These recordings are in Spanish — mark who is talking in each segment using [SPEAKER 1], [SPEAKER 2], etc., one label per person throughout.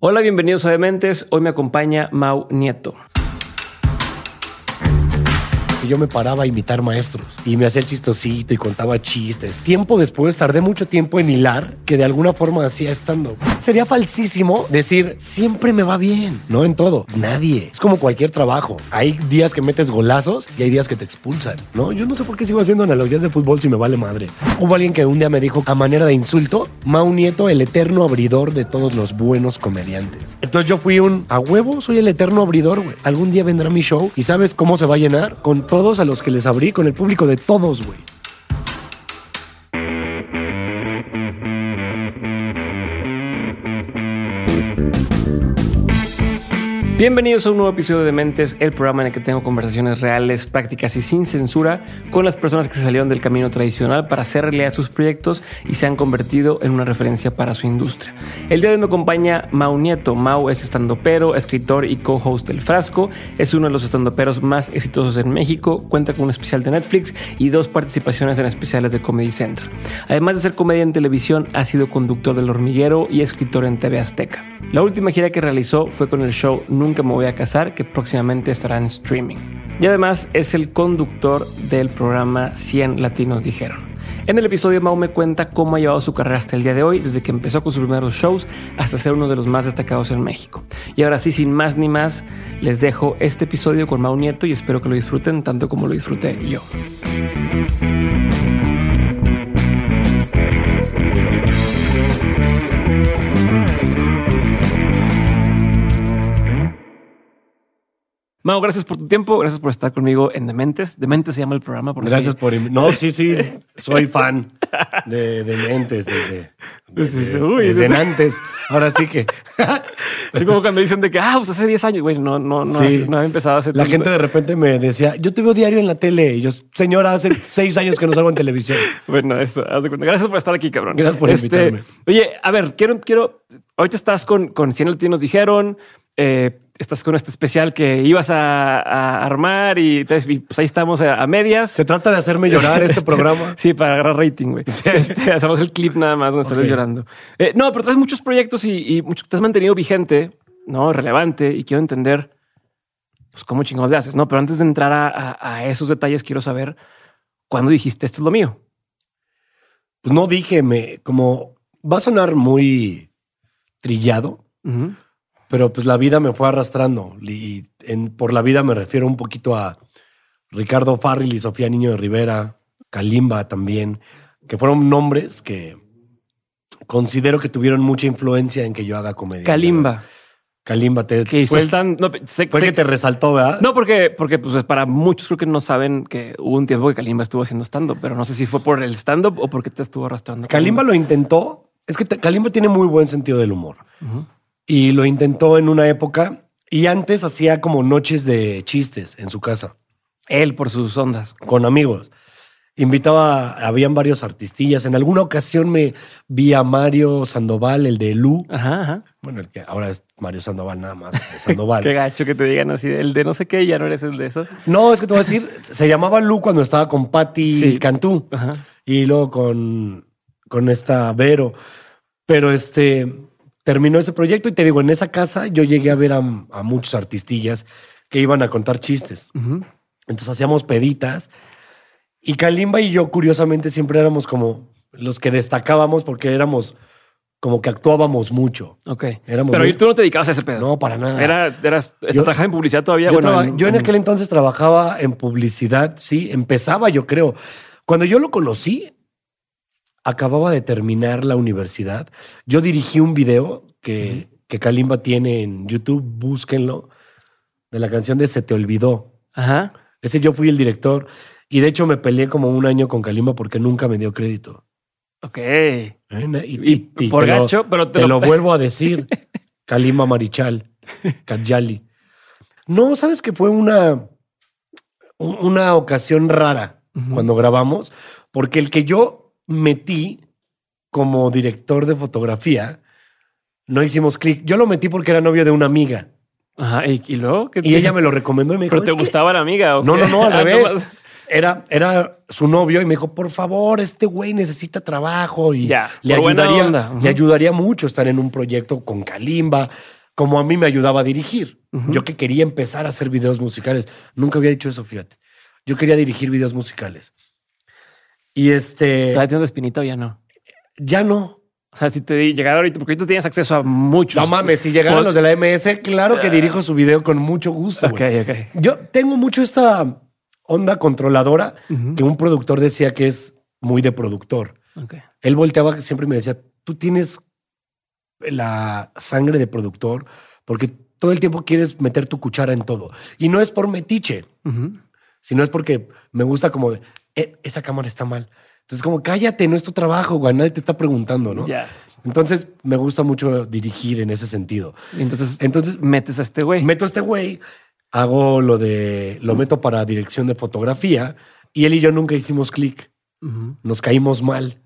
[SPEAKER 1] Hola, bienvenidos a Dementes. Hoy me acompaña Mau Nieto.
[SPEAKER 2] Yo me paraba a imitar maestros y me hacía el chistosito y contaba chistes. Tiempo después tardé mucho tiempo en hilar que de alguna forma hacía estando. Sería falsísimo decir siempre me va bien, no en todo. Nadie. Es como cualquier trabajo. Hay días que metes golazos y hay días que te expulsan, ¿no? Yo no sé por qué sigo haciendo analogías de fútbol si me vale madre. Hubo alguien que un día me dijo a manera de insulto, Mau Nieto, el eterno abridor de todos los buenos comediantes. Entonces yo fui un a huevo, soy el eterno abridor, güey. Algún día vendrá mi show y ¿sabes cómo se va a llenar? Con todo todos a los que les abrí, con el público de todos, güey.
[SPEAKER 1] Bienvenidos a un nuevo episodio de Mentes, el programa en el que tengo conversaciones reales, prácticas y sin censura con las personas que se salieron del camino tradicional para hacer realidad sus proyectos y se han convertido en una referencia para su industria. El día de hoy me acompaña Mau Nieto. Mau es estandopero, escritor y co-host del Frasco. Es uno de los estandoperos más exitosos en México. Cuenta con un especial de Netflix y dos participaciones en especiales de Comedy Central. Además de ser comedia en televisión, ha sido conductor del Hormiguero y escritor en TV Azteca. La última gira que realizó fue con el show Nunca me voy a casar, que próximamente estará en streaming. Y además es el conductor del programa 100 Latinos Dijeron. En el episodio Mau me cuenta cómo ha llevado su carrera hasta el día de hoy, desde que empezó con sus primeros shows hasta ser uno de los más destacados en México. Y ahora sí, sin más ni más, les dejo este episodio con Mau Nieto y espero que lo disfruten tanto como lo disfruté yo. Mau, gracias por tu tiempo, gracias por estar conmigo en Dementes. Dementes se llama el programa.
[SPEAKER 2] Por gracias por... No, sí, sí, soy fan de Dementes desde, desde, antes. Ahora sí que...
[SPEAKER 1] Es como cuando dicen de que, ah, pues hace 10 años, güey, no, no, no, sí. no había empezado hace
[SPEAKER 2] La gente de repente me decía, yo te veo diario en la tele. Y yo, señora, hace 6 años que no salgo en televisión.
[SPEAKER 1] Bueno, eso, haz de cuenta. Gracias por estar aquí, cabrón.
[SPEAKER 2] Gracias por este, invitarme.
[SPEAKER 1] Oye, a ver, quiero, quiero, ahorita estás con, con 100 latinos dijeron, eh, estás con este especial que ibas a, armar y, pues ahí estamos a, medias.
[SPEAKER 2] Se trata de hacerme llorar este programa.
[SPEAKER 1] Sí, para agarrar rating, güey. Este, hacemos el clip nada más, donde okay. llorando. Eh, no, pero traes muchos proyectos y, te has mantenido vigente, ¿no? Relevante y quiero entender pues, cómo chingados le haces, ¿no? Pero antes de entrar a, esos detalles, quiero saber cuándo dijiste esto es lo mío.
[SPEAKER 2] Pues no dije, me, como va a sonar muy trillado pero pues la vida me fue arrastrando. Y en, por la vida me refiero un poquito a Ricardo Farril y Sofía Niño de Rivera, Kalimba también, que fueron nombres que considero que tuvieron mucha influencia en que yo haga comedia.
[SPEAKER 1] Kalimba.
[SPEAKER 2] Kalimba, te
[SPEAKER 1] que fue, no,
[SPEAKER 2] fue que te resaltó, ¿verdad?
[SPEAKER 1] No, porque, porque pues para muchos creo que no saben que hubo un tiempo que Kalimba estuvo haciendo stand-up, pero no sé si fue por el stand-up o porque te estuvo arrastrando.
[SPEAKER 2] Kalimba, lo intentó. Es que Kalimba tiene muy buen sentido del humor y lo intentó en una época y antes hacía como noches de chistes en su casa.
[SPEAKER 1] Él por sus ondas.
[SPEAKER 2] Con amigos. Invitaba, habían varios artistillas. En alguna ocasión me vi a Mario Sandoval, el de Lu.
[SPEAKER 1] Ajá, ajá.
[SPEAKER 2] Bueno, el que ahora es Mario Sandoval nada más. Sandoval.
[SPEAKER 1] qué gacho que te digan así, el de no sé qué, ya no eres el de eso.
[SPEAKER 2] No, es que te voy a decir, se llamaba Lu cuando estaba con Patti Cantú. Ajá. Y luego con, con esta Vero. Pero este, terminó ese proyecto y te digo, en esa casa yo llegué a ver a, muchos artistillas que iban a contar chistes. Entonces hacíamos peditas y Kalimba y yo curiosamente siempre éramos como los que destacábamos porque éramos como que actuábamos mucho.
[SPEAKER 1] Ok. Pero tú no te dedicabas a ese pedo.
[SPEAKER 2] No, para nada.
[SPEAKER 1] Era, eras, yo, trabajaba en publicidad todavía.
[SPEAKER 2] Yo, bueno, en, yo en aquel entonces trabajaba en publicidad, sí, empezaba yo creo. Cuando yo lo conocí, acababa de terminar la universidad. Yo dirigí un video que, que Kalimba tiene en YouTube, búsquenlo, de la canción de Se te olvidó.
[SPEAKER 1] Ajá.
[SPEAKER 2] Ese yo fui el director y de hecho me peleé como un año con Kalimba porque nunca me dio crédito.
[SPEAKER 1] Ok.
[SPEAKER 2] Y,
[SPEAKER 1] por gacho, pero
[SPEAKER 2] te, lo... vuelvo a decir. Kalimba Marichal, Kajali. No, sabes que fue una, una ocasión rara cuando grabamos, porque el que yo metí como director de fotografía, no hicimos clic. Yo lo metí porque era novio de una amiga.
[SPEAKER 1] Ajá, ¿y, luego?
[SPEAKER 2] y ella me lo recomendó y me dijo.
[SPEAKER 1] ¿Pero te gustaba la amiga? ¿o
[SPEAKER 2] no, no, no, al ah, revés. era, era su novio y me dijo, por favor, este güey necesita trabajo y
[SPEAKER 1] Ya,
[SPEAKER 2] le, ayudaría, le ayudaría mucho estar en un proyecto con Kalimba, como a mí me ayudaba a dirigir. Yo que quería empezar a hacer videos musicales. Nunca había dicho eso, fíjate. Yo quería dirigir videos musicales. Y este,
[SPEAKER 1] ¿Todavía tienes la espinita o ya no?
[SPEAKER 2] ya no.
[SPEAKER 1] O sea, si te di- llegara ahorita, porque ahorita tienes acceso a muchos.
[SPEAKER 2] No mames, si llegaran los de la MS, claro que dirijo su video con mucho gusto.
[SPEAKER 1] Ok,
[SPEAKER 2] güey.
[SPEAKER 1] ok.
[SPEAKER 2] Yo tengo mucho esta onda controladora que un productor decía que es muy de productor.
[SPEAKER 1] Ok.
[SPEAKER 2] Él volteaba siempre y me decía, tú tienes la sangre de productor porque todo el tiempo quieres meter tu cuchara en todo. Y no es por metiche, sino es porque me gusta como "Eh, esa cámara está mal. Entonces como, cállate, no es tu trabajo, güey, nadie te está preguntando, ¿no?
[SPEAKER 1] Ya.
[SPEAKER 2] Entonces me gusta mucho dirigir en ese sentido.
[SPEAKER 1] Entonces,
[SPEAKER 2] Entonces
[SPEAKER 1] metes a este güey.
[SPEAKER 2] meto a este güey, hago lo de, lo meto para dirección de fotografía y él y yo nunca hicimos clic, nos caímos mal.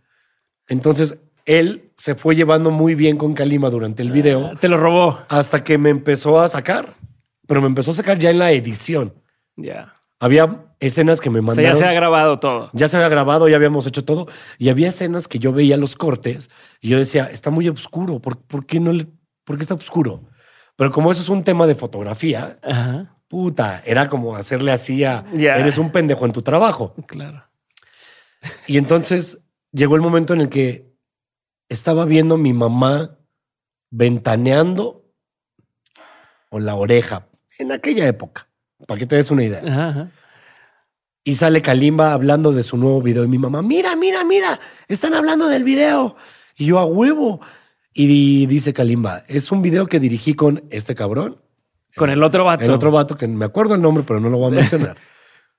[SPEAKER 2] Entonces él se fue llevando muy bien con Kalima durante el video
[SPEAKER 1] Ah, Te lo robó.
[SPEAKER 2] hasta que me empezó a sacar, pero me empezó a sacar ya en la edición.
[SPEAKER 1] Ya.
[SPEAKER 2] Había escenas que me
[SPEAKER 1] O sea,
[SPEAKER 2] mandaron.
[SPEAKER 1] ya se ha grabado todo.
[SPEAKER 2] Ya se había grabado, ya habíamos hecho todo. Y había escenas que yo veía los cortes y yo decía, está muy oscuro. ¿Por, por qué no le, por qué está oscuro? Pero como eso es un tema de fotografía,
[SPEAKER 1] Ajá.
[SPEAKER 2] puta, era como hacerle así a, eres un pendejo en tu trabajo.
[SPEAKER 1] Claro.
[SPEAKER 2] Y entonces llegó el momento en el que estaba viendo a mi mamá ventaneando o la oreja en aquella época, para que te des una idea.
[SPEAKER 1] Ajá, ajá.
[SPEAKER 2] Y sale Kalimba hablando de su nuevo video. Y mi mamá, mira, mira, mira, están hablando del video. Y yo, a huevo. Y di- dice Kalimba, es un video que dirigí con este cabrón,
[SPEAKER 1] Con el otro vato.
[SPEAKER 2] el otro vato, que me acuerdo el nombre, pero no lo voy a mencionar.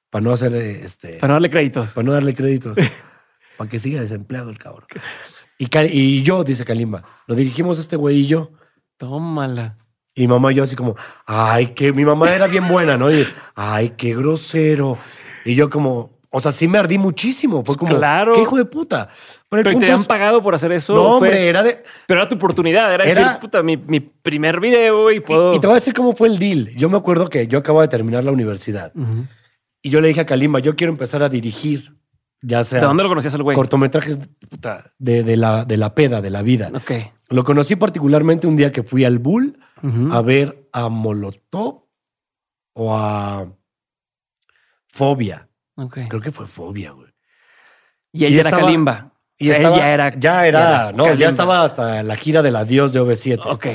[SPEAKER 2] para no hacer este.
[SPEAKER 1] Para no darle créditos.
[SPEAKER 2] para no darle créditos. para que siga desempleado el cabrón. Y yo, dice Kalimba, lo dirigimos este güey y yo.
[SPEAKER 1] Tómala.
[SPEAKER 2] Y mamá y yo así como, ay, que mi mamá era bien buena, ¿no? Y, ay, qué grosero. Y yo como, o sea, sí me ardí muchísimo. Fue como,
[SPEAKER 1] Claro.
[SPEAKER 2] qué hijo de puta. Pero el
[SPEAKER 1] Pero
[SPEAKER 2] punto
[SPEAKER 1] te han pagado por hacer eso.
[SPEAKER 2] no,
[SPEAKER 1] Fue-
[SPEAKER 2] hombre, era de...
[SPEAKER 1] Pero era tu oportunidad. Era,
[SPEAKER 2] Era-
[SPEAKER 1] decir, puta, mi, mi primer video y puedo.
[SPEAKER 2] Y te voy a decir cómo fue el deal. Yo me acuerdo que yo acababa de terminar la universidad. Y yo le dije a Kalimba, yo quiero empezar a dirigir, ya sea
[SPEAKER 1] ¿De dónde lo conocías al güey?
[SPEAKER 2] cortometrajes puta, de, de la, de la peda, de la vida.
[SPEAKER 1] Ok.
[SPEAKER 2] Lo conocí particularmente un día que fui al Bull A ver a Molotov o a Fobia.
[SPEAKER 1] Ok.
[SPEAKER 2] Creo que fue Fobia, güey.
[SPEAKER 1] Y ella
[SPEAKER 2] y
[SPEAKER 1] era
[SPEAKER 2] estaba-
[SPEAKER 1] Kalimba.
[SPEAKER 2] Y
[SPEAKER 1] O sea,
[SPEAKER 2] estaba-
[SPEAKER 1] ella era.
[SPEAKER 2] Ya era. no,
[SPEAKER 1] Kalimba.
[SPEAKER 2] ya estaba hasta la gira del adiós de OV7.
[SPEAKER 1] Ok.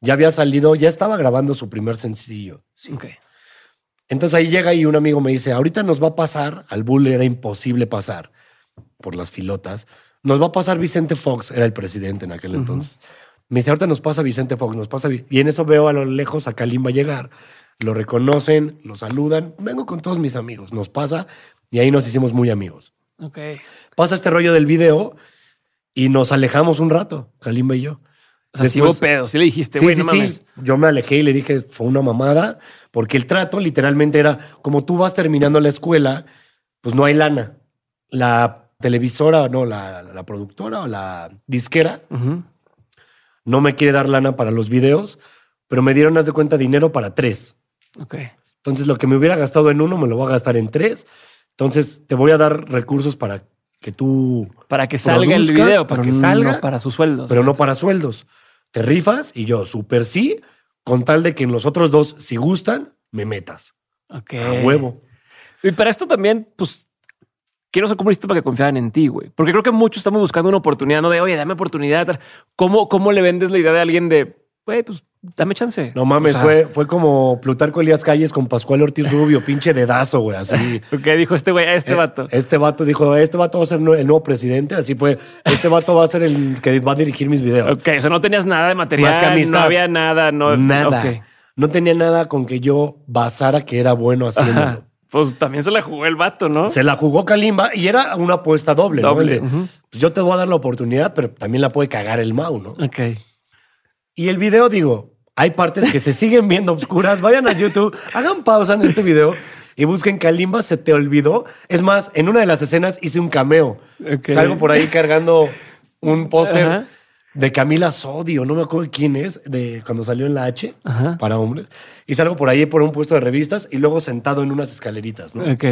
[SPEAKER 2] Ya había salido, ya estaba grabando su primer sencillo. Sí.
[SPEAKER 1] Ok.
[SPEAKER 2] Entonces ahí llega y un amigo me dice: Ahorita nos va a pasar, al Bull era imposible pasar por las filotas. Nos va a pasar Vicente Fox, era el presidente en aquel entonces. Me dice: Ahorita nos pasa Vicente Fox, nos pasa. Vi-". Y en eso veo a lo lejos a Kalimba llegar. Lo reconocen, lo saludan. Vengo con todos mis amigos. Nos pasa y ahí nos hicimos muy amigos.
[SPEAKER 1] Ok.
[SPEAKER 2] pasa este rollo del video y nos alejamos un rato, Kalimba y yo.
[SPEAKER 1] O sea, sí hubo pedo. Sí le dijiste,
[SPEAKER 2] Sí,
[SPEAKER 1] güey,
[SPEAKER 2] sí,
[SPEAKER 1] no
[SPEAKER 2] sí.
[SPEAKER 1] mames.
[SPEAKER 2] Yo me alejé y le dije, fue una mamada, porque el trato literalmente era, como tú vas terminando la escuela, pues no hay lana. La televisora, no, la, la productora o la disquera. No me quiere dar lana para los videos, pero me dieron, haz de cuenta, dinero para tres.
[SPEAKER 1] Ok.
[SPEAKER 2] Entonces, lo que me hubiera gastado en uno, me lo voy a gastar en tres. Entonces, te voy a dar recursos para que tú
[SPEAKER 1] Para que salga el video,
[SPEAKER 2] para que salga,
[SPEAKER 1] no para sus sueldos.
[SPEAKER 2] pero no para sueldos. Te rifas y yo, súper sí, con tal de que en los otros dos, si gustan, me metas.
[SPEAKER 1] Ok.
[SPEAKER 2] A huevo.
[SPEAKER 1] Y para esto también, pues, quiero ser comunista para que confiaran en ti, güey. Porque creo que muchos estamos buscando una oportunidad, no de, oye, dame oportunidad. tal. ¿Cómo, cómo le vendes la idea de alguien de, güey, pues, dame chance?
[SPEAKER 2] No mames,
[SPEAKER 1] O sea,
[SPEAKER 2] fue, fue como Plutarco Elías Calles con Pascual Ortiz Rubio, pinche dedazo, güey, así.
[SPEAKER 1] Ok, dijo este güey, a este
[SPEAKER 2] Eh,
[SPEAKER 1] vato.
[SPEAKER 2] Este vato dijo, este vato va a ser el nuevo presidente, así fue. Este vato va a ser el que va a dirigir mis videos.
[SPEAKER 1] Ok, o sea, no tenías nada de material,
[SPEAKER 2] Más que amistad.
[SPEAKER 1] no había nada, no.
[SPEAKER 2] Nada. No tenía nada con que yo basara que era bueno haciéndolo.
[SPEAKER 1] Ajá. Pues también se la jugó el vato, ¿no?
[SPEAKER 2] Se la jugó Kalimba y era una apuesta doble, ¿no?
[SPEAKER 1] Doble,
[SPEAKER 2] El de,
[SPEAKER 1] ujú.
[SPEAKER 2] pues yo te voy a dar la oportunidad, pero también la puede cagar el Mau, ¿no?
[SPEAKER 1] Ok.
[SPEAKER 2] Y el video, digo, hay partes que se siguen viendo oscuras. Vayan a YouTube, hagan pausa en este video y busquen Kalimba se te olvidó. Es más, en una de las escenas hice un cameo.
[SPEAKER 1] Ok.
[SPEAKER 2] Salgo por ahí cargando un póster. De Camila Sodio, no me acuerdo quién es, de cuando salió en la H
[SPEAKER 1] Ajá.
[SPEAKER 2] para hombres. Y salgo por ahí por un puesto de revistas y luego sentado en unas escaleritas, ¿no?
[SPEAKER 1] Ok.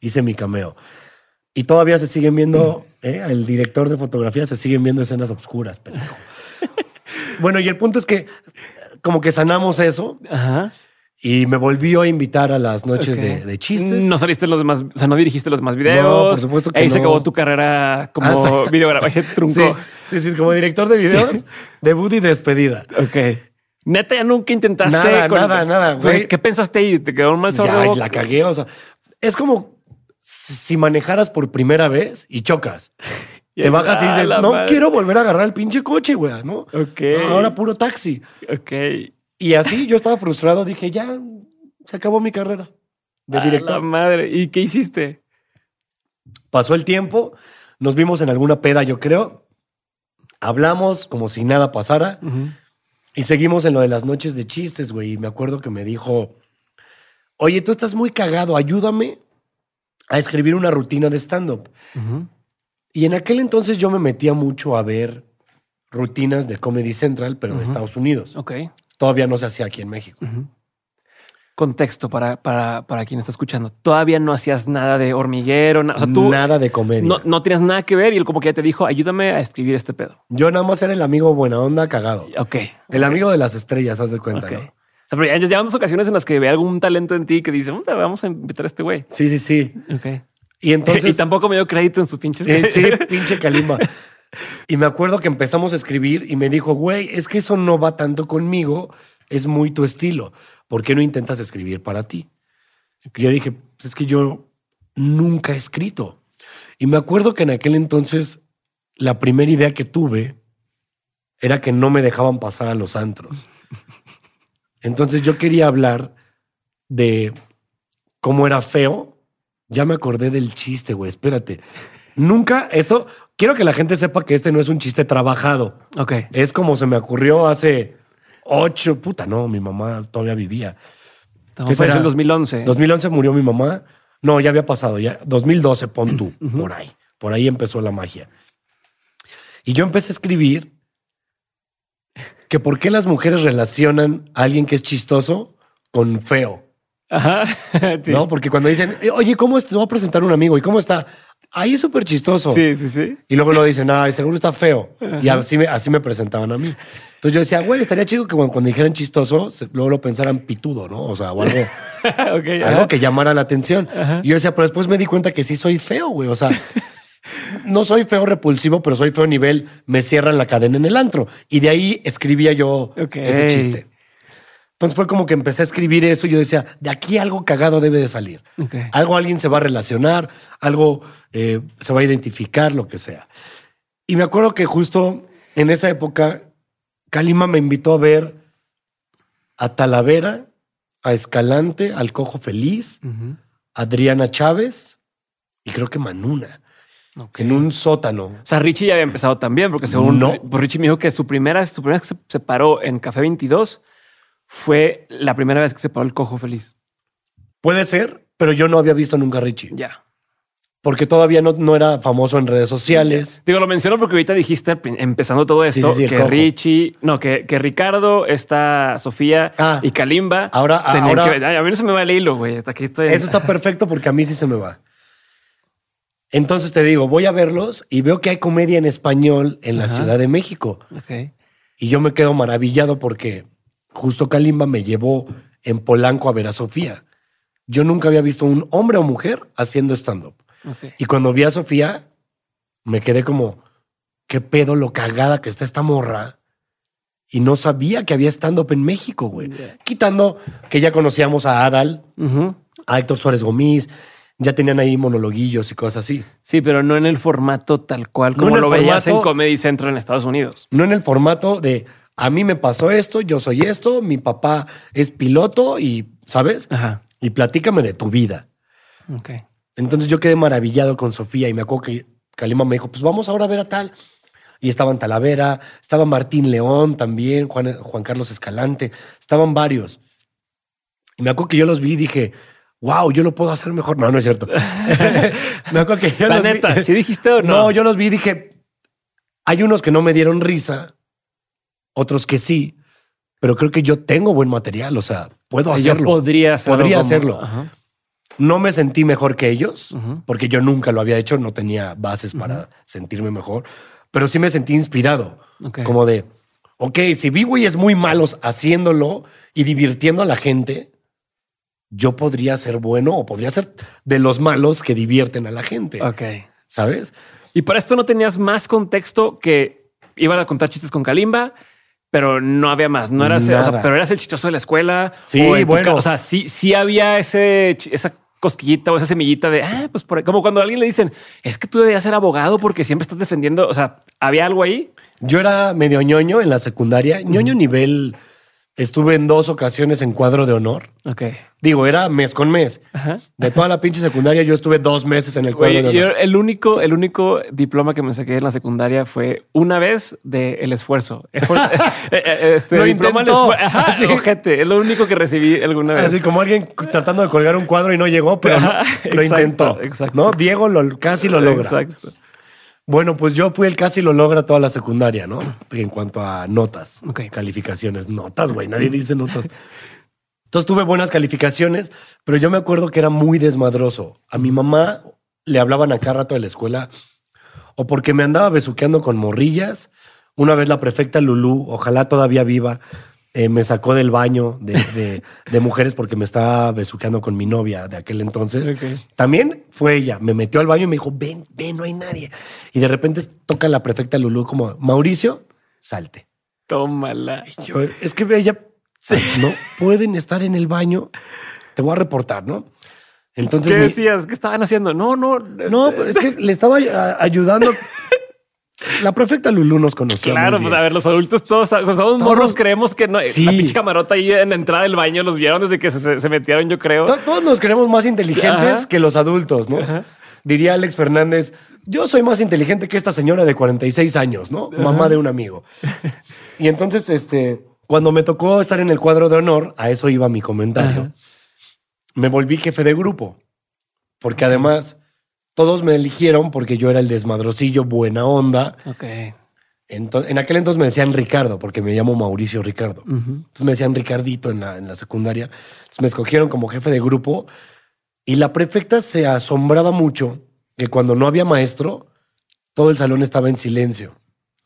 [SPEAKER 2] hice mi cameo. Y todavía se siguen viendo, ¿eh? el director de fotografía se siguen viendo escenas obscuras, pendejo. bueno, y el punto es que como que sanamos eso
[SPEAKER 1] Ajá.
[SPEAKER 2] y me volvió a invitar a las noches de, de chistes.
[SPEAKER 1] No saliste los demás, o sea, no dirigiste los demás videos.
[SPEAKER 2] No, por supuesto que
[SPEAKER 1] Ahí se
[SPEAKER 2] no.
[SPEAKER 1] acabó tu carrera como
[SPEAKER 2] Ah,
[SPEAKER 1] videógrafo. Se truncó.
[SPEAKER 2] Sí, sí, sí, como director de videos, debut y despedida.
[SPEAKER 1] Ok. Neta, ya nunca intentaste.
[SPEAKER 2] Nada, nada, nada, güey.
[SPEAKER 1] ¿Qué pensaste ahí? ¿Te quedó un mal sordo?
[SPEAKER 2] Ya, la cagué, o sea, es como si manejaras por primera vez y chocas.
[SPEAKER 1] Y
[SPEAKER 2] Te bajas y dices, no
[SPEAKER 1] madre".
[SPEAKER 2] quiero volver a agarrar el pinche coche, güey, ¿no?
[SPEAKER 1] Ok.
[SPEAKER 2] Ahora puro taxi.
[SPEAKER 1] Ok.
[SPEAKER 2] Y así yo estaba frustrado, dije, ya se acabó mi carrera de
[SPEAKER 1] A la
[SPEAKER 2] director.
[SPEAKER 1] madre. ¿Y qué hiciste?
[SPEAKER 2] Pasó el tiempo, nos vimos en alguna peda, yo creo. Hablamos como si nada pasara y seguimos en lo de las noches de chistes, güey. Y me acuerdo que me dijo, oye, tú estás muy cagado, ayúdame a escribir una rutina de stand-up. Y en aquel entonces yo me metía mucho a ver rutinas de Comedy Central, pero de Estados Unidos.
[SPEAKER 1] Ok.
[SPEAKER 2] Todavía no se hacía aquí en México.
[SPEAKER 1] Contexto para, para, para quien está escuchando. Todavía no hacías nada de hormiguero. na- O sea, tú
[SPEAKER 2] Nada de comedia.
[SPEAKER 1] no, no tenías nada que ver y él como que ya te dijo, ayúdame a escribir este pedo.
[SPEAKER 2] Yo nada más era el amigo buena onda cagado.
[SPEAKER 1] Ok.
[SPEAKER 2] El amigo de las estrellas, haz de cuenta,
[SPEAKER 1] Ok.
[SPEAKER 2] ¿no?
[SPEAKER 1] O sea, pero ya ya ocasiones en las que ve algún talento en ti que dice, "Mm, vamos a invitar a este güey.
[SPEAKER 2] Sí, sí, sí.
[SPEAKER 1] Ok.
[SPEAKER 2] Y entonces...
[SPEAKER 1] y tampoco me dio crédito en sus pinches.
[SPEAKER 2] Sí, sí, pinche Kalimba. Y me acuerdo que empezamos a escribir y me dijo, güey, es que eso no va tanto conmigo, es muy tu estilo. ¿Por qué no intentas escribir para ti? Y yo dije, pues es que yo nunca he escrito. Y me acuerdo que en aquel entonces la primera idea que tuve era que no me dejaban pasar a los antros. Entonces yo quería hablar de cómo era feo. Ya me acordé del chiste, güey, espérate. Nunca, esto, quiero que la gente sepa que este no es un chiste trabajado.
[SPEAKER 1] Ok.
[SPEAKER 2] Es como se me ocurrió hace ocho, puta, no, mi mamá todavía vivía.
[SPEAKER 1] Estamos el 2011.
[SPEAKER 2] 2011 murió mi mamá. No, ya había pasado, ya. 2012, pon tú, por ahí. Por ahí empezó la magia. Y yo empecé a escribir que por qué las mujeres relacionan a alguien que es chistoso con feo.
[SPEAKER 1] Ajá. Sí.
[SPEAKER 2] ¿No? Porque cuando dicen, "Eh, oye, ¿cómo? Te voy a presentar un amigo. ¿Y cómo está? Ahí es súper chistoso.
[SPEAKER 1] sí, sí, sí.
[SPEAKER 2] Y luego lo dicen, ay, seguro está feo. Y así me, así me presentaban a mí. Entonces yo decía, güey, estaría chido que cuando, cuando dijeran chistoso, se- luego lo pensaran pitudo, ¿no? O sea, o algo,
[SPEAKER 1] ok. ajá.
[SPEAKER 2] algo que llamara la atención. Y yo decía, pero después me di cuenta que sí soy feo, güey. O sea, no soy feo repulsivo, pero soy feo nivel, me cierran la cadena en el antro. Y de ahí escribía yo
[SPEAKER 1] Ok.
[SPEAKER 2] ese chiste. Entonces fue como que empecé a escribir eso y yo decía, de aquí algo cagado debe de salir.
[SPEAKER 1] Ok.
[SPEAKER 2] Algo alguien se va a relacionar, algo eh, se va a identificar, lo que sea. Y me acuerdo que justo en esa época, Kalima me invitó a ver a Talavera, a Escalante, al Cojo Feliz, a Adriana Chávez y creo que Manuna, en un sótano.
[SPEAKER 1] O sea, Richie ya había empezado también, porque según
[SPEAKER 2] No.
[SPEAKER 1] pues Richie me dijo que su primera, su primera vez que se, se paró en Café 22 fue la primera vez que se paró el cojo feliz.
[SPEAKER 2] Puede ser, pero yo no había visto nunca a Richie,
[SPEAKER 1] Ya.
[SPEAKER 2] Porque todavía no, no era famoso en redes sociales.
[SPEAKER 1] Digo, lo menciono porque ahorita dijiste, empezando todo esto,
[SPEAKER 2] sí, sí, el
[SPEAKER 1] que. Richie, no, que, que Ricardo, está Sofía
[SPEAKER 2] Ah.
[SPEAKER 1] y Kalimba.
[SPEAKER 2] Ahora- ahora-
[SPEAKER 1] que ver. Ay, a mí no se me va el hilo, güey. Hasta aquí estoy.
[SPEAKER 2] Eso está perfecto porque a mí sí se me va. Entonces te digo, voy a verlos y veo que hay comedia en español en la
[SPEAKER 1] Ajá.
[SPEAKER 2] Ciudad de México. Y yo me quedo maravillado porque justo Kalimba me llevó en Polanco a ver a Sofía. Yo nunca había visto un hombre o mujer haciendo stand-up. Y cuando vi a Sofía, me quedé como, qué pedo lo cagada que está esta morra. Y no sabía que había stand-up en México, güey. Quitando que ya conocíamos a Adal, a Héctor Suárez Gómez, ya tenían ahí monologuillos y cosas así.
[SPEAKER 1] Sí, pero no en el formato tal cual como lo veías en Comedy Central en Estados Unidos.
[SPEAKER 2] No en el formato de a mí me pasó esto, yo soy esto, mi papá es piloto y, ¿sabes?
[SPEAKER 1] Ajá.
[SPEAKER 2] Y platícame de tu vida.
[SPEAKER 1] Ok.
[SPEAKER 2] Entonces yo quedé maravillado con Sofía y me acuerdo que Kalima me dijo, pues vamos ahora a ver a tal. Y estaban Talavera, estaba Martín León también, Juan, Juan Carlos Escalante, estaban varios. Y me acuerdo que yo los vi y dije, wow, yo lo puedo hacer mejor. No, no es cierto. me acuerdo que yo
[SPEAKER 1] La
[SPEAKER 2] los vi-
[SPEAKER 1] neta, ¿sí dijiste o no?
[SPEAKER 2] No, yo los vi y dije, hay unos que no me dieron risa, otros que sí, pero creo que yo tengo buen material, o sea, puedo
[SPEAKER 1] Yo
[SPEAKER 2] hacerlo.
[SPEAKER 1] podría hacerlo.
[SPEAKER 2] Podría hacerlo.
[SPEAKER 1] Ajá.
[SPEAKER 2] No me sentí mejor que ellos, porque yo nunca lo había hecho, no tenía bases para sentirme mejor, pero sí me sentí inspirado. Como de, ok, si vi güeyes muy malos haciéndolo y divirtiendo a la gente, yo podría ser bueno o podría ser de los malos que divierten a la gente.
[SPEAKER 1] Ok.
[SPEAKER 2] ¿Sabes?
[SPEAKER 1] Y para esto no tenías más contexto que iban a contar chistes con Kalimba, pero no había más. No eras, o sea, pero eras el chistoso de la escuela.
[SPEAKER 2] Sí,
[SPEAKER 1] o en tu
[SPEAKER 2] bueno.
[SPEAKER 1] o sea, sí, sí había ese, esa cosquillita o esa semillita de, ah, pues por ahí. Como cuando a alguien le dicen, es que tú deberías ser abogado porque siempre estás defendiendo. O sea, había algo ahí.
[SPEAKER 2] Yo era medio ñoño en la secundaria, ñoño nivel, estuve en dos ocasiones en cuadro de honor.
[SPEAKER 1] Ok.
[SPEAKER 2] Digo, era mes con mes.
[SPEAKER 1] Ajá.
[SPEAKER 2] De toda la pinche secundaria, yo estuve dos meses en el cuadro
[SPEAKER 1] Güey,
[SPEAKER 2] de
[SPEAKER 1] yo
[SPEAKER 2] honor.
[SPEAKER 1] el único, el único diploma que me saqué en la secundaria fue una vez de el esfuerzo. Esfuer- eh, eh, este,
[SPEAKER 2] Lo
[SPEAKER 1] diploma
[SPEAKER 2] intentó.
[SPEAKER 1] esfuer- Ajá,
[SPEAKER 2] Sí.
[SPEAKER 1] ojete. Es lo único que recibí alguna vez.
[SPEAKER 2] Así como alguien tratando de colgar un cuadro y no llegó, pero no,
[SPEAKER 1] Ajá,
[SPEAKER 2] lo
[SPEAKER 1] exacto,
[SPEAKER 2] intentó.
[SPEAKER 1] exacto.
[SPEAKER 2] ¿no? Diego lo, casi lo logra.
[SPEAKER 1] Exacto.
[SPEAKER 2] Bueno, pues yo fui el casi lo logra toda la secundaria, ¿no? En cuanto a notas, calificaciones. Notas, güey, nadie dice notas. Entonces tuve buenas calificaciones, pero yo me acuerdo que era muy desmadroso. A mi mamá le hablaban acá rato de la escuela o porque me andaba besuqueando con morrillas. Una vez la prefecta Lulú, ojalá todavía viva, eh, me sacó del baño de, de- de mujeres porque me estaba besuqueando con mi novia de aquel entonces. También fue ella, me metió al baño y me dijo, ven, ven, no hay nadie. Y de repente toca la prefecta Lulú como, Mauricio, salte.
[SPEAKER 1] Tómala.
[SPEAKER 2] Y yo, es que ella, no pueden estar en el baño, te voy a reportar, ¿no? Entonces,
[SPEAKER 1] ¿Qué decías? ¿Qué estaban haciendo? No, no.
[SPEAKER 2] no, pues, es que le estaba ayudando. La prefecta Lulú nos conocía.
[SPEAKER 1] Claro,
[SPEAKER 2] muy
[SPEAKER 1] pues a ver, los adultos todos, somos morros, creemos que no.
[SPEAKER 2] Sí.
[SPEAKER 1] La pinche camarota ahí en la entrada del baño los vieron desde que se- metieron, yo creo.
[SPEAKER 2] To- Todos nos creemos más inteligentes
[SPEAKER 1] Ajá.
[SPEAKER 2] que los adultos, ¿no? Diría Alex Fernández, yo soy más inteligente que esta señora de 46 años, ¿no? Mamá de un amigo. Y entonces, este, cuando me tocó estar en el cuadro de honor, a eso iba mi comentario, me volví jefe de grupo. Porque además, todos me eligieron porque yo era el desmadrocillo, buena onda.
[SPEAKER 1] Ok.
[SPEAKER 2] En aquel entonces me decían Ricardo, porque me llamo Mauricio Ricardo. Entonces me decían Ricardito en la, en la secundaria. Entonces me escogieron como jefe de grupo y la prefecta se asombraba mucho que cuando no había maestro, todo el salón estaba en silencio.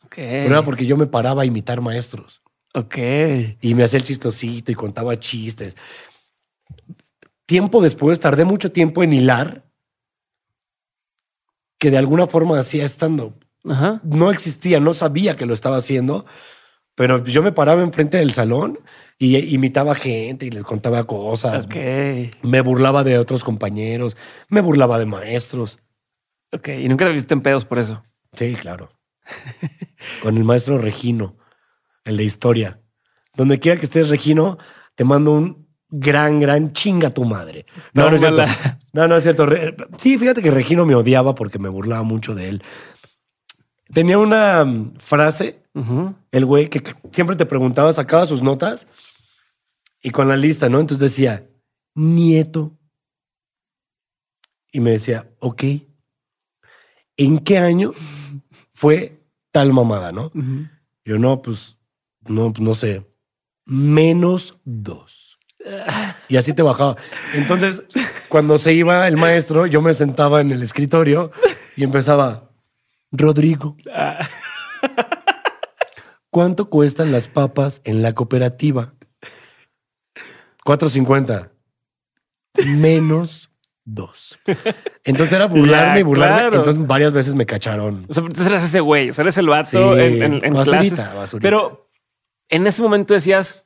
[SPEAKER 1] Ok.
[SPEAKER 2] Pero era porque yo me paraba a imitar maestros
[SPEAKER 1] Ok.
[SPEAKER 2] y me hacía el chistosito y contaba chistes. Tiempo después, tardé mucho tiempo en hilar que de alguna forma hacía stand-up
[SPEAKER 1] Ajá.
[SPEAKER 2] no existía, no sabía que lo estaba haciendo, pero yo me paraba enfrente del salón y imitaba gente y les contaba cosas.
[SPEAKER 1] Ok.
[SPEAKER 2] Me burlaba de otros compañeros, me burlaba de maestros.
[SPEAKER 1] Ok. Y nunca te viste en pedos por eso.
[SPEAKER 2] Sí, claro. Con el maestro Regino, el de historia. Donde quiera que estés, Regino, te mando un gran, gran chinga tu madre. No, no es cierto. No, no es cierto. Sí, fíjate que Regino me odiaba porque me burlaba mucho de él. Tenía una mm, frase el güey que siempre te preguntaba, sacaba sus notas y con la lista, ¿no? Entonces decía, nieto. Y me decía, ok, ¿en qué año fue tal mamada, no? Yo no, pues, no, pues, no sé, menos dos. Y así te bajaba. Entonces, cuando se iba el maestro, yo me sentaba en el escritorio y empezaba, Rodrigo, ¿Cuánto cuestan las papas en la cooperativa? 4.50. Menos dos. Entonces era burlarme y burlarme.
[SPEAKER 1] claro.
[SPEAKER 2] Entonces varias veces me cacharon.
[SPEAKER 1] O sea, entonces eres ese güey, o sea, eres el vato
[SPEAKER 2] Sí,
[SPEAKER 1] en, en, en
[SPEAKER 2] basurita,
[SPEAKER 1] clases.
[SPEAKER 2] basurita.
[SPEAKER 1] Pero en ese momento decías,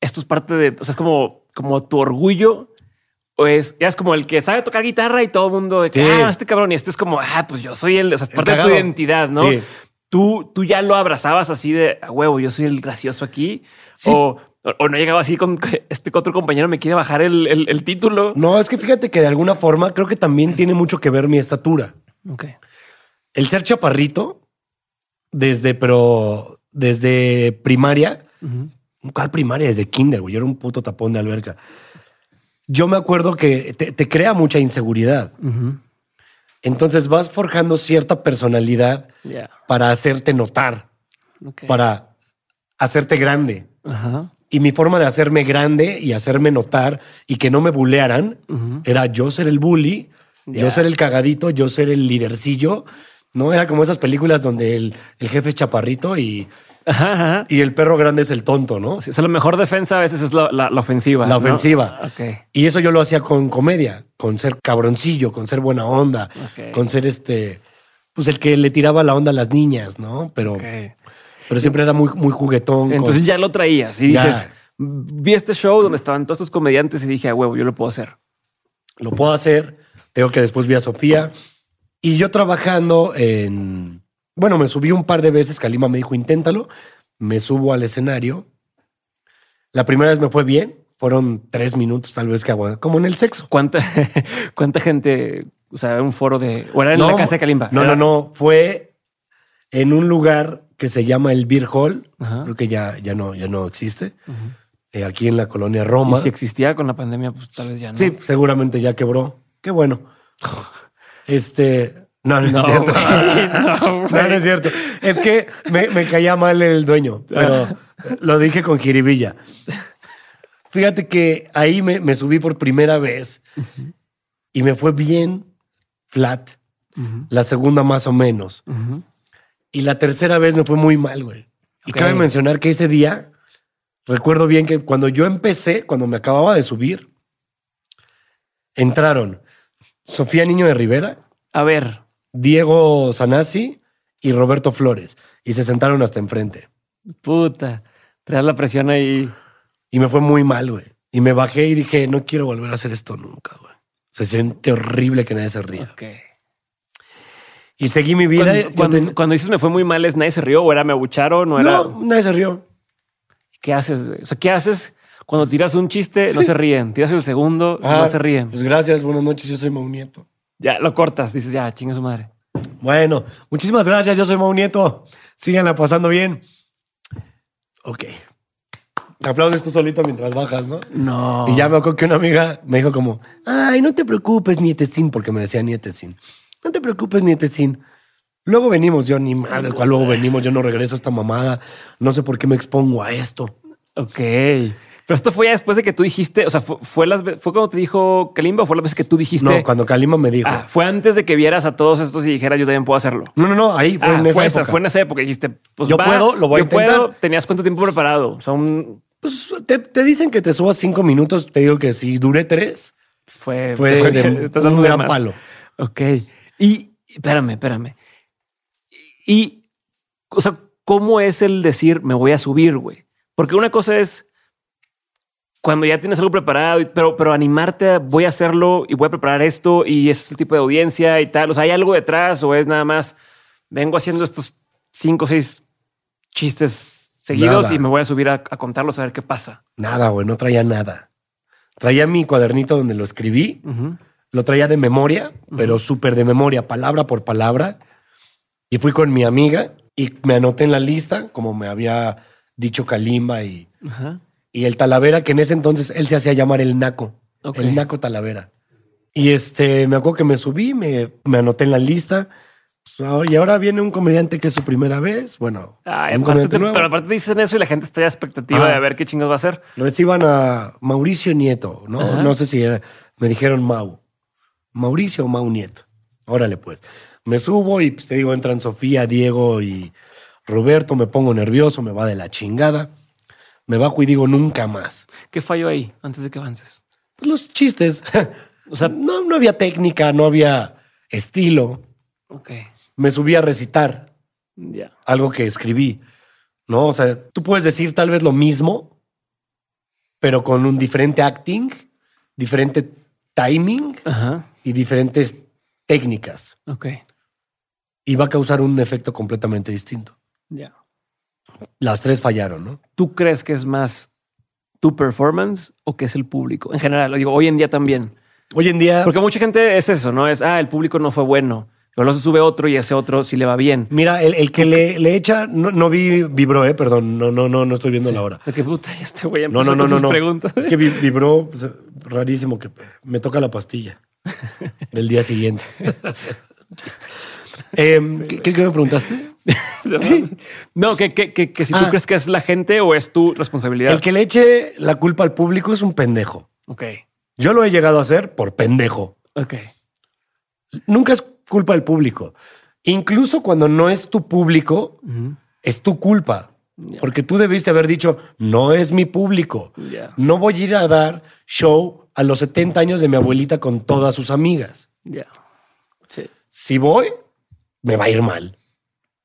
[SPEAKER 1] esto es parte de, o sea, es como, como tu orgullo. O es, ya es como el que sabe tocar guitarra y todo el mundo de que,
[SPEAKER 2] Sí.
[SPEAKER 1] ah, este cabrón, y este es como, ah, pues yo soy el, o sea, es parte de tu identidad, ¿no?
[SPEAKER 2] Sí.
[SPEAKER 1] Tú, tú ya lo abrazabas así de, a huevo, yo soy el gracioso aquí.
[SPEAKER 2] Sí.
[SPEAKER 1] O, o, no llegaba así con este otro compañero me quiere bajar el, el, el título.
[SPEAKER 2] No, es que fíjate que de alguna forma creo que también tiene mucho que ver mi estatura.
[SPEAKER 1] Ok.
[SPEAKER 2] El ser chaparrito, desde, pero desde primaria. ¿Cuál primaria? Desde kinder, güey. Yo era un puto tapón de alberca. Yo me acuerdo que te, te crea mucha inseguridad. Entonces vas forjando cierta personalidad para hacerte notar, para hacerte grande.
[SPEAKER 1] Ajá.
[SPEAKER 2] Y mi forma de hacerme grande y hacerme notar y que no me bulearan era yo ser el bully, yo ser el cagadito, yo ser el lidercillo. No era como esas películas donde el, el jefe es chaparrito y,
[SPEAKER 1] Ajá, ajá.
[SPEAKER 2] y el perro grande es el tonto, ¿no?
[SPEAKER 1] Sí, o sea, la mejor defensa a veces es la, la- la ofensiva.
[SPEAKER 2] La
[SPEAKER 1] ¿no?
[SPEAKER 2] ofensiva.
[SPEAKER 1] Ok.
[SPEAKER 2] Y eso yo lo hacía con comedia, con ser cabroncillo, con ser buena onda, con ser este, pues el que le tiraba la onda a las niñas, ¿no? Pero, pero siempre era muy, muy juguetón. con-
[SPEAKER 1] Entonces ya lo traías y
[SPEAKER 2] Ya.
[SPEAKER 1] dices, vi este show donde estaban todos estos comediantes y dije, a huevo, yo lo puedo hacer.
[SPEAKER 2] lo puedo hacer. Tengo que después vi a Sofía. Y yo trabajando en. Bueno, me subí un par de veces. Kalima me dijo, inténtalo. Me subo al escenario. La primera vez me fue bien. Fueron tres minutos, tal vez que aguanté. Como en el sexo.
[SPEAKER 1] ¿Cuánta, cuánta gente, o sea, un foro de... O era en la casa de Kalimba.
[SPEAKER 2] No,
[SPEAKER 1] Era-
[SPEAKER 2] no, no. Fue en un lugar que se llama el Beer Hall.
[SPEAKER 1] Ajá.
[SPEAKER 2] Creo que ya, ya, no, ya no existe. Eh, aquí en la colonia Roma.
[SPEAKER 1] Y si existía con la pandemia, pues tal vez ya no.
[SPEAKER 2] Sí, seguramente ya quebró. Qué bueno. Este. No, no,
[SPEAKER 1] No,
[SPEAKER 2] es cierto.
[SPEAKER 1] güey, no,
[SPEAKER 2] No,
[SPEAKER 1] güey.
[SPEAKER 2] no es cierto. Es que me, me caía mal el dueño, pero lo dije con jiribilla. Fíjate que ahí me, me subí por primera vez y me fue bien flat. La segunda más o menos. Y la tercera vez me fue muy mal, güey. Y cabe mencionar que ese día, recuerdo bien que cuando yo empecé, cuando me acababa de subir, entraron Sofía Niño de Rivera,
[SPEAKER 1] A ver,
[SPEAKER 2] Diego Sanasi y Roberto Flores. Y se sentaron hasta enfrente.
[SPEAKER 1] puta, traes la presión ahí.
[SPEAKER 2] Y me fue muy mal, güey. Y me bajé y dije, no quiero volver a hacer esto nunca, güey. Se siente horrible que nadie se ría.
[SPEAKER 1] Ok.
[SPEAKER 2] Y seguí mi vida.
[SPEAKER 1] Cuando, cuando-
[SPEAKER 2] ten-
[SPEAKER 1] cuando dices me fue muy mal, ¿es nadie se rió o era me abucharon o era...
[SPEAKER 2] No, nadie se rió.
[SPEAKER 1] ¿Qué haces? güey? O sea, ¿qué haces cuando tiras un chiste? No se ríen. Tiras el segundo,
[SPEAKER 2] Ah,
[SPEAKER 1] no se ríen.
[SPEAKER 2] Pues gracias, buenas noches, yo soy Mau Nieto.
[SPEAKER 1] Ya lo cortas, dices, ya, chinga su madre.
[SPEAKER 2] Bueno, muchísimas gracias. Yo soy Mau Nieto. Síganla pasando bien. Ok. Te aplaudes tú solito mientras bajas, ¿no?
[SPEAKER 1] No.
[SPEAKER 2] Y ya me acuerdo que una amiga me dijo como, ay, no te preocupes, Nietecín, porque me decía Nietecín. No te preocupes, Nietecín. Luego venimos, yo ni madre, cual luego venimos, yo no regreso a esta mamada. No sé por qué me expongo a esto.
[SPEAKER 1] Ok. Pero esto fue ya después de que tú dijiste, o sea, fue, fue las fue cuando te dijo Kalimba o fue la vez que tú dijiste.
[SPEAKER 2] No, cuando Kalima me dijo.
[SPEAKER 1] Ah, fue antes de que vieras a todos estos y dijeras yo también puedo hacerlo.
[SPEAKER 2] No, no, no, ahí fue
[SPEAKER 1] Ah,
[SPEAKER 2] en esa
[SPEAKER 1] fue, esa,
[SPEAKER 2] época.
[SPEAKER 1] fue en esa época. Dijiste, pues
[SPEAKER 2] Yo
[SPEAKER 1] va,
[SPEAKER 2] puedo, lo voy a
[SPEAKER 1] yo
[SPEAKER 2] intentar.
[SPEAKER 1] puedo. Tenías cuánto tiempo preparado. O sea, un
[SPEAKER 2] Pues te, te dicen que te subas cinco minutos, te digo que si duré tres,
[SPEAKER 1] fue,
[SPEAKER 2] Fue de
[SPEAKER 1] estás
[SPEAKER 2] un gran
[SPEAKER 1] más.
[SPEAKER 2] palo.
[SPEAKER 1] Ok. Y espérame, espérame. Y, o sea, ¿cómo es el decir me voy a subir, güey? Porque una cosa es cuando ya tienes algo preparado, pero, pero animarte a voy a hacerlo y voy a preparar esto y ese es el tipo de audiencia y tal. O sea, ¿hay algo detrás o es nada más vengo haciendo estos cinco o seis chistes seguidos
[SPEAKER 2] Nada.
[SPEAKER 1] y me voy a subir a, a contarlos a ver qué pasa?
[SPEAKER 2] nada, güey, no traía nada. Traía mi cuadernito donde lo escribí, lo traía de memoria, pero súper de memoria, palabra por palabra. Y fui con mi amiga y me anoté en la lista, como me había dicho Kalimba y,
[SPEAKER 1] Ajá.
[SPEAKER 2] Y el Talavera, que en ese entonces él se hacía llamar el Naco. El Naco Talavera. Y este, me acuerdo que me subí, me, me anoté en la lista. Pues, ah, y ahora viene un comediante que es su primera vez. Bueno,
[SPEAKER 1] Ay,
[SPEAKER 2] un
[SPEAKER 1] aparte
[SPEAKER 2] comediante
[SPEAKER 1] te-
[SPEAKER 2] nuevo.
[SPEAKER 1] pero aparte dicen eso y la gente está a expectativa de ver qué chingos va a hacer.
[SPEAKER 2] Reciban a Mauricio Nieto, ¿no?
[SPEAKER 1] Ajá.
[SPEAKER 2] No sé si era- me dijeron Mau. Mauricio o Mau Nieto. Órale, pues. Me subo y pues, te digo, entran Sofía, Diego y Roberto, me pongo nervioso, me va de la chingada. Me bajo y digo nunca más.
[SPEAKER 1] ¿Qué falló ahí antes de que avances?
[SPEAKER 2] Pues, los chistes.
[SPEAKER 1] O sea,
[SPEAKER 2] no, no había técnica, no había estilo.
[SPEAKER 1] ok,
[SPEAKER 2] Me subí a recitar
[SPEAKER 1] ya.
[SPEAKER 2] algo que escribí. ¿No? O sea, tú puedes decir tal vez lo mismo, pero con un diferente acting, diferente timing
[SPEAKER 1] Ajá,
[SPEAKER 2] y diferentes técnicas.
[SPEAKER 1] ok,
[SPEAKER 2] Y va a causar un efecto completamente distinto.
[SPEAKER 1] ya.
[SPEAKER 2] Las tres fallaron, ¿no?
[SPEAKER 1] ¿Tú crees que es más tu performance o que es el público? En general, lo digo, hoy en día también.
[SPEAKER 2] Hoy en día,
[SPEAKER 1] Porque mucha gente es eso, ¿no? Es, ah, el público no fue bueno. Luego se sube otro y ese otro sí le va bien.
[SPEAKER 2] mira, el, el que le, le echa, no, no vi, vibró, eh, perdón, no, no, no, no estoy viendo la hora.
[SPEAKER 1] De que puta, ya este güey
[SPEAKER 2] No,
[SPEAKER 1] empezó
[SPEAKER 2] no, no, no, no.
[SPEAKER 1] preguntas.
[SPEAKER 2] Es que vi- vibró pues, rarísimo que me toca la pastilla del día siguiente. Em, ¿qué, me preguntaste?
[SPEAKER 1] no, que, que, que, que si tú
[SPEAKER 2] Ah.
[SPEAKER 1] crees que es la gente o es tu responsabilidad.
[SPEAKER 2] El que le eche la culpa al público es un pendejo.
[SPEAKER 1] Ok,
[SPEAKER 2] Yo lo he llegado a hacer por pendejo.
[SPEAKER 1] ok.
[SPEAKER 2] Nunca es culpa del público. Incluso cuando no es tu público, es tu culpa. Porque tú debiste haber dicho, no es mi público. No voy a ir a dar show a los 70 años de mi abuelita con todas sus amigas.
[SPEAKER 1] Ya. Sí,
[SPEAKER 2] Si voy, me va a ir mal.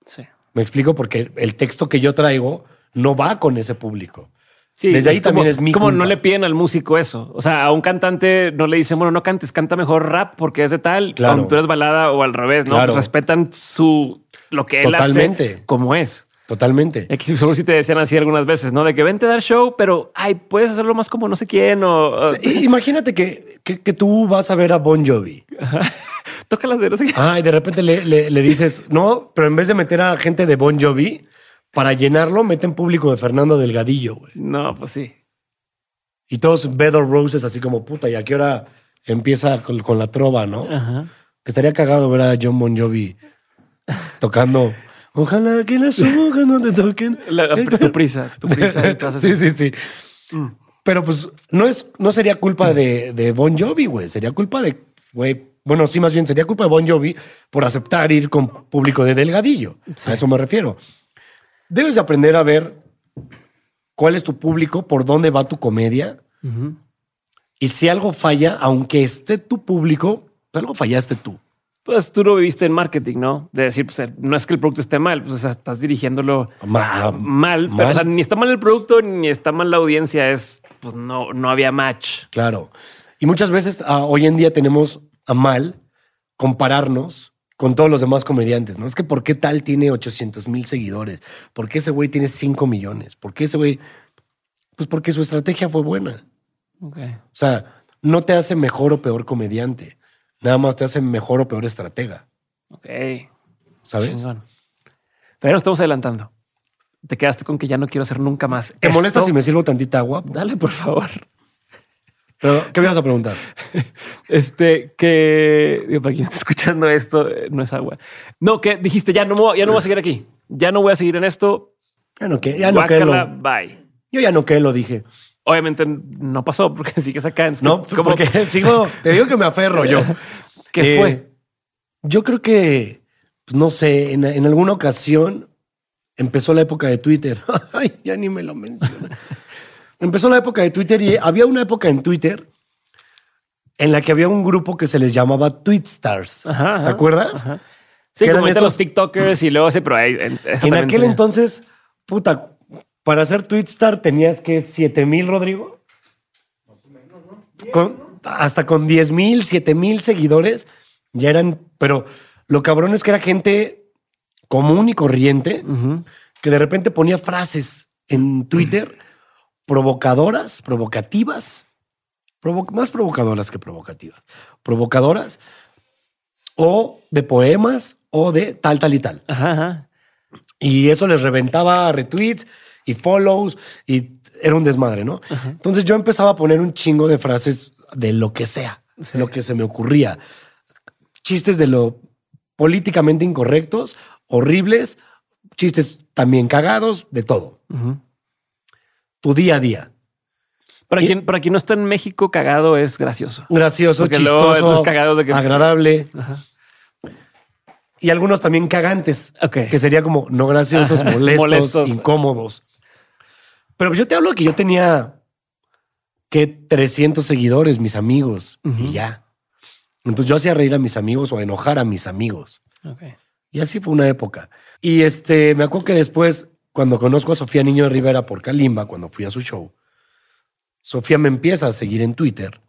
[SPEAKER 1] sí.
[SPEAKER 2] Me explico porque el texto que yo traigo no va con ese público.
[SPEAKER 1] Sí,
[SPEAKER 2] Desde ahí también
[SPEAKER 1] como-
[SPEAKER 2] es mi
[SPEAKER 1] Como
[SPEAKER 2] culpa.
[SPEAKER 1] no le piden al músico eso. O sea, a un cantante no le dicen, bueno, no cantes, canta mejor rap porque es de tal.
[SPEAKER 2] Claro.
[SPEAKER 1] Cuando tú eres balada o al revés, ¿no?
[SPEAKER 2] Claro.
[SPEAKER 1] Pues respetan su lo que él
[SPEAKER 2] Totalmente.
[SPEAKER 1] hace como es.
[SPEAKER 2] Totalmente.
[SPEAKER 1] Aquí seguro sí te decían así algunas veces, ¿no? De que vente a dar show, pero ay, puedes hacerlo más como no sé quién o,
[SPEAKER 2] Imagínate que, que, que tú vas a ver a Bon Jovi.
[SPEAKER 1] Toca las de no sé qué.
[SPEAKER 2] Ah, y de repente le, le- le dices, no, pero en vez de meter a gente de Bon Jovi, para llenarlo, meten público de Fernando Delgadillo, güey.
[SPEAKER 1] No, pues sí.
[SPEAKER 2] Y todos Bed of Roses así como, puta, ¿y a qué hora empieza con, con la trova, no?
[SPEAKER 1] Ajá.
[SPEAKER 2] Que estaría cagado ver a John Bon Jovi tocando. Ojalá que las hojas no te toquen.
[SPEAKER 1] La- tu prisa, tu prisa
[SPEAKER 2] sí, sí, sí. Pero pues no es, no sería culpa de, de Bon Jovi, güey. Sería culpa de, güey. Bueno, sí, más bien sería culpa de Bon Jovi por aceptar ir con público de Delgadillo. A eso me refiero. Debes de aprender a ver cuál es tu público, por dónde va tu comedia.
[SPEAKER 1] Ujú.
[SPEAKER 2] Y si algo falla, aunque esté tu público, algo fallaste tú.
[SPEAKER 1] Pues tú lo viviste en marketing, ¿no? De decir, pues no es que el producto esté mal, pues o sea, estás dirigiéndolo
[SPEAKER 2] Ma-
[SPEAKER 1] mal, pero o sea, ni está mal el producto ni está mal la audiencia, es pues no, no había match.
[SPEAKER 2] Claro. Y muchas veces ah, hoy en día tenemos a mal compararnos con todos los demás comediantes, ¿no? Es que ¿por qué tal tiene 800 mil seguidores? ¿Por qué ese güey tiene 5 millones? ¿Por qué ese güey? Pues porque su estrategia fue buena. O sea, no te hace mejor o peor comediante. Nada más te hace mejor o peor estratega.
[SPEAKER 1] Ok.
[SPEAKER 2] ¿Sabes?
[SPEAKER 1] Chingón. Pero estamos adelantando. Te quedaste con que ya no quiero hacer nunca más.
[SPEAKER 2] ¿Te
[SPEAKER 1] esto.
[SPEAKER 2] molesta si me sirvo tantita agua?
[SPEAKER 1] Dale, por favor.
[SPEAKER 2] Pero, ¿qué me vas a preguntar?
[SPEAKER 1] Este, que digo, para quien está escuchando esto, eh, no es agua. No, que dijiste, ya no, voy- ya no voy a seguir aquí. Ya no voy a seguir en esto.
[SPEAKER 2] Ya no que, ya no que lo.
[SPEAKER 1] bye.
[SPEAKER 2] Yo ya no que lo dije.
[SPEAKER 1] Obviamente no pasó porque sigues acá. en
[SPEAKER 2] No, porque sigo, te digo que me aferro yo.
[SPEAKER 1] ¿Qué
[SPEAKER 2] Eh,
[SPEAKER 1] fue?
[SPEAKER 2] Yo creo que, pues, no sé, en, en alguna ocasión empezó la época de Twitter. Ay, ya ni me lo menciona. Empezó la época de Twitter y había una época en Twitter en la que había un grupo que se les llamaba Tweetstars.
[SPEAKER 1] Ajá, ajá,
[SPEAKER 2] ¿Te acuerdas?
[SPEAKER 1] ajá. Sí,
[SPEAKER 2] que
[SPEAKER 1] como
[SPEAKER 2] eran
[SPEAKER 1] ahorita los
[SPEAKER 2] estos-
[SPEAKER 1] TikTokers y luego sí, pero ahí. En,
[SPEAKER 2] En aquel entonces, puta, para hacer Tweetstar tenías que 7 mil, Rodrigo. Con- hasta con 10 mil, 7 mil seguidores ya eran, pero lo cabrón es que era gente común y corriente que de repente ponía frases en Twitter provocadoras, provocativas, provo- más provocadoras que provocativas, provocadoras o de poemas o de tal, tal y tal.
[SPEAKER 1] Ajá, ajá.
[SPEAKER 2] Y eso les reventaba retweets y follows y era un desmadre, ¿no? Entonces yo empezaba a poner un chingo de frases de lo que sea,
[SPEAKER 1] Sí.
[SPEAKER 2] lo que se me ocurría. Chistes de lo políticamente incorrectos, horribles, chistes también cagados, de todo. Tu día a día.
[SPEAKER 1] Para,
[SPEAKER 2] Y-
[SPEAKER 1] quien, para quien no está en México, cagado es gracioso.
[SPEAKER 2] Gracioso,
[SPEAKER 1] Porque
[SPEAKER 2] chistoso,
[SPEAKER 1] esos cagados de que-
[SPEAKER 2] agradable. Y algunos también cagantes, que sería como no graciosos,
[SPEAKER 1] Ajá,
[SPEAKER 2] molestos,
[SPEAKER 1] molestos.
[SPEAKER 2] incómodos. Pero yo te hablo que yo tenía que 300 seguidores, mis amigos, y ya. Entonces yo hacía reír a mis amigos o enojar a mis amigos. Y así fue una época. Y este, me acuerdo que después, cuando conozco a Sofía Niño de Rivera por Kalimba, cuando fui a su show, Sofía me empieza a seguir en Twitter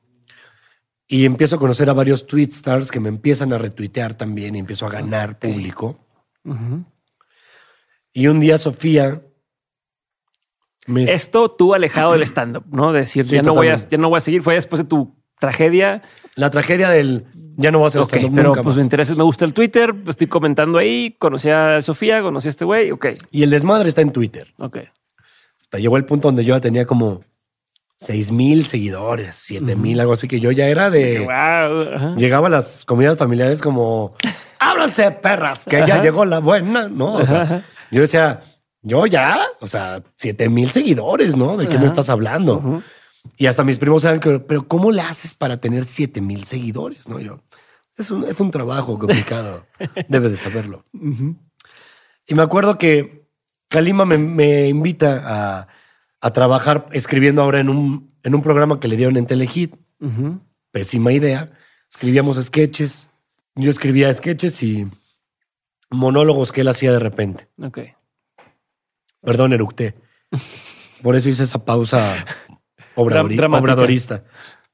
[SPEAKER 2] y empiezo a conocer a varios tweet stars que me empiezan a retuitear también y empiezo a ganar público. Y un día Sofía me
[SPEAKER 1] Esto tú alejado del stand-up, ¿no? De decir,
[SPEAKER 2] Sí,
[SPEAKER 1] ya, no voy a, ya no voy a seguir. Fue después de tu tragedia.
[SPEAKER 2] la tragedia del ya no voy a hacer
[SPEAKER 1] Ok,
[SPEAKER 2] stand-up
[SPEAKER 1] pero pues me interesa, me gusta el Twitter, estoy comentando ahí, conocí a Sofía, conocí a este güey, ok,
[SPEAKER 2] Y el desmadre está en Twitter.
[SPEAKER 1] ok.
[SPEAKER 2] Hasta llegó el punto donde yo ya tenía como seis mil seguidores, siete mil, algo así que yo ya era de
[SPEAKER 1] Wow.
[SPEAKER 2] Llegaba a las comidas familiares como ábranse, perras, que ya llegó la buena, ¿no? O sea, yo decía, yo ya, o sea, siete mil seguidores, ¿no? ¿De qué me estás hablando? Y hasta mis primos saben que, pero ¿cómo le haces para tener siete mil seguidores? No, yo, es un, es un trabajo complicado. Debes de saberlo. Y me acuerdo que Kalima me, me invita a, a, trabajar escribiendo ahora en un, en un programa que le dieron en Telehit. Pésima idea. Escribíamos sketches. Yo escribía sketches y monólogos que él hacía de repente.
[SPEAKER 1] Ok.
[SPEAKER 2] Perdón, eructé. Por eso hice esa pausa obradori obradorista.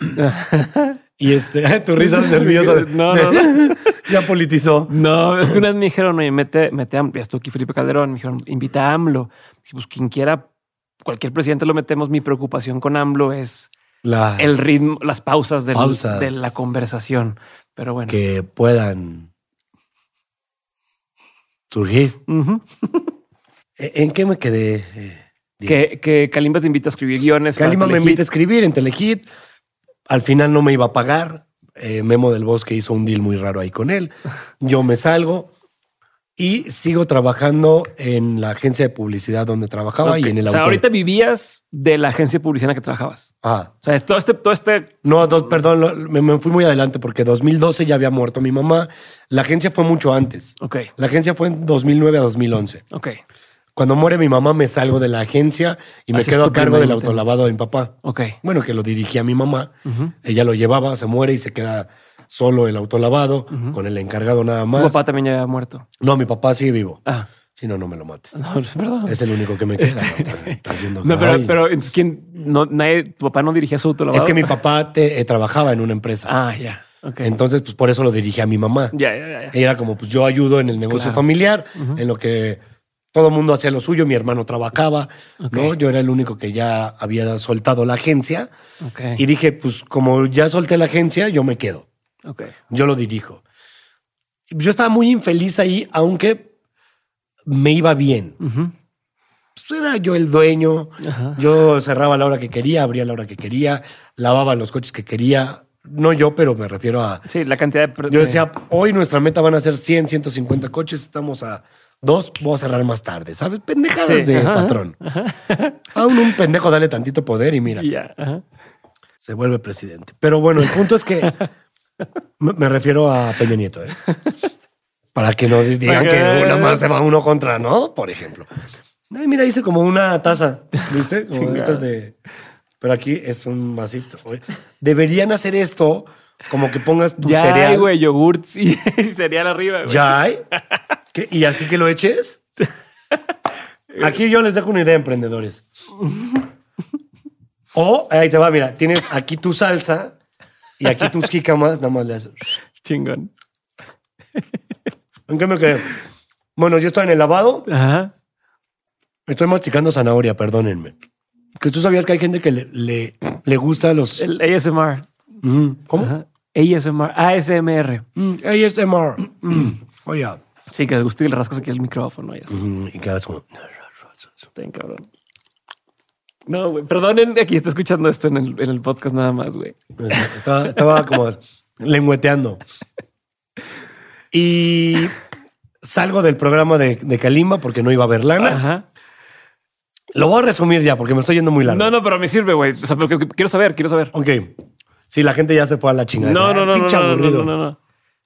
[SPEAKER 2] y este, tu risa nerviosa.
[SPEAKER 1] no, no, no.
[SPEAKER 2] ya politizó.
[SPEAKER 1] No, es que una vez me dijeron, oye, mete, mete a AMLO. Aquí Felipe Calderón. Me dijeron, invita a AMLO. Dije, pues quien quiera, cualquier presidente lo metemos. Mi preocupación con AMLO es el ritmo, las pausas, del-
[SPEAKER 2] Pausas.
[SPEAKER 1] de la conversación. Pero bueno.
[SPEAKER 2] que puedan surgir.
[SPEAKER 1] Ujú.
[SPEAKER 2] ¿E- ¿En qué me quedé?
[SPEAKER 1] Que, que Kalimba te invita a escribir guiones. para
[SPEAKER 2] Kalima me invita a escribir en Telehit. Al final no me iba a pagar. Eh, Memo del Bosque hizo un deal muy raro ahí con él. Yo me salgo y sigo trabajando en la agencia de publicidad donde trabajaba y en el
[SPEAKER 1] O sea,
[SPEAKER 2] autor.
[SPEAKER 1] ahorita vivías de la agencia de publicidad en la que trabajabas.
[SPEAKER 2] Ah,
[SPEAKER 1] O sea, todo este, todo este.
[SPEAKER 2] no, dos, perdón, me, me fui muy adelante porque 2012 ya había muerto mi mamá. La agencia fue mucho antes.
[SPEAKER 1] Ok,
[SPEAKER 2] La agencia fue en 2009 a 2011.
[SPEAKER 1] ok,
[SPEAKER 2] Cuando muere mi mamá me salgo de la agencia y me quedo
[SPEAKER 1] tu
[SPEAKER 2] a cargo del autolavado de mi papá.
[SPEAKER 1] ok.
[SPEAKER 2] Bueno, que lo dirigía mi mamá. Ella lo llevaba, se muere y se queda solo el autolavado con el encargado nada
[SPEAKER 1] Tu
[SPEAKER 2] más.
[SPEAKER 1] papá también ya había muerto.
[SPEAKER 2] No, mi papá sigue vivo.
[SPEAKER 1] Ah,
[SPEAKER 2] Si no, no me lo mates.
[SPEAKER 1] no, perdón.
[SPEAKER 2] Es el único que me queda. ¿no? Viendo
[SPEAKER 1] No,
[SPEAKER 2] que-
[SPEAKER 1] pero, pero entonces, ¿quién? No, nadie, tu papá no dirigía su autolavado.
[SPEAKER 2] Es que mi papá te- eh, trabajaba en una empresa.
[SPEAKER 1] Ah, ya. Ok.
[SPEAKER 2] Entonces, pues por eso lo dirigía a mi mamá.
[SPEAKER 1] ya, ya, ya. ya.
[SPEAKER 2] Era como, pues yo ayudo en el negocio
[SPEAKER 1] Claro.
[SPEAKER 2] familiar, en lo que todo el mundo hacía lo suyo, mi hermano trabajaba. ¿no? Yo era el único que ya había soltado la agencia y dije, pues como ya solté la agencia, yo me quedo,
[SPEAKER 1] ok.
[SPEAKER 2] yo lo dirijo. Yo estaba muy infeliz ahí, aunque me iba bien. Pues era yo el dueño,
[SPEAKER 1] Ajá.
[SPEAKER 2] yo cerraba la hora que quería, abría la hora que quería, lavaba los coches que quería, no yo, pero me refiero a...
[SPEAKER 1] Sí, la cantidad de.
[SPEAKER 2] Yo decía, hoy nuestra meta van a ser 100, 150 coches, estamos a dos, voy a cerrar más tarde, ¿sabes? Pendejadas
[SPEAKER 1] Sí,
[SPEAKER 2] de
[SPEAKER 1] ajá,
[SPEAKER 2] patrón. A un, un pendejo dale tantito poder y mira,
[SPEAKER 1] ajá.
[SPEAKER 2] se vuelve presidente. Pero bueno, el punto es que me, refiero a Peña Nieto, ¿eh? Para que no digan que uno más se va uno contra, ¿no? Por ejemplo. Ay, mira, hice como una taza, ¿viste? Como estas de... Pero aquí es un vasito. güey. Deberían hacer esto como que pongas tu
[SPEAKER 1] Ya,
[SPEAKER 2] cereal.
[SPEAKER 1] hay, güey, yogurt y cereal arriba, güey.
[SPEAKER 2] ¿Ya hay? ¿Qué? ¿Y así que lo eches? Aquí yo les dejo una idea, emprendedores. O, ahí te va, mira, tienes aquí tu salsa y aquí tus jícamas, nada más le haces.
[SPEAKER 1] Chingón.
[SPEAKER 2] ¿En qué me quedé? Bueno, yo estoy en el lavado,
[SPEAKER 1] Ajá.
[SPEAKER 2] estoy masticando zanahoria, perdónenme. Que tú sabías que hay gente que le, le, le gusta los...
[SPEAKER 1] El ASMR.
[SPEAKER 2] ¿Cómo?
[SPEAKER 1] Ajá. ASMR. ASMR.
[SPEAKER 2] Mm, ASMR. Mm, Oye.
[SPEAKER 1] Sí, que te guste y le rascas aquí el micrófono y así.
[SPEAKER 2] Mm, y como...
[SPEAKER 1] Bien, cabrón. No, güey. Perdonen, aquí está escuchando esto en el, en el podcast nada más, güey.
[SPEAKER 2] Estaba, estaba como lengüeteando. Y salgo del programa de, de Kalimba porque no iba a ver lana.
[SPEAKER 1] Ajá.
[SPEAKER 2] Lo voy a resumir ya porque me estoy yendo muy largo.
[SPEAKER 1] No, no, pero me sirve, güey. O sea, porque quiero saber, quiero saber.
[SPEAKER 2] Ok. Si la gente ya se fue a la chingada.
[SPEAKER 1] No, no, no, no,
[SPEAKER 2] Pinche
[SPEAKER 1] no, no,
[SPEAKER 2] aburrido.
[SPEAKER 1] no, no,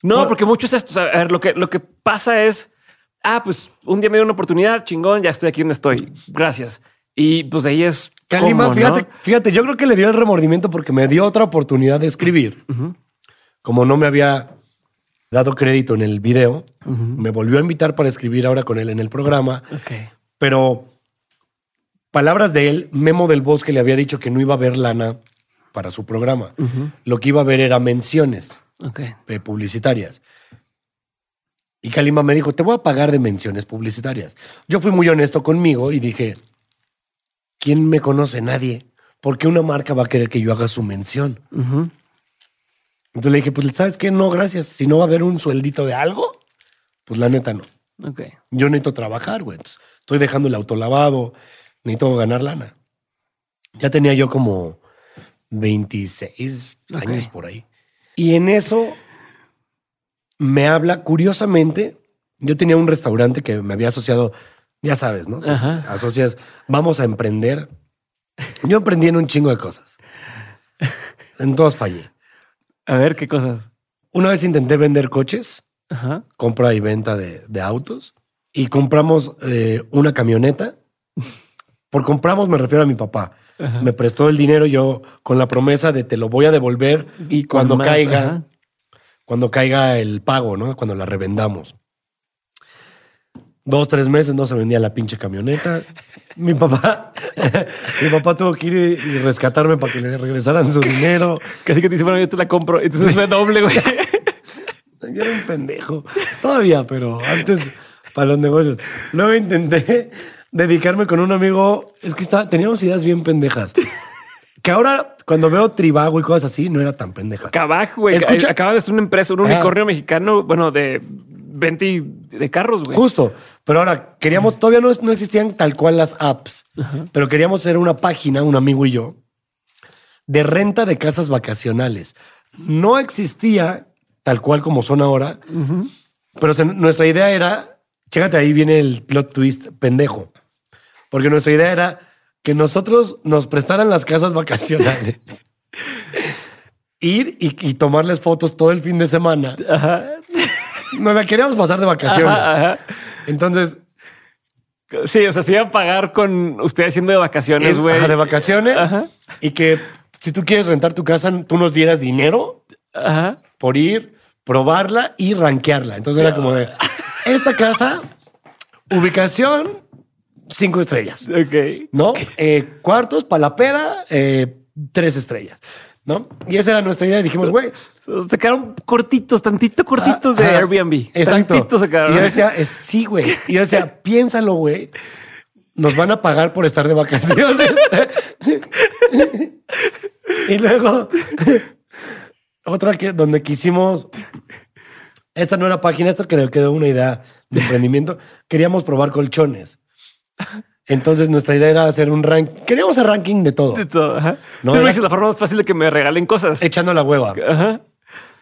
[SPEAKER 1] no. Porque mucho es esto. O sea, a ver, lo que, lo que pasa es, ah, pues un día me dio una oportunidad, chingón, ya estoy aquí donde estoy. Gracias. Y pues de ahí es. Cómo, ¿no?
[SPEAKER 2] fíjate, fíjate, yo creo que le dio el remordimiento porque me dio otra oportunidad de escribir. Como no me había dado crédito en el video, me volvió a invitar para escribir ahora con él en el programa.
[SPEAKER 1] Ok.
[SPEAKER 2] Pero palabras de él, Memo del Bosque le había dicho que no iba a ver lana para su programa. Lo que iba a ver era menciones eh, publicitarias. Y Kalima me dijo, te voy a pagar de menciones publicitarias. Yo fui muy honesto conmigo y dije, ¿quién me conoce? Nadie. ¿Por qué una marca va a querer que yo haga su mención? Entonces le dije, pues, ¿sabes qué? No, gracias. Si no va a haber un sueldito de algo, pues la neta no.
[SPEAKER 1] Ok.
[SPEAKER 2] Yo necesito trabajar, güey. Entonces, estoy dejando el autolavado, necesito ganar lana. Ya tenía yo como 26
[SPEAKER 1] Ok.
[SPEAKER 2] años por ahí. Y en eso me habla curiosamente. Yo tenía un restaurante que me había asociado, ya sabes, ¿no?
[SPEAKER 1] Ajá.
[SPEAKER 2] Asocias, vamos a emprender. Yo emprendí en un chingo de cosas. En todos fallé.
[SPEAKER 1] A ver, ¿qué cosas?
[SPEAKER 2] Una vez intenté vender coches,
[SPEAKER 1] Ajá.
[SPEAKER 2] compra y venta de, de autos, y compramos eh, una camioneta. Por compramos me refiero a mi papá. Me prestó el dinero yo con la promesa de te lo voy a devolver
[SPEAKER 1] Y
[SPEAKER 2] cuando
[SPEAKER 1] más,
[SPEAKER 2] caiga,
[SPEAKER 1] ajá.
[SPEAKER 2] cuando caiga el pago, ¿no? Cuando la revendamos. Dos, tres meses no se vendía la pinche camioneta. Mi papá, mi papá tuvo que ir y rescatarme para que le regresaran su dinero.
[SPEAKER 1] Casi que te dice, bueno, yo te la compro. Entonces fue doble, güey.
[SPEAKER 2] Yo era un pendejo. Todavía, pero antes para los negocios. Luego intenté dedicarme con un amigo. Es que estaba, teníamos ideas bien pendejas. Que ahora, cuando veo Tribago y cosas así, no era tan pendeja.
[SPEAKER 1] Cabaj, güey.
[SPEAKER 2] Escucha-
[SPEAKER 1] Acaba de ser una empresa, un unicornio mexicano, bueno, de venta y- de carros, güey.
[SPEAKER 2] Justo. Pero ahora queríamos, todavía no, no existían tal cual las apps, pero queríamos hacer una página, un amigo y yo, de renta de casas vacacionales. No existía tal cual como son ahora, pero se- nuestra idea era, chécate, ahí viene el plot twist pendejo, porque nuestra idea era que nosotros nos prestaran las casas vacacionales. Ir y, y tomarles fotos todo el fin de semana.
[SPEAKER 1] Ajá.
[SPEAKER 2] Nos la queríamos pasar de vacaciones.
[SPEAKER 1] Ajá, ajá.
[SPEAKER 2] Entonces,
[SPEAKER 1] Sí, o sea, se iba a pagar con usted haciendo de vacaciones,
[SPEAKER 2] es-
[SPEAKER 1] güey.
[SPEAKER 2] de vacaciones y que si tú quieres rentar tu casa, tú nos dieras dinero por ir, probarla y rankearla. Entonces era como de esta casa, ubicación, cinco estrellas,
[SPEAKER 1] Ok.
[SPEAKER 2] ¿no? Eh, cuartos, palapera, eh, tres estrellas, ¿no? Y esa era nuestra idea. Y dijimos, güey,
[SPEAKER 1] Se quedaron cortitos, tantito cortitos de Airbnb.
[SPEAKER 2] Exacto.
[SPEAKER 1] Tantito se quedaron.
[SPEAKER 2] Y yo decía, es, sí, güey. Y yo decía, piénsalo, güey. Nos van a pagar por estar de vacaciones. y luego, otra que donde quisimos. Esta no era página, esto creo que quedó una idea de emprendimiento. Queríamos probar colchones. Entonces nuestra idea era hacer un ranking. Queríamos hacer ranking de todo,
[SPEAKER 1] De todo, ajá.
[SPEAKER 2] No, era-
[SPEAKER 1] la forma más fácil de que me regalen cosas.
[SPEAKER 2] echando la hueva.
[SPEAKER 1] Ajá.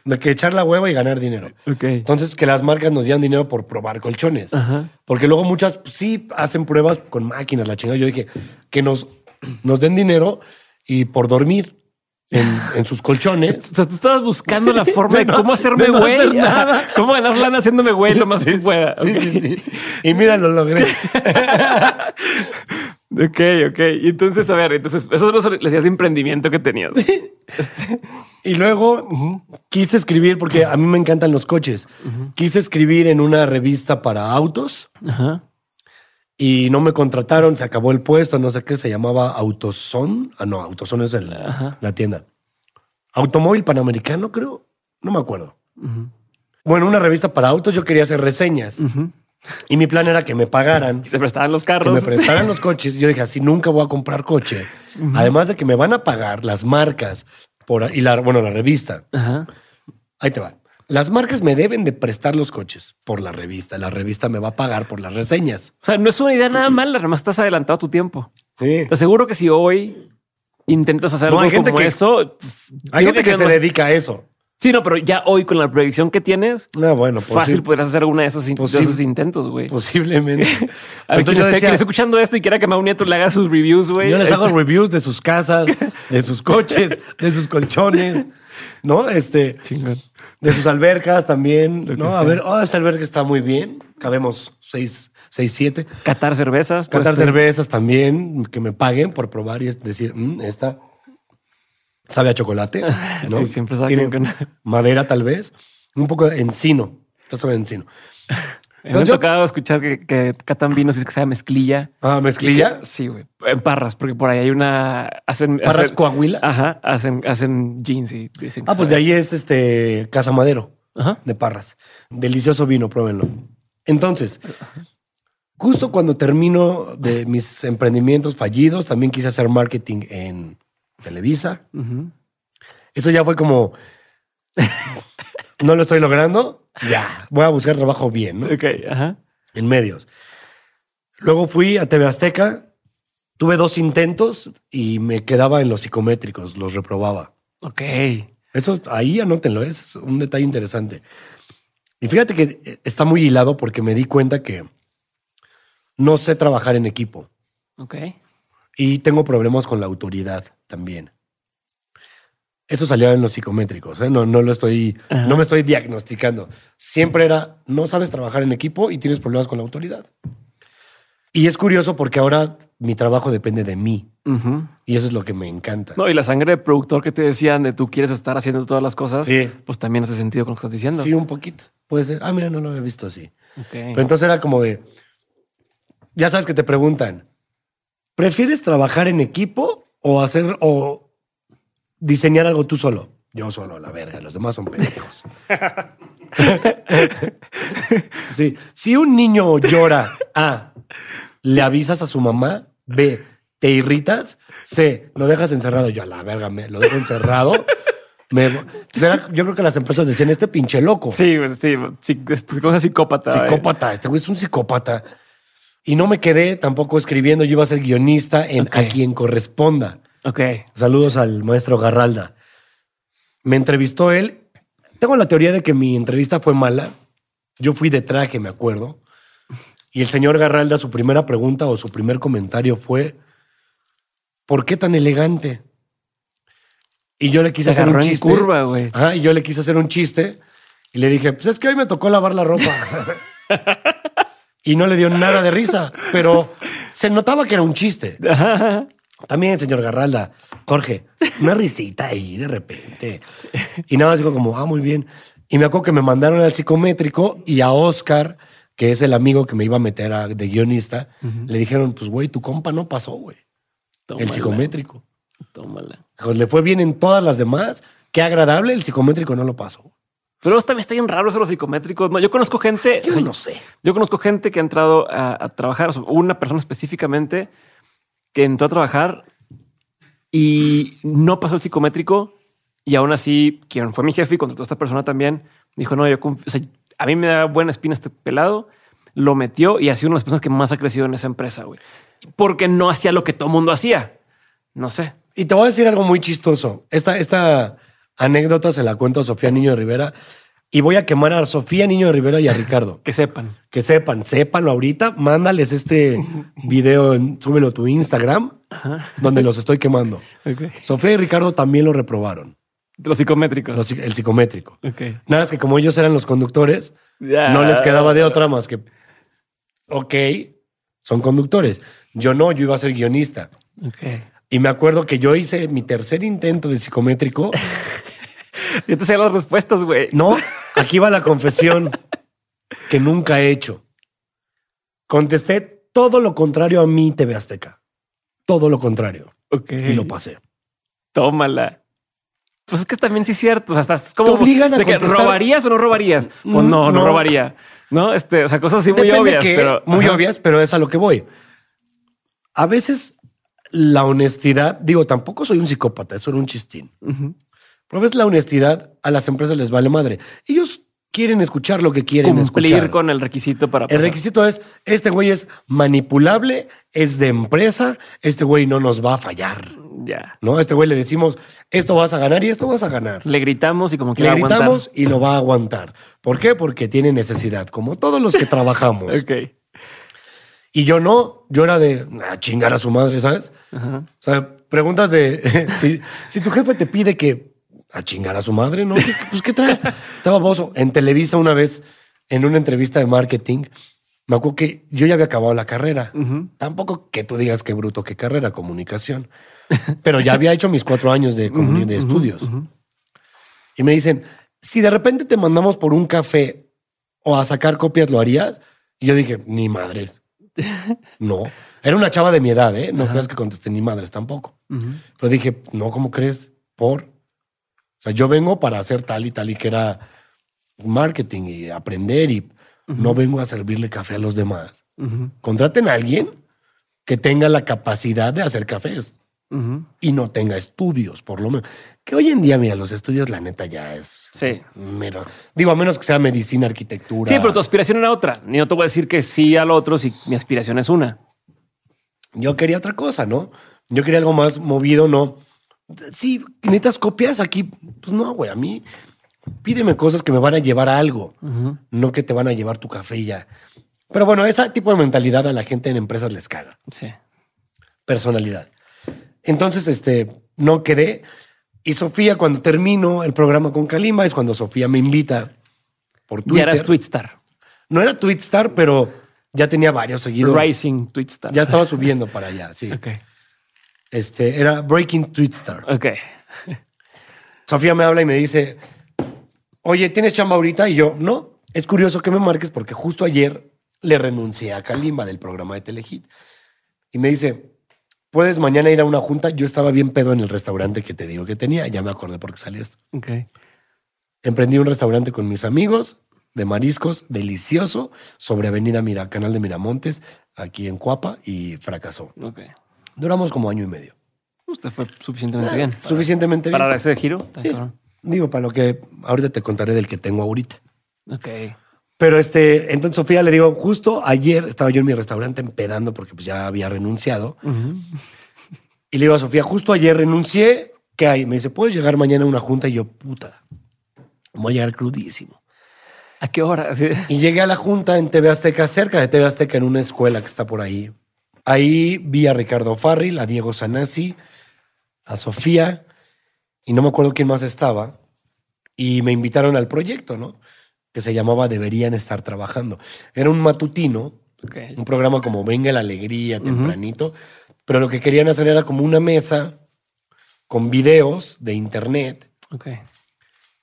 [SPEAKER 2] De que echar la hueva y ganar dinero.
[SPEAKER 1] Ok.
[SPEAKER 2] Entonces, que las marcas nos dieran dinero por probar colchones.
[SPEAKER 1] Ajá.
[SPEAKER 2] Porque luego muchas pues, sí hacen pruebas con máquinas, la chingada. Yo dije que nos, nos den dinero y por dormir en, en sus colchones.
[SPEAKER 1] O sea, tú estabas buscando la forma de,
[SPEAKER 2] no-
[SPEAKER 1] cómo hacerme
[SPEAKER 2] de no
[SPEAKER 1] güey.
[SPEAKER 2] hacer nada.
[SPEAKER 1] Cómo ganar lana haciéndome güey lo más que pueda.
[SPEAKER 2] Sí, sí, sí. Y mira, lo logré.
[SPEAKER 1] Ok, ok. Y entonces, a ver, entonces, eso no le decías de emprendimiento que tenías. Este,
[SPEAKER 2] Y luego quise escribir, porque a mí me encantan los coches. Quise escribir en una revista para autos
[SPEAKER 1] Ajá.
[SPEAKER 2] Y no me contrataron. Se acabó el puesto, no sé qué, se llamaba Autoson. Ah, no, Autoson es el- la tienda. Automóvil Panamericano, creo. No me acuerdo. Bueno, una revista para autos, yo quería hacer reseñas. Y mi plan era que me pagaran,
[SPEAKER 1] Se prestaban los
[SPEAKER 2] que
[SPEAKER 1] carros.
[SPEAKER 2] me prestaran los coches. Yo dije, así nunca voy a comprar coche. Además de que me van a pagar las marcas por, y la, bueno, la revista. Ahí te va. Las marcas me deben de prestar los coches por la revista. La revista me va a pagar por las reseñas.
[SPEAKER 1] O sea, no es una idea nada mala, además estás adelantado a tu tiempo.
[SPEAKER 2] Sí.
[SPEAKER 1] Te aseguro que si hoy intentas hacer
[SPEAKER 2] No,
[SPEAKER 1] algo
[SPEAKER 2] hay gente
[SPEAKER 1] como
[SPEAKER 2] que-
[SPEAKER 1] eso,
[SPEAKER 2] Hay gente que se dedica a eso.
[SPEAKER 1] Sí, no, pero ya hoy con la predicción que tienes,
[SPEAKER 2] No, bueno, posi-
[SPEAKER 1] fácil podrías hacer alguna de esos, in- de
[SPEAKER 2] Posible.
[SPEAKER 1] esos intentos, güey.
[SPEAKER 2] posiblemente.
[SPEAKER 1] A
[SPEAKER 2] yo
[SPEAKER 1] esté,
[SPEAKER 2] decía,
[SPEAKER 1] quien esté escuchando esto y quiera que Mau Nieto le haga sus reviews, güey.
[SPEAKER 2] yo les hago reviews de sus casas, de sus coches, de sus colchones, ¿no? Este,
[SPEAKER 1] Chingón.
[SPEAKER 2] De sus albercas también, ¿no? A
[SPEAKER 1] sea.
[SPEAKER 2] ver, oh, esta alberca está muy bien. Cabemos seis, seis, siete.
[SPEAKER 1] Catar cervezas.
[SPEAKER 2] Catar cervezas también, que me paguen por probar y es decir, "Mm, esta sabe a chocolate, ¿no?
[SPEAKER 1] Sí, siempre
[SPEAKER 2] Tiene
[SPEAKER 1] con-
[SPEAKER 2] madera tal vez, un poco de encino, esta sabe a encino.
[SPEAKER 1] Me ha tocado escuchar que, que catan vinos y que sea mezclilla.
[SPEAKER 2] Ah, mezclilla.
[SPEAKER 1] Que- Sí, güey. En Parras, porque por ahí hay una... Hacen...
[SPEAKER 2] Parras
[SPEAKER 1] hacen-
[SPEAKER 2] Coahuila.
[SPEAKER 1] Ajá, hacen, hacen jeans y dicen...
[SPEAKER 2] Ah, pues de ahí es este Casa Madero
[SPEAKER 1] Ajá.
[SPEAKER 2] de Parras. Delicioso vino, pruébenlo. Entonces, justo cuando termino de mis emprendimientos fallidos, también quise hacer marketing en Televisa. Eso ya fue como, no lo estoy logrando, ya, voy a buscar trabajo bien, ¿no?
[SPEAKER 1] Ok, ajá.
[SPEAKER 2] En medios. Luego fui a TV Azteca, tuve dos intentos y me quedaba en los psicométricos, los reprobaba.
[SPEAKER 1] Ok.
[SPEAKER 2] Eso ahí anótenlo, es un detalle interesante. Y fíjate que eh, está muy hilado porque me di cuenta que no sé trabajar en equipo
[SPEAKER 1] Ok.
[SPEAKER 2] y tengo problemas con la autoridad también. Eso salió en los psicométricos, ¿eh? no, no lo estoy,
[SPEAKER 1] Ajá.
[SPEAKER 2] no me estoy diagnosticando. Siempre era, no sabes trabajar en equipo y tienes problemas con la autoridad. Y es curioso porque ahora mi trabajo depende de mí
[SPEAKER 1] Ujú.
[SPEAKER 2] y eso es lo que me encanta.
[SPEAKER 1] No, y la sangre de productor que te decían de tú quieres estar haciendo todas las cosas,
[SPEAKER 2] Sí.
[SPEAKER 1] pues también hace sentido con lo que estás diciendo.
[SPEAKER 2] Sí, un poquito. Puede ser. Ah, mira, no lo había visto así.
[SPEAKER 1] Ok.
[SPEAKER 2] Pero entonces era como de, ya sabes que te preguntan, ¿prefieres trabajar en equipo o hacer o diseñar algo tú solo? Yo solo, la verga, los demás son pendejos. sí, si un niño llora, A, le avisas a su mamá, B, te irritas, C, lo dejas encerrado, yo a la verga, me lo dejo encerrado. Me- Entonces era- yo creo que las empresas decían, este pinche loco.
[SPEAKER 1] Sí, pues, sí, sí, es cosa psicópata. eh.
[SPEAKER 2] Psicópata, este güey es un psicópata. Y no me quedé tampoco escribiendo, yo iba a ser guionista en. A quien corresponda.
[SPEAKER 1] Ok.
[SPEAKER 2] Saludos al maestro Garralda. Me entrevistó él. Tengo la teoría de que mi entrevista fue mala. Yo fui de traje, me acuerdo. Y el señor Garralda, su primera pregunta o su primer comentario fue: ¿Por qué tan elegante? Y yo le quise
[SPEAKER 1] Se
[SPEAKER 2] hacer un
[SPEAKER 1] en
[SPEAKER 2] chiste.
[SPEAKER 1] curva, güey.
[SPEAKER 2] Ajá, y yo le quise hacer un chiste. Y le dije: Pues es que hoy me tocó lavar la ropa. y no le dio nada de risa. Pero se notaba que era un chiste. También, señor Garralda, Jorge, una risita ahí de repente. Y nada más digo como, ah, muy bien. Y me acuerdo que me mandaron al psicométrico y a Oscar, que es el amigo que me iba a meter a- de guionista, le dijeron, pues, güey, tu compa no pasó, güey. El psicométrico.
[SPEAKER 1] Tómala.
[SPEAKER 2] Pues, le fue bien en todas las demás. Qué agradable, el psicométrico no lo pasó.
[SPEAKER 1] Pero también está bien raro eso los psicométricos. No, yo conozco gente.
[SPEAKER 2] Yo
[SPEAKER 1] o sea,
[SPEAKER 2] no sé.
[SPEAKER 1] Yo conozco gente que ha entrado a, a trabajar, o sea, una persona específicamente que entró a trabajar y no pasó el psicométrico y aún así, quien fue mi jefe y contrató a esta persona también, dijo, no, yo o sea, a mí me da buena espina este pelado, lo metió y ha sido una de las personas que más ha crecido en esa empresa, güey. Porque no hacía lo que todo mundo hacía. No sé.
[SPEAKER 2] Y te voy a decir algo muy chistoso. Esta, esta anécdota se la cuento a Sofía Niño Rivera y voy a quemar a Sofía Niño de Rivera y a Ricardo.
[SPEAKER 1] Que sepan.
[SPEAKER 2] Que sepan, sépanlo ahorita, mándales este video, en- súbelo a tu Instagram, donde los estoy quemando. Sofía y Ricardo también lo reprobaron,
[SPEAKER 1] Los psicométricos.
[SPEAKER 2] los- el psicométrico.
[SPEAKER 1] Ok.
[SPEAKER 2] Nada, es que como ellos eran los conductores, no les quedaba de otra más que, ok, son conductores. Yo no, yo iba a ser guionista.
[SPEAKER 1] Ok.
[SPEAKER 2] Y me acuerdo que yo hice mi tercer intento de psicométrico.
[SPEAKER 1] Yo te sé las respuestas, güey.
[SPEAKER 2] No, aquí va la confesión que nunca he hecho. Contesté todo lo contrario a mí, TV Azteca. Todo lo contrario.
[SPEAKER 1] Ok.
[SPEAKER 2] Y lo pasé.
[SPEAKER 1] Tómala. Pues es que también sí es cierto. O sea, estás como.
[SPEAKER 2] Te obligan a
[SPEAKER 1] de que,
[SPEAKER 2] contestar-
[SPEAKER 1] ¿Robarías o no robarías? Pues no, no,
[SPEAKER 2] No.
[SPEAKER 1] robaría. No, este, o sea, cosas así muy obvias,
[SPEAKER 2] que-
[SPEAKER 1] pero.
[SPEAKER 2] muy
[SPEAKER 1] Ajá.
[SPEAKER 2] obvias, pero es a lo que voy. A veces la honestidad, digo, tampoco soy un psicópata, eso era un chistín. A veces la honestidad a las empresas les vale madre. Ellos quieren escuchar lo que quieren
[SPEAKER 1] Cumplir
[SPEAKER 2] escuchar.
[SPEAKER 1] con el requisito para.
[SPEAKER 2] El
[SPEAKER 1] pasar.
[SPEAKER 2] requisito es, este güey es manipulable, es de empresa, este güey no nos va a fallar.
[SPEAKER 1] Ya.
[SPEAKER 2] ¿No? A este güey le decimos, esto vas a ganar y esto vas a ganar.
[SPEAKER 1] Le gritamos y como que
[SPEAKER 2] Le gritamos y lo va a aguantar. ¿Por qué? Porque tiene necesidad, como todos los que trabajamos.
[SPEAKER 1] Ok.
[SPEAKER 2] Y yo no, yo era de a chingar a su madre, ¿sabes? O sea, preguntas de si, si tu jefe te pide que a chingar a su madre, ¿no? ¿Qué- Pues qué trae. Estaba baboso. En Televisa una vez, en una entrevista de marketing, me acuerdo que yo ya había acabado la carrera. Tampoco que tú digas qué bruto, qué carrera, comunicación. Pero ya había hecho mis cuatro años de, comuni- de estudios. Y me dicen, si de repente te mandamos por un café o a sacar copias, ¿lo harías? Y yo dije, ni madres. No. Era una chava de mi edad, ¿eh? No creas que contesté ni madres tampoco. Pero dije, no, ¿cómo crees? Por. O sea, yo vengo para hacer tal y tal y que era marketing y aprender y no vengo a servirle café a los demás. Contraten a alguien que tenga la capacidad de hacer cafés y no tenga estudios, por lo menos. Que hoy en día, mira, los estudios, la neta, ya es
[SPEAKER 1] Sí.
[SPEAKER 2] mero. Digo, a menos que sea medicina, arquitectura.
[SPEAKER 1] Sí, pero tu aspiración era otra. Ni no te voy a decir que sí al otro si mi aspiración es una.
[SPEAKER 2] Yo quería otra cosa, ¿no? Yo quería algo más movido, ¿no? Sí, necesitas copias aquí. Pues no, güey, a mí Pídeme cosas que me van a llevar a algo, no que te van a llevar tu café y ya. Pero bueno, ese tipo de mentalidad a la gente en empresas les caga.
[SPEAKER 1] Sí.
[SPEAKER 2] Personalidad. Entonces, este, no quedé. Y Sofía, cuando termino el programa con Kalimba, es cuando Sofía me invita por Twitter.
[SPEAKER 1] Ya eras Twitstar.
[SPEAKER 2] No era Twitstar, pero ya tenía varios seguidores.
[SPEAKER 1] Rising Twitstar.
[SPEAKER 2] Ya estaba subiendo para allá, sí.
[SPEAKER 1] Ok.
[SPEAKER 2] Este, era Breaking Twitstar.
[SPEAKER 1] Ok.
[SPEAKER 2] Sofía me habla y me dice, oye, ¿tienes chamba ahorita? Y yo, no. Es curioso que me marques porque justo ayer le renuncié a Kalimba del programa de Telehit. Y me dice, ¿puedes mañana ir a una junta? Yo estaba bien pedo en el restaurante que te digo que tenía. Ya me acordé porque salió esto.
[SPEAKER 1] Ok.
[SPEAKER 2] Emprendí un restaurante con mis amigos de mariscos, delicioso, sobre Avenida Mira, Canal de Miramontes, aquí en Cuapa, y fracasó.
[SPEAKER 1] Ok.
[SPEAKER 2] Duramos como año y medio.
[SPEAKER 1] Usted fue suficientemente bien.
[SPEAKER 2] Suficientemente bien.
[SPEAKER 1] para ese giro.
[SPEAKER 2] Sí. Digo, para lo que ahorita te contaré del que tengo ahorita.
[SPEAKER 1] Ok.
[SPEAKER 2] Pero este, entonces Sofía le digo, justo ayer estaba yo en mi restaurante empedando porque pues ya había renunciado. Y le digo a Sofía, justo ayer renuncié, ¿qué hay? Me dice, ¿puedes llegar mañana a una junta? Y yo, puta, voy a llegar crudísimo.
[SPEAKER 1] ¿A qué hora?
[SPEAKER 2] Y llegué a la junta en TV Azteca, cerca de TV Azteca, en una escuela que está por ahí. Ahí vi a Ricardo Farril, a Diego Sanasi, a Sofía, y no me acuerdo quién más estaba. Y me invitaron al proyecto, ¿no? Que se llamaba Deberían estar trabajando. Era un matutino, un programa como Venga la Alegría, tempranito, pero lo que querían hacer era como una mesa con videos de internet,
[SPEAKER 1] Ok.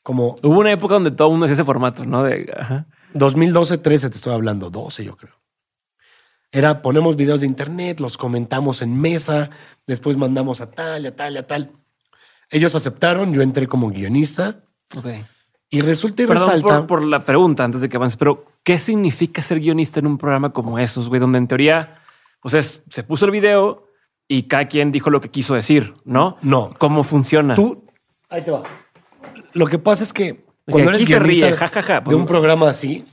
[SPEAKER 2] como
[SPEAKER 1] Hubo una época donde todo el mundo hacía ese formato, ¿no? De, ajá.
[SPEAKER 2] 2012, 13 te estoy hablando, 12 yo creo. Era, ponemos videos de internet, los comentamos en mesa, después mandamos a tal, a tal, a tal. Ellos aceptaron, yo entré como guionista
[SPEAKER 1] Ok.
[SPEAKER 2] y resulta y
[SPEAKER 1] Perdón
[SPEAKER 2] resalta.
[SPEAKER 1] por, por la pregunta antes de que avances, pero ¿qué significa ser guionista en un programa como esos, güey? Donde en teoría, pues es, se puso el video y cada quien dijo lo que quiso decir, ¿no?
[SPEAKER 2] No.
[SPEAKER 1] ¿Cómo funciona?
[SPEAKER 2] Tú, ahí te va. Lo que pasa es que cuando eres
[SPEAKER 1] aquí
[SPEAKER 2] guionista
[SPEAKER 1] ríe, ja, ja, ja.
[SPEAKER 2] de un programa así,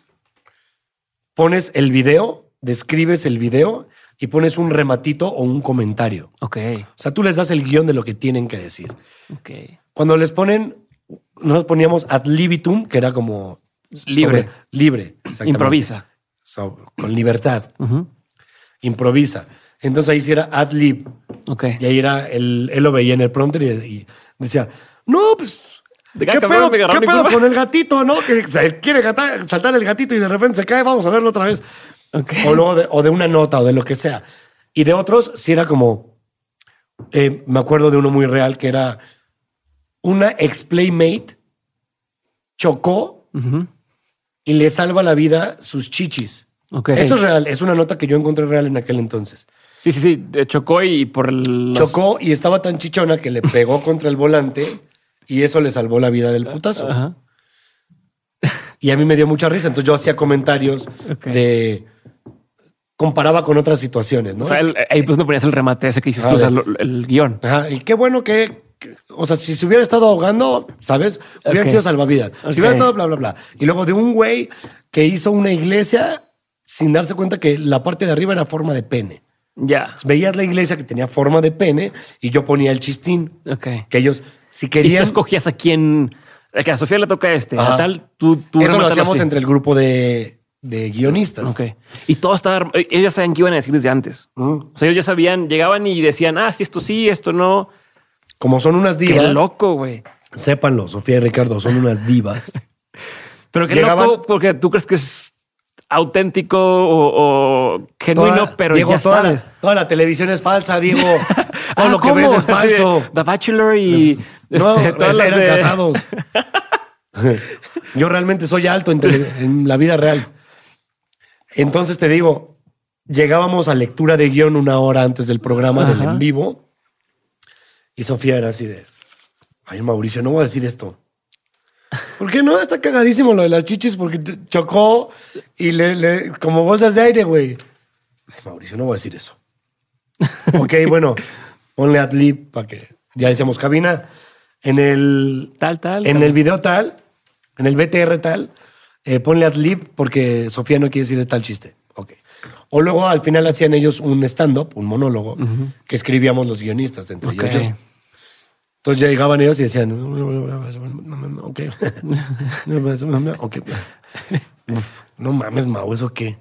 [SPEAKER 2] pones el video, describes el video y pones un rematito o un comentario.
[SPEAKER 1] Ok,
[SPEAKER 2] O sea, tú les das el guion de lo que tienen que decir.
[SPEAKER 1] ok.
[SPEAKER 2] Cuando les ponen, nosotros poníamos ad libitum, que era como
[SPEAKER 1] Libre.
[SPEAKER 2] sobre- libre.
[SPEAKER 1] Improvisa.
[SPEAKER 2] So- con libertad. Improvisa. Entonces ahí sí era ad lib.
[SPEAKER 1] Ok.
[SPEAKER 2] Y ahí era, el, él lo veía en el prompter y, y decía, no, pues, ¿qué
[SPEAKER 1] caca,
[SPEAKER 2] pedo, qué pedo
[SPEAKER 1] culpa".
[SPEAKER 2] con el gatito, no? Que se quiere saltar el gatito y de repente se cae, vamos a verlo otra vez. O luego de, o de una nota o de lo que sea. Y de otros, sí era como, eh, me acuerdo de uno muy real que era una ex-playmate chocó y le salva la vida sus chichis. Esto es real, es una nota que yo encontré real en aquel entonces.
[SPEAKER 1] Sí, sí, sí. Chocó y por el. los-
[SPEAKER 2] Chocó y estaba tan chichona que le pegó contra el volante y eso le salvó la vida del putazo.
[SPEAKER 1] Ajá.
[SPEAKER 2] Y a mí me dio mucha risa, entonces yo hacía comentarios de... Comparaba con otras situaciones, ¿no?
[SPEAKER 1] O sea, el- ahí pues no ponías el remate ese que hiciste o sea, lo- el guion.
[SPEAKER 2] Ajá, y qué bueno que, que- o sea, si se hubiera estado ahogando, ¿sabes? Hubieran
[SPEAKER 1] Ok.
[SPEAKER 2] sido salvavidas. Si
[SPEAKER 1] Ok.
[SPEAKER 2] hubiera estado bla, bla, bla. Y luego de un güey que hizo una iglesia sin darse cuenta que la parte de arriba era forma de pene.
[SPEAKER 1] Ya.
[SPEAKER 2] Veías la iglesia que tenía forma de pene y yo ponía el chistín.
[SPEAKER 1] Ok.
[SPEAKER 2] Que ellos, si
[SPEAKER 1] Y tú
[SPEAKER 2] querían...
[SPEAKER 1] escogías a quién. Que a Sofía le toca este, a tal, tú, tú
[SPEAKER 2] Eso lo hacíamos
[SPEAKER 1] así.
[SPEAKER 2] entre el grupo de, de guionistas.
[SPEAKER 1] Ok. Y todo estaba. Ellos ya sabían qué iban a decir desde antes.
[SPEAKER 2] Mm.
[SPEAKER 1] O sea, ellos ya sabían, llegaban y decían, ah, sí, esto sí, esto no.
[SPEAKER 2] Como son unas
[SPEAKER 1] Qué
[SPEAKER 2] divas,
[SPEAKER 1] loco, güey.
[SPEAKER 2] sépanlo, Sofía y Ricardo, son unas divas.
[SPEAKER 1] Pero qué
[SPEAKER 2] Llegaban-
[SPEAKER 1] loco porque tú crees que es auténtico o, o genuino,
[SPEAKER 2] Toda-
[SPEAKER 1] pero
[SPEAKER 2] Diego,
[SPEAKER 1] ya
[SPEAKER 2] toda
[SPEAKER 1] sabes.
[SPEAKER 2] La, toda la televisión es falsa, Diego. Todo
[SPEAKER 1] Ah,
[SPEAKER 2] lo que
[SPEAKER 1] ¿cómo?
[SPEAKER 2] ves es falso.
[SPEAKER 1] The Bachelor y
[SPEAKER 2] No,
[SPEAKER 1] este, todas las
[SPEAKER 2] eran
[SPEAKER 1] de-
[SPEAKER 2] casados. Yo realmente soy alto en, tele- en la vida real. Entonces te digo, llegábamos a lectura de guion una hora antes del programa del en vivo y Sofía era así de, ay Mauricio, no voy a decir esto. ¿Por qué no? Está cagadísimo lo de las chichis porque chocó y le, le- como bolsas de aire, güey. Ay, Mauricio, no voy a decir eso. ok, bueno, ponle adlib para que ya decíamos cabina. En el,
[SPEAKER 1] Tal, tal.
[SPEAKER 2] en
[SPEAKER 1] tal.
[SPEAKER 2] el video tal, en el BTR tal, eh, ponle adlib porque Sofía no quiere decir de tal chiste. Ok. O luego al final hacían ellos un stand-up, un monólogo, que escribíamos los guionistas, entre ellos yo. Entonces ya llegaban ellos y decían, ok, ok. Uf, no mames, Mau, ¿eso qué?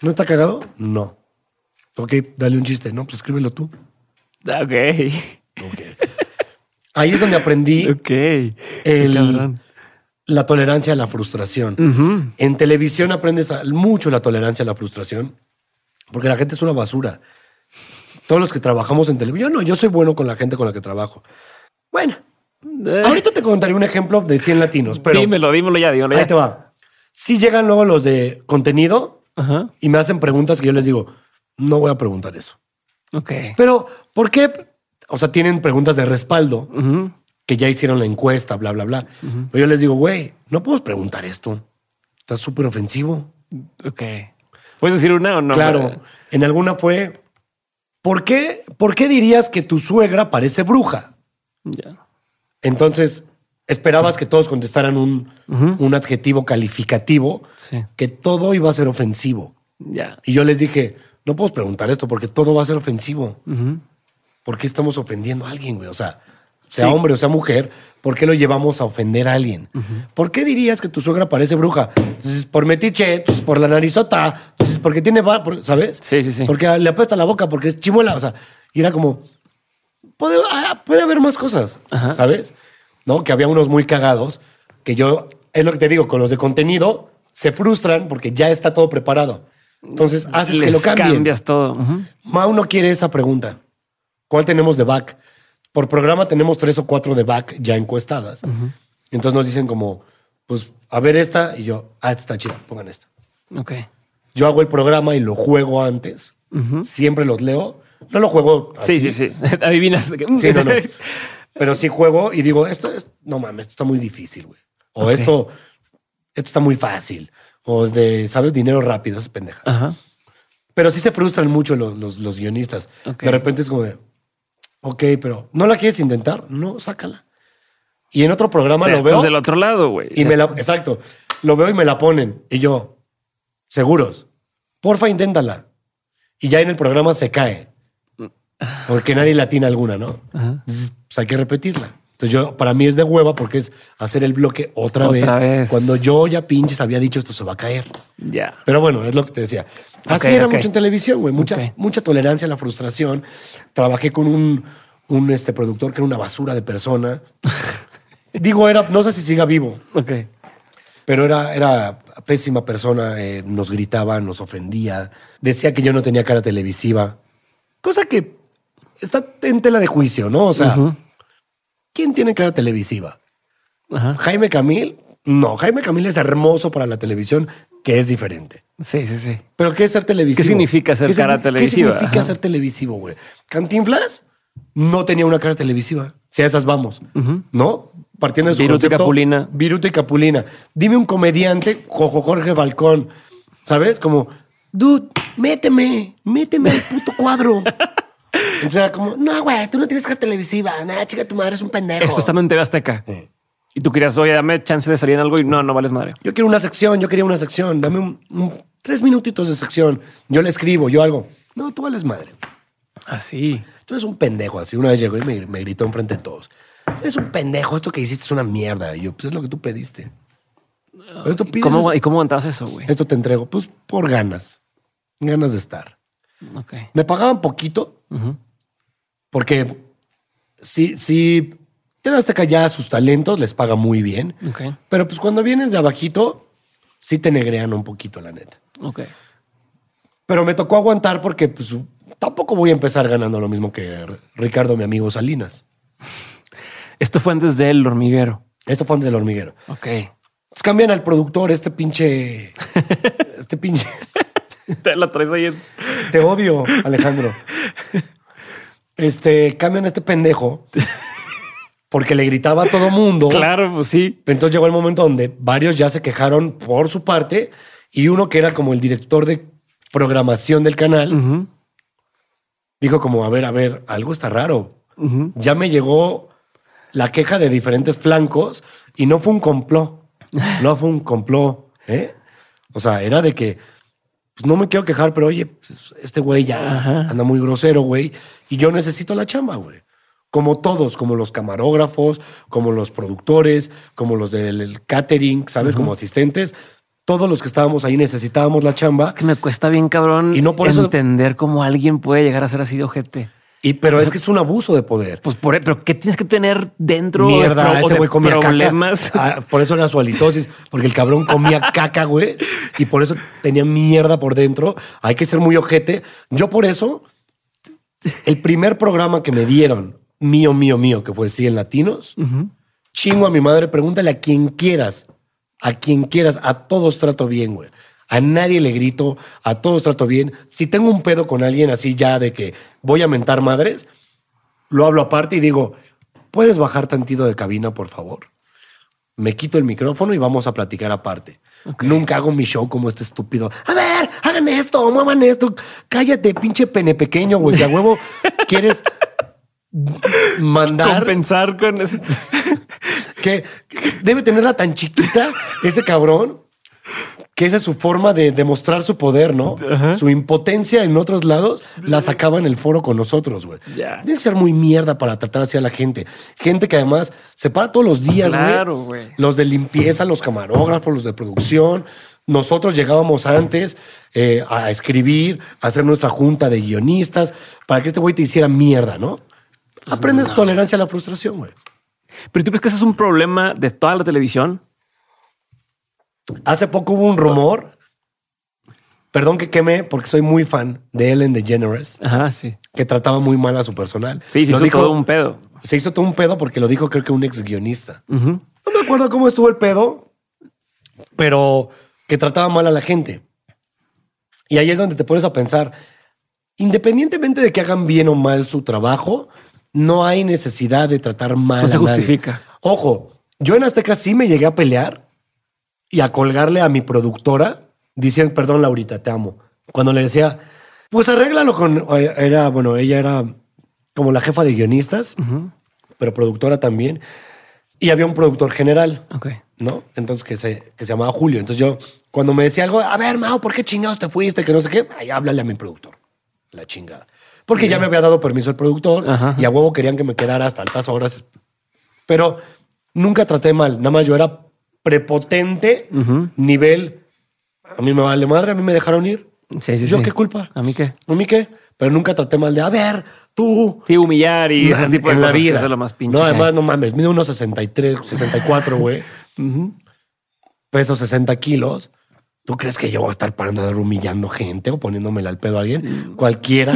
[SPEAKER 2] ¿No está cagado? No. Ok, dale un chiste. No, pues escríbelo tú.
[SPEAKER 1] Ok.
[SPEAKER 2] Ok. Ahí es donde aprendí
[SPEAKER 1] Ok.
[SPEAKER 2] El-. La tolerancia a la frustración. En televisión aprendes mucho la tolerancia a la frustración, porque la gente es una basura. Todos los que trabajamos en televisión, yo no, yo soy bueno con la gente con la que trabajo. Bueno,
[SPEAKER 1] Eh,
[SPEAKER 2] ahorita te contaré un ejemplo de 100 latinos, pero
[SPEAKER 1] dímelo, dímelo ya, dímelo
[SPEAKER 2] ahí
[SPEAKER 1] ya.
[SPEAKER 2] te va. Si llegan luego los de contenido y me hacen preguntas que yo les digo, no voy a preguntar eso.
[SPEAKER 1] Ok.
[SPEAKER 2] Pero, ¿por qué? O sea, tienen preguntas de respaldo. Que ya hicieron la encuesta, bla, bla, bla. Pero yo les digo, güey, no puedes preguntar esto. Está súper ofensivo.
[SPEAKER 1] Ok. ¿Puedes decir una o no?
[SPEAKER 2] claro, en alguna fue, ¿por qué, ¿por qué dirías que tu suegra parece bruja?
[SPEAKER 1] Ya.
[SPEAKER 2] Entonces, esperabas que todos contestaran un, un adjetivo calificativo,
[SPEAKER 1] Sí.
[SPEAKER 2] que todo iba a ser ofensivo.
[SPEAKER 1] Ya.
[SPEAKER 2] Y yo les dije, no puedes preguntar esto porque todo va a ser ofensivo. ¿Por qué estamos ofendiendo a alguien, güey? O sea, sea
[SPEAKER 1] Sí.
[SPEAKER 2] hombre o sea mujer, ¿por qué lo llevamos a ofender a alguien? ¿Por qué dirías que tu suegra parece bruja? Entonces, por metiche, pues, por la narizota, entonces, porque tiene, bar- por- ¿sabes?
[SPEAKER 1] Sí, sí, sí.
[SPEAKER 2] Porque le apesta la boca, porque es chimuela, o sea, y era como, puede, ah, puede haber más cosas,
[SPEAKER 1] Ajá.
[SPEAKER 2] ¿sabes? ¿No? Que había unos muy cagados, que yo, es lo que te digo, con los de contenido, se frustran porque ya está todo preparado. Entonces, haces que
[SPEAKER 1] Les
[SPEAKER 2] lo cambien.
[SPEAKER 1] cambias todo. Ujú.
[SPEAKER 2] Mau no quiere esa pregunta. ¿Cuál tenemos de back? Por programa tenemos tres o cuatro de back ya encuestadas. Entonces nos dicen como, pues, a ver esta. Y yo, ah, esta está chida, pongan esta.
[SPEAKER 1] Ok.
[SPEAKER 2] Yo hago el programa y lo juego antes. Siempre los leo. No lo juego así.
[SPEAKER 1] Sí, sí, sí. Adivinas.
[SPEAKER 2] Sí, no, no. Pero sí juego y digo, esto es, no mames, esto está muy difícil, güey. O esto, esto está muy fácil. O de, ¿sabes? Dinero rápido, es pendeja.
[SPEAKER 1] Ajá.
[SPEAKER 2] Pero sí se frustran mucho los, los, los guionistas. De repente es como de, ok, pero ¿no la quieres intentar? No, sácala. Y en otro programa lo veo
[SPEAKER 1] del otro lado, güey.
[SPEAKER 2] y me la, exacto, lo veo y me la ponen. Y yo, seguros, porfa, inténtala. Y ya en el programa se cae. Porque nadie latina alguna, ¿no?
[SPEAKER 1] Ajá.
[SPEAKER 2] Pues hay que repetirla. Entonces yo, para mí es de hueva porque es hacer el bloque otra,
[SPEAKER 1] Otra vez.
[SPEAKER 2] Cuando yo ya pinches había dicho esto se va a caer.
[SPEAKER 1] Ya.
[SPEAKER 2] Pero bueno, es lo que te decía. Así era mucho en televisión, güey. Mucha, mucha tolerancia a la frustración. Trabajé con un, un este, productor que era una basura de persona. Digo, era, no sé si siga vivo,
[SPEAKER 1] Ok.
[SPEAKER 2] pero era, era pésima persona. eh, nos gritaba, nos ofendía. Decía que yo no tenía cara televisiva. Cosa que está en tela de juicio, ¿no? O sea. ¿Quién tiene cara televisiva?
[SPEAKER 1] Ajá.
[SPEAKER 2] Jaime Camil. No, Jaime Camil es hermoso para la televisión, que es diferente.
[SPEAKER 1] Sí, sí, sí.
[SPEAKER 2] ¿Pero qué es ser televisivo?
[SPEAKER 1] ¿Qué significa ser
[SPEAKER 2] ¿Qué
[SPEAKER 1] cara televisiva?
[SPEAKER 2] ¿Qué significa
[SPEAKER 1] Ajá.
[SPEAKER 2] ser televisivo, güey? Cantinflas no tenía una cara televisiva. Si a esas vamos, ¿no? Partiendo de su
[SPEAKER 1] Viruta y
[SPEAKER 2] concepto,
[SPEAKER 1] Capulina.
[SPEAKER 2] Viruta y Capulina. Dime un comediante, Jorge Balcón, ¿sabes? Como, dude, méteme, méteme al puto cuadro. o sea, como, no, güey, tú no tienes cara televisiva. Nah, chica, tu madre es un pendejo.
[SPEAKER 1] Esto está en TV Azteca.
[SPEAKER 2] Sí.
[SPEAKER 1] Y tú querías, oye, dame chance de salir en algo y no, no vales madre.
[SPEAKER 2] Yo quiero una sección, yo quería una sección. Dame un, un- tres minutitos de sección. Yo le escribo, yo algo. No, tú vales madre.
[SPEAKER 1] Así.
[SPEAKER 2] Tú eres un pendejo. Así una vez llegó y me, me gritó enfrente de todos. Eres un pendejo. Esto que hiciste es una mierda. Y yo, pues es lo que tú pediste. Pero tú
[SPEAKER 1] ¿Y
[SPEAKER 2] pides
[SPEAKER 1] cómo, ¿Y cómo aguantabas eso, güey?
[SPEAKER 2] esto te entrego. Pues por ganas. Ganas de estar. Me pagaban poquito Porque si, si te das te ya a sus talentos, les paga muy bien.
[SPEAKER 1] Ok.
[SPEAKER 2] Pero pues cuando vienes de abajito, sí te negrean un poquito, la neta.
[SPEAKER 1] Ok.
[SPEAKER 2] Pero me tocó aguantar porque pues, tampoco voy a empezar ganando lo mismo que Ricardo, mi amigo Salinas.
[SPEAKER 1] Esto fue antes del hormiguero.
[SPEAKER 2] Esto fue antes del hormiguero.
[SPEAKER 1] Ok.
[SPEAKER 2] Entonces cambian al productor, este pinche. Este pinche.
[SPEAKER 1] Te la traes ahí.
[SPEAKER 2] Te odio, Alejandro. Este, cambian a este pendejo porque le gritaba a todo mundo.
[SPEAKER 1] Claro, pues sí.
[SPEAKER 2] Entonces llegó el momento donde varios ya se quejaron por su parte y uno que era como el director de programación del canal dijo como, a ver, a ver, algo está raro. Ya me llegó la queja de diferentes flancos y no fue un complot. No fue un complot. ¿eh? O sea, era de que pues, no me quiero quejar, pero oye, pues, este güey ya
[SPEAKER 1] Ajá.
[SPEAKER 2] anda muy grosero, güey, y yo necesito la chamba, güey. como todos, como los camarógrafos, como los productores, como los del catering, ¿sabes? Como asistentes. Todos los que estábamos ahí necesitábamos la chamba.
[SPEAKER 1] Que me cuesta bien cabrón
[SPEAKER 2] Y no por eso-
[SPEAKER 1] entender cómo alguien puede llegar a ser así de ojete.
[SPEAKER 2] Y, pero es que es un abuso de poder.
[SPEAKER 1] Pues por pero ¿qué tienes que tener dentro de
[SPEAKER 2] Mierda,
[SPEAKER 1] pro- o
[SPEAKER 2] ese
[SPEAKER 1] de
[SPEAKER 2] güey comía
[SPEAKER 1] problemas?
[SPEAKER 2] caca. Ah, por eso era su halitosis, porque el cabrón comía caca, güey, y por eso tenía mierda por dentro. Hay que ser muy ojete. Yo por eso, el primer programa que me dieron, mío, mío, mío, que fue 100 latinos, chingo a mi madre, pregúntale a quien quieras, a quien quieras, a todos trato bien, güey. A nadie le grito, a todos trato bien. Si tengo un pedo con alguien así ya de que voy a mentar madres, lo hablo aparte y digo, ¿puedes bajar tantito de cabina, por favor? Me quito el micrófono y vamos a platicar aparte. Nunca hago mi show como este estúpido. A ver, hagan esto, muevan esto. Cállate, pinche pene pequeño, güey. Que a huevo quieres mandar
[SPEAKER 1] Compensar con ese...
[SPEAKER 2] que debe tenerla tan chiquita ese cabrón que esa es su forma de demostrar su poder, ¿no? Su impotencia en otros lados la sacaba en el foro con nosotros, güey.
[SPEAKER 1] Ya.
[SPEAKER 2] Tienes que ser muy mierda para tratar así a la gente. Gente que además se para todos los días, güey.
[SPEAKER 1] Claro, güey.
[SPEAKER 2] Los de limpieza, los camarógrafos, los de producción. Nosotros llegábamos antes eh, a escribir, a hacer nuestra junta de guionistas, para que este güey te hiciera mierda, ¿no? Aprendes tolerancia a la frustración, güey.
[SPEAKER 1] Pero tú crees que ese es un problema de toda la televisión?
[SPEAKER 2] Hace poco hubo un rumor, perdón que queme, porque soy muy fan de Ellen DeGeneres,
[SPEAKER 1] Ajá, sí.
[SPEAKER 2] que trataba muy mal a su personal.
[SPEAKER 1] Sí,
[SPEAKER 2] Lo
[SPEAKER 1] hizo
[SPEAKER 2] dijo-
[SPEAKER 1] todo un pedo.
[SPEAKER 2] Se hizo todo un pedo porque lo dijo creo que un ex guionista. No me acuerdo cómo estuvo el pedo, pero que trataba mal a la gente. Y ahí es donde te pones a pensar, independientemente de que hagan bien o mal su trabajo, no hay necesidad de tratar mal
[SPEAKER 1] No se
[SPEAKER 2] a nadie.
[SPEAKER 1] justifica.
[SPEAKER 2] Ojo, yo en Azteca sí me llegué a pelear y a colgarle a mi productora diciendo, perdón, Laurita, te amo. Cuando le decía, pues arréglalo con... Era, bueno, ella era como la jefa de guionistas, pero productora también. Y había un productor general.
[SPEAKER 1] Ok.
[SPEAKER 2] ¿no? Entonces, que se, que se llamaba Julio. Entonces yo, cuando me decía algo, a ver, Mao, ¿por qué chingados te fuiste? Que no sé qué, ay, háblale a mi productor. La chingada. Porque ya me había dado permiso el productor
[SPEAKER 1] Ajá.
[SPEAKER 2] y a huevo querían que me quedara hasta altas horas. Pero nunca traté mal. Nada más yo era prepotente, nivel. A mí me vale madre, a mí me dejaron ir.
[SPEAKER 1] Sí, sí,
[SPEAKER 2] ¿Yo
[SPEAKER 1] sí.
[SPEAKER 2] qué culpa?
[SPEAKER 1] ¿A mí qué?
[SPEAKER 2] ¿A mí qué? Pero nunca traté mal de, a ver, tú,
[SPEAKER 1] Sí, humillar y ese tipo de
[SPEAKER 2] en la
[SPEAKER 1] que
[SPEAKER 2] vida.
[SPEAKER 1] es lo más pinche.
[SPEAKER 2] No, además, no mames, mide unos 63, 64, güey. Peso 60 kilos. ¿Tú crees que yo voy a estar parando de andar humillando gente o poniéndomela al pedo a alguien? Cualquiera,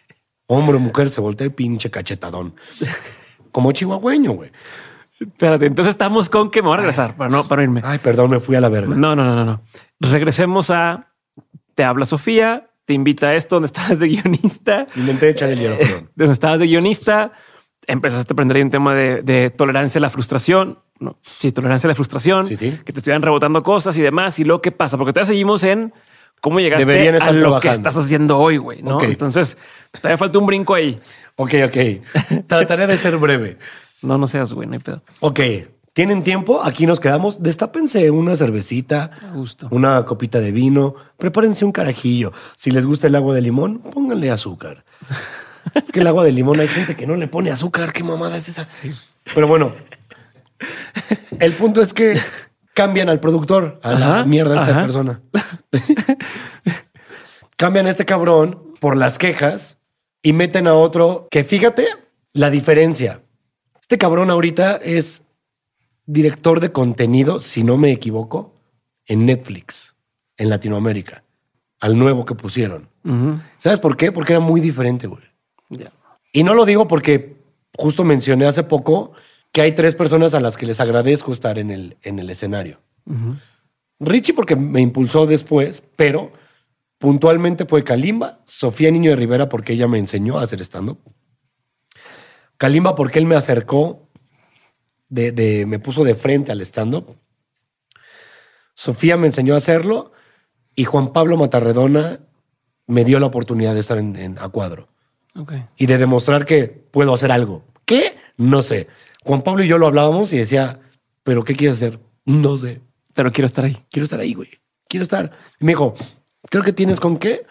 [SPEAKER 2] hombre o mujer, se voltea el pinche cachetadón. Como chihuahueño, güey.
[SPEAKER 1] Espérate, entonces estamos con que me voy a regresar para no para irme.
[SPEAKER 2] Ay, perdón, me fui a la verga.
[SPEAKER 1] No, no, no, no, no. Regresemos a te habla Sofía, te invita a esto donde estabas de guionista.
[SPEAKER 2] Intenté echar el hielo,
[SPEAKER 1] Eh,
[SPEAKER 2] perdón.
[SPEAKER 1] donde estabas de guionista, empezaste a aprender ahí un tema de, de tolerancia a la frustración. No, sí, tolerancia a la frustración,
[SPEAKER 2] Sí, sí.
[SPEAKER 1] que te estuvieran rebotando cosas y demás. Y luego, ¿qué pasa? Porque todavía seguimos en cómo llegaste
[SPEAKER 2] Deberían
[SPEAKER 1] a lo que estás haciendo hoy, güey. ¿no? Entonces, todavía falta un brinco ahí.
[SPEAKER 2] Ok, ok. Trataré de ser breve.
[SPEAKER 1] No, no seas güey, no hay pedo.
[SPEAKER 2] Ok, ¿tienen tiempo? Aquí nos quedamos. Destápense una cervecita, una copita de vino, prepárense un carajillo. Si les gusta el agua de limón, pónganle azúcar. es que el agua de limón hay gente que no le pone azúcar. ¿Qué mamada es esa? Pero bueno, el punto es que cambian al productor, a la
[SPEAKER 1] Ajá,
[SPEAKER 2] mierda de esta
[SPEAKER 1] ajá.
[SPEAKER 2] persona. cambian a este cabrón por las quejas y meten a otro que fíjate la diferencia. Este cabrón ahorita es director de contenido, si no me equivoco, en Netflix, en Latinoamérica, al nuevo que pusieron. ¿Sabes por qué? Porque era muy diferente, güey. Y no lo digo porque justo mencioné hace poco que hay tres personas a las que les agradezco estar en el, en el escenario. Richie porque me impulsó después, pero puntualmente fue Kalimba, Sofía Niño de Rivera porque ella me enseñó a hacer stand-up. Kalimba porque él me acercó, de, de- me puso de frente al stand-up. Sofía me enseñó a hacerlo y Juan Pablo Matarredona me dio la oportunidad de estar en- en- a cuadro
[SPEAKER 1] Ok.
[SPEAKER 2] y de demostrar que puedo hacer algo. ¿Qué? No sé. Juan Pablo y yo lo hablábamos y decía, ¿pero qué quieres hacer? No sé.
[SPEAKER 1] Pero quiero estar ahí.
[SPEAKER 2] Quiero estar ahí, güey. Quiero estar. Y me dijo, creo que tienes con qué,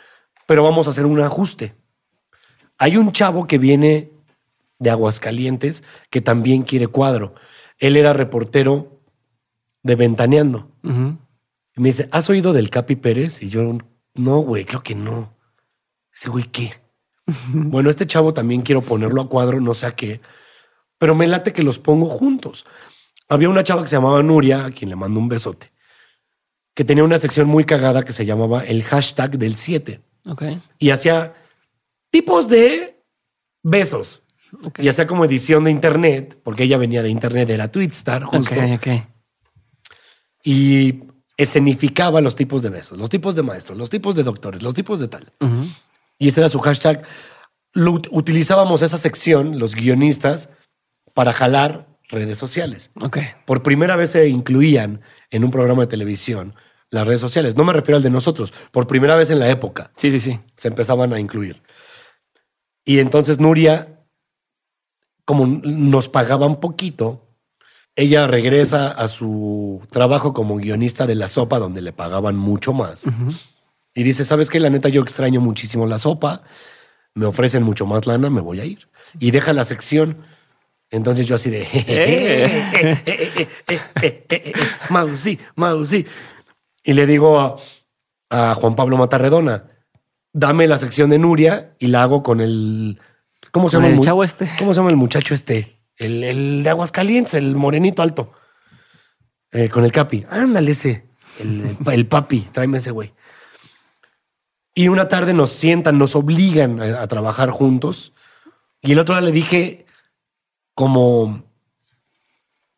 [SPEAKER 2] pero vamos a hacer un ajuste. Hay un chavo que viene de Aguascalientes que también quiere cuadro. Él era reportero de Ventaneando. Y me dice, ¿has oído del Capi Pérez? Y yo, no, güey, creo que no. Ese güey, ¿qué? bueno, este chavo también quiero ponerlo a cuadro, no sé a qué, pero me late que los pongo juntos. Había una chava que se llamaba Nuria, a quien le mando un besote, que tenía una sección muy cagada que se llamaba el hashtag del 7
[SPEAKER 1] Ok.
[SPEAKER 2] y hacía tipos de besos.
[SPEAKER 1] Ok.
[SPEAKER 2] Y hacía como edición de internet, porque ella venía de internet, era Twitstar, justo
[SPEAKER 1] Ok, ok.
[SPEAKER 2] y escenificaba los tipos de besos, los tipos de maestros, los tipos de doctores, los tipos de tal. Y ese era su hashtag. Lo utilizábamos esa sección, los guionistas, para jalar redes sociales. Por primera vez se incluían en un programa de televisión las redes sociales. No me refiero al de nosotros, por primera vez en la época
[SPEAKER 1] Sí, sí, sí.
[SPEAKER 2] se empezaban a incluir. Y entonces Nuria, como nos pagaban poquito, ella regresa a su trabajo como guionista de la sopa, donde le pagaban mucho más. Y dice, ¿sabes qué? La neta, yo extraño muchísimo la sopa. Me ofrecen mucho más lana, me voy a ir. Y deja la sección. Entonces yo así de... Mausi, Mausi. Y le digo a, a Juan Pablo Matarredona, dame la sección de Nuria y la hago con el... ¿Cómo se llama
[SPEAKER 1] el chavo este.
[SPEAKER 2] ¿Cómo se llama el muchacho este? El, el de Aguascalientes, el morenito alto. Eh, con el capi. Ándale ese. El, el papi, tráeme ese güey. Y una tarde nos sientan, nos obligan a, a trabajar juntos. Y el otro día le dije, como,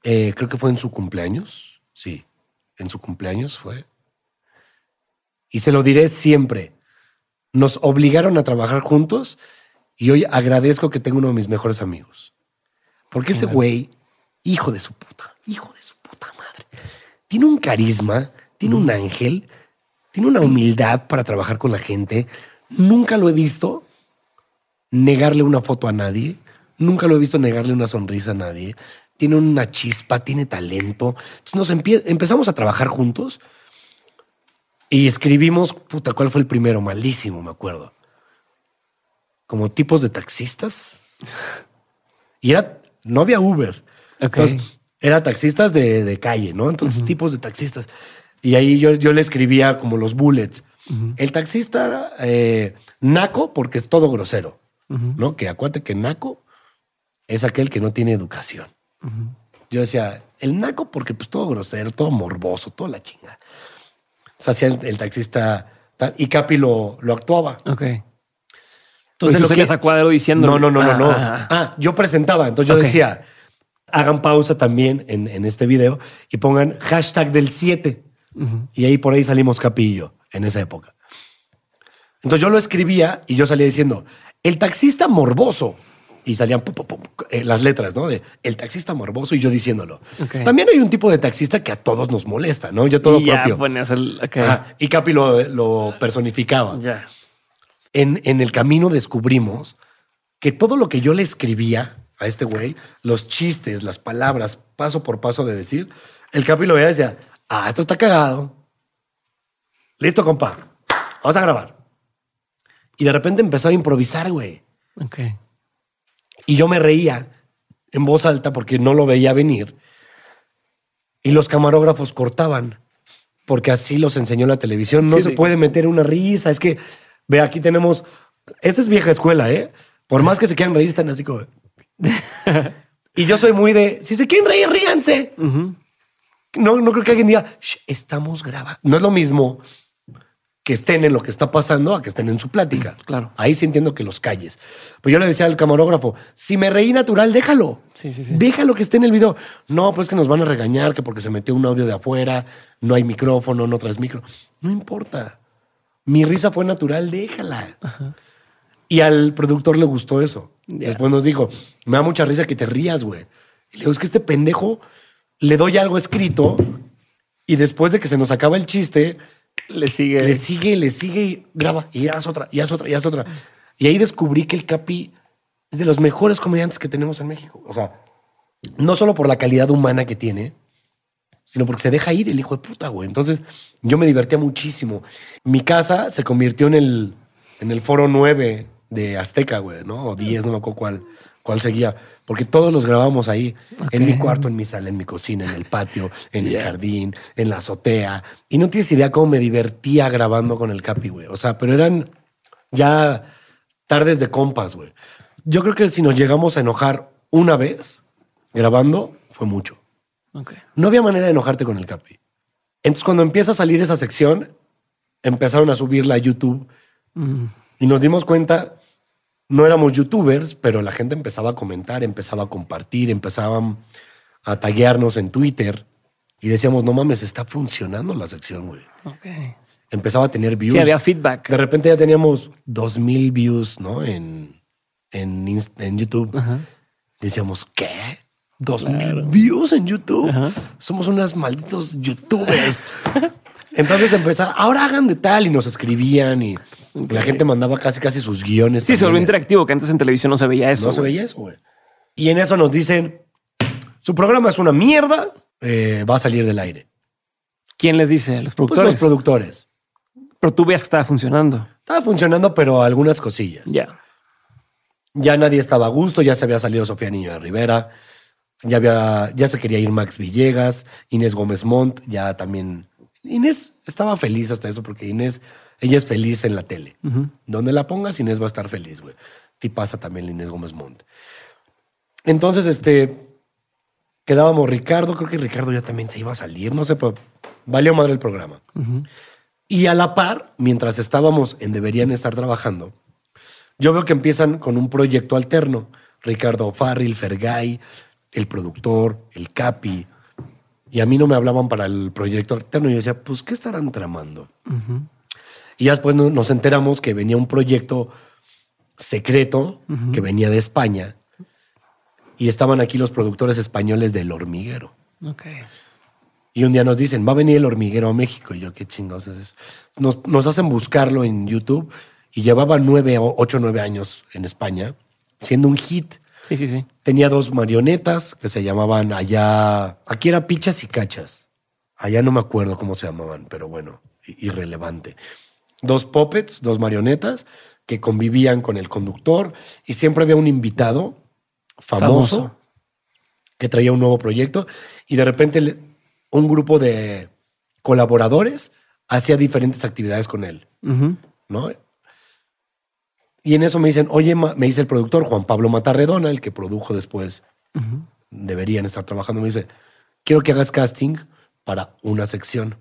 [SPEAKER 2] eh, creo que fue en su cumpleaños. Sí, en su cumpleaños fue. Y se lo diré siempre. Nos obligaron a trabajar juntos y hoy agradezco que tengo uno de mis mejores amigos. Porque ese güey, hijo de su puta, hijo de su puta madre, tiene un carisma, tiene un ángel, tiene una humildad para trabajar con la gente. Nunca lo he visto negarle una foto a nadie. Nunca lo he visto negarle una sonrisa a nadie. Tiene una chispa, tiene talento. Entonces nos empezamos a trabajar juntos y escribimos, puta, ¿cuál fue el primero? Malísimo, me acuerdo. Como tipos de taxistas. Y era, no había Uber. Entonces, era taxistas de, de calle, ¿no? Entonces, tipos de taxistas. Y ahí yo, yo le escribía como los bullets. El taxista eh, naco porque es todo grosero, ¿no? Que acuérdate que naco es aquel que no tiene educación. Yo decía, el naco porque pues todo grosero, todo morboso, toda la chinga. O sea, hacía el, el taxista y Capi lo, lo actuaba.
[SPEAKER 1] Ok.
[SPEAKER 2] Entonces,
[SPEAKER 1] Entonces
[SPEAKER 2] lo que-
[SPEAKER 1] a cuadro diciendo.
[SPEAKER 2] No, no, no, no, no.
[SPEAKER 1] Ah,
[SPEAKER 2] Ah, yo presentaba. Entonces yo decía, hagan pausa también en, en este video y pongan hashtag del 7. Y ahí por ahí salimos Capillo en esa época. Entonces yo lo escribía y yo salía diciendo, el taxista morboso. Y salían pu, pu, pu, eh, las letras, ¿no? De el taxista morboso y yo diciéndolo. También hay un tipo de taxista que a todos nos molesta, ¿no? Yo todo
[SPEAKER 1] y
[SPEAKER 2] propio.
[SPEAKER 1] el.
[SPEAKER 2] Y Capi lo, lo personificaba
[SPEAKER 1] Ya.
[SPEAKER 2] En, en el camino descubrimos que todo lo que yo le escribía a este güey, los chistes, las palabras, paso por paso de decir, el Capi lo veía y decía, ah, esto está cagado. Listo, compa. Vamos a grabar. Y de repente empezó a improvisar, güey.
[SPEAKER 1] Ok.
[SPEAKER 2] Y yo me reía en voz alta porque no lo veía venir. Y los camarógrafos cortaban, porque así los enseñó la televisión. No
[SPEAKER 1] Sí,
[SPEAKER 2] se
[SPEAKER 1] sí.
[SPEAKER 2] puede meter una risa. Es que, ve, aquí tenemos. Esta es vieja escuela, ¿eh? Por más que se quieran reír, están así como. y yo soy muy de. Si se quieren reír, ríanse. No, no creo que alguien diga, "Shh, estamos grabando. No es lo mismo que estén en lo que está pasando a que estén en su plática.
[SPEAKER 1] Claro.
[SPEAKER 2] Ahí sí entiendo que los calles. Pues yo le decía al camarógrafo, si me reí natural, déjalo.
[SPEAKER 1] Sí, sí, sí.
[SPEAKER 2] Déjalo que esté en el video. No, pues que nos van a regañar, que porque se metió un audio de afuera, no hay micrófono, no traes micro. No importa. Mi risa fue natural, déjala. Y al productor le gustó eso. Después nos dijo, me da mucha risa que te rías, güey. Y le digo, es que este pendejo le doy algo escrito y después de que se nos acaba el chiste,
[SPEAKER 1] Le sigue.
[SPEAKER 2] le sigue, le sigue y graba y haz otra, y haz otra, y haz otra. Y ahí descubrí que el Capi es de los mejores comediantes que tenemos en México. O sea, no solo por la calidad humana que tiene, sino porque se deja ir el hijo de puta, güey. Entonces, yo me divertía muchísimo. Mi casa se convirtió en el, en el foro 9 de Azteca, güey, ¿no? O 10, no me acuerdo cuál. cuál seguía, porque todos los grabamos ahí, en mi cuarto, en mi sala, en mi cocina, en el patio, en el jardín, en la azotea. Y no tienes idea cómo me divertía grabando con el Capi, güey. O sea, pero eran ya tardes de compas, güey. Yo creo que si nos llegamos a enojar una vez grabando, fue mucho.
[SPEAKER 1] Ok.
[SPEAKER 2] No había manera de enojarte con el Capi. Entonces, cuando empieza a salir esa sección, empezaron a subirla a YouTube
[SPEAKER 1] Mm.
[SPEAKER 2] y nos dimos cuenta, no éramos youtubers, pero la gente empezaba a comentar, empezaba a compartir, empezaban a taguearnos en Twitter y decíamos, no mames, está funcionando la sección, güey.
[SPEAKER 1] Ok.
[SPEAKER 2] Empezaba a tener views.
[SPEAKER 1] Sí, había feedback.
[SPEAKER 2] De repente ya teníamos dos mil views, ¿no? En, en, YouTube. Decíamos, ¿qué? ¿Dos mil views en YouTube?
[SPEAKER 1] Ajá.
[SPEAKER 2] Somos unos malditos youtubers. Entonces empezaba, ahora hagan de tal y nos escribían y la gente mandaba casi casi sus guiones.
[SPEAKER 1] Sí, se volvió
[SPEAKER 2] también.
[SPEAKER 1] interactivo, que antes en televisión no se veía eso.
[SPEAKER 2] No se veía eso, güey. Y en eso nos dicen, su programa es una mierda, eh, va a salir del aire.
[SPEAKER 1] ¿Quién les dice? Los
[SPEAKER 2] Pues
[SPEAKER 1] productores.
[SPEAKER 2] los productores.
[SPEAKER 1] Pero tú veías que estaba funcionando.
[SPEAKER 2] Estaba funcionando, pero algunas cosillas.
[SPEAKER 1] Ya.
[SPEAKER 2] Ya nadie estaba a gusto, ya se había salido Sofía Niño de Rivera, ya había, ya se quería ir Max Villegas, Inés Gómez Montt, ya también. Inés estaba feliz hasta eso, porque Inés, ella es feliz en la tele. Donde la pongas, Inés va a estar feliz, güey. Y pasa también Inés Gómez Montt. Entonces, este, quedábamos Ricardo, creo que Ricardo ya también se iba a salir, no sé, pero valió madre el programa. Y a la par, mientras estábamos en Deberían estar trabajando, yo veo que empiezan con un proyecto alterno. Ricardo Farril, Fergay, el productor, el Capi. Y a mí no me hablaban para el proyecto alterno. Y yo decía, pues, ¿qué estarán tramando? Y ya después no- nos enteramos que venía un proyecto secreto que venía de España. Y estaban aquí los productores españoles del hormiguero. Y un día nos dicen, va a venir el hormiguero a México. Y yo, ¿qué chingados es eso? Nos, nos hacen buscarlo en YouTube y llevaba nueve, o ocho, nueve años en España, siendo un hit.
[SPEAKER 1] Sí, sí, sí.
[SPEAKER 2] Tenía dos marionetas que se llamaban allá, aquí era Pichas y Cachas. Allá no me acuerdo cómo se llamaban, pero bueno, irrelevante. Dos puppets, dos marionetas que convivían con el conductor y siempre había un invitado famoso,
[SPEAKER 1] Famoso.
[SPEAKER 2] que traía un nuevo proyecto y de repente un grupo de colaboradores hacía diferentes actividades con él. ¿no? Y en eso me dicen, oye, me dice el productor Juan Pablo Matarredona, el que produjo después, deberían estar trabajando, me dice, quiero que hagas casting para una sección.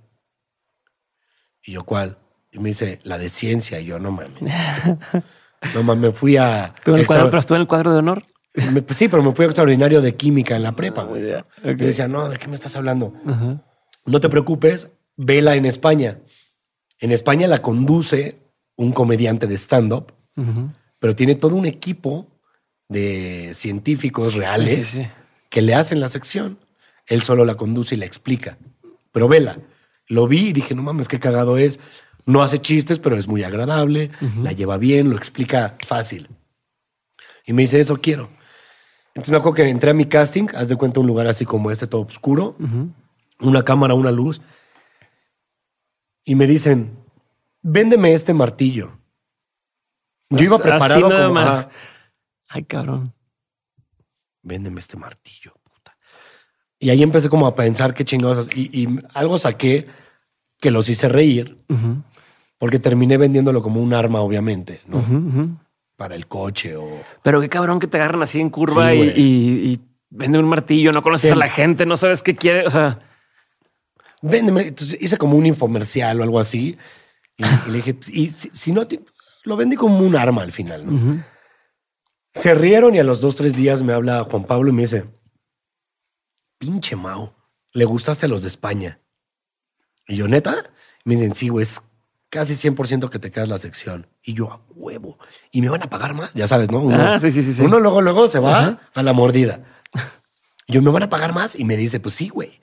[SPEAKER 2] Y yo, ¿cuál? Y me dice, la de ciencia. Y yo, no mames. no mames, me fui a...
[SPEAKER 1] ¿Tú en el cuadro, pero estuvo en el cuadro de honor?
[SPEAKER 2] me- pues sí, pero me fui a extraordinario de química en la prepa, güey.
[SPEAKER 1] ya.
[SPEAKER 2] Y
[SPEAKER 1] Ok.
[SPEAKER 2] le decía, no, ¿de qué me estás hablando? No te preocupes, vela en España. En España la conduce un comediante de stand-up, Pero tiene todo un equipo de científicos reales
[SPEAKER 1] Sí, sí, sí.
[SPEAKER 2] que le hacen la sección. Él solo la conduce y la explica. Pero vela. Lo vi y dije, no mames, qué cagado es. No hace chistes, pero es muy agradable. La lleva bien, lo explica fácil. Y me dice, eso quiero. Entonces me acuerdo que entré a mi casting, haz de cuenta un lugar así como este, todo oscuro, una cámara, una luz. Y me dicen, véndeme este martillo. Yo iba
[SPEAKER 1] Así
[SPEAKER 2] preparado
[SPEAKER 1] nada
[SPEAKER 2] como,
[SPEAKER 1] más.
[SPEAKER 2] ajá,
[SPEAKER 1] Ay, cabrón.
[SPEAKER 2] véndeme este martillo, puta. Y ahí empecé como a pensar qué chingados. Y, y algo saqué que los hice reír, porque terminé vendiéndolo como un arma, obviamente, ¿no? Para el coche o...
[SPEAKER 1] Pero qué cabrón que te agarran así en curva
[SPEAKER 2] Sí,
[SPEAKER 1] y,
[SPEAKER 2] güey.
[SPEAKER 1] y, y venden un martillo, no conoces a la gente, no sabes qué quiere. O sea,
[SPEAKER 2] Véndeme. Entonces hice como un infomercial o algo así. Y, y le dije, y si, si no, te- lo vendí como un arma al final, ¿no? Se rieron y a los dos, tres días me habla Juan Pablo y me dice, pinche Mau, le gustaste a los de España. Y yo, ¿neta? Me dicen, sí, güey, es casi 100% que te quedas la sección. Y yo, a huevo. Y me van a pagar más, ya sabes, ¿no? Uno,
[SPEAKER 1] Ah, sí, sí, sí.
[SPEAKER 2] Uno luego, luego se va a la mordida. Y yo, ¿me van a pagar más? Y me dice, pues sí, güey.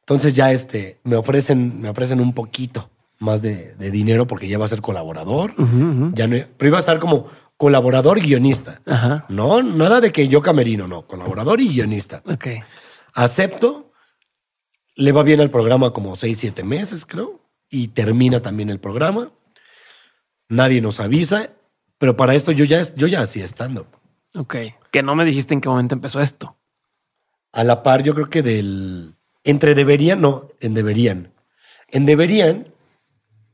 [SPEAKER 2] Entonces ya este, me ofrecen, me ofrecen un poquito más de, de dinero porque ya va a ser colaborador. Ya no, pero iba a estar como colaborador guionista.
[SPEAKER 1] Ajá.
[SPEAKER 2] No, nada de que yo camerino, no, colaborador y guionista.
[SPEAKER 1] ok.
[SPEAKER 2] Acepto, le va bien al programa como seis, siete meses, creo, y termina también el programa. Nadie nos avisa, pero para esto yo ya, yo ya hacía stand-up.
[SPEAKER 1] Ok. Que no me dijiste en qué momento empezó esto.
[SPEAKER 2] A la par, yo creo que del. Entre deberían, no, en deberían. En deberían,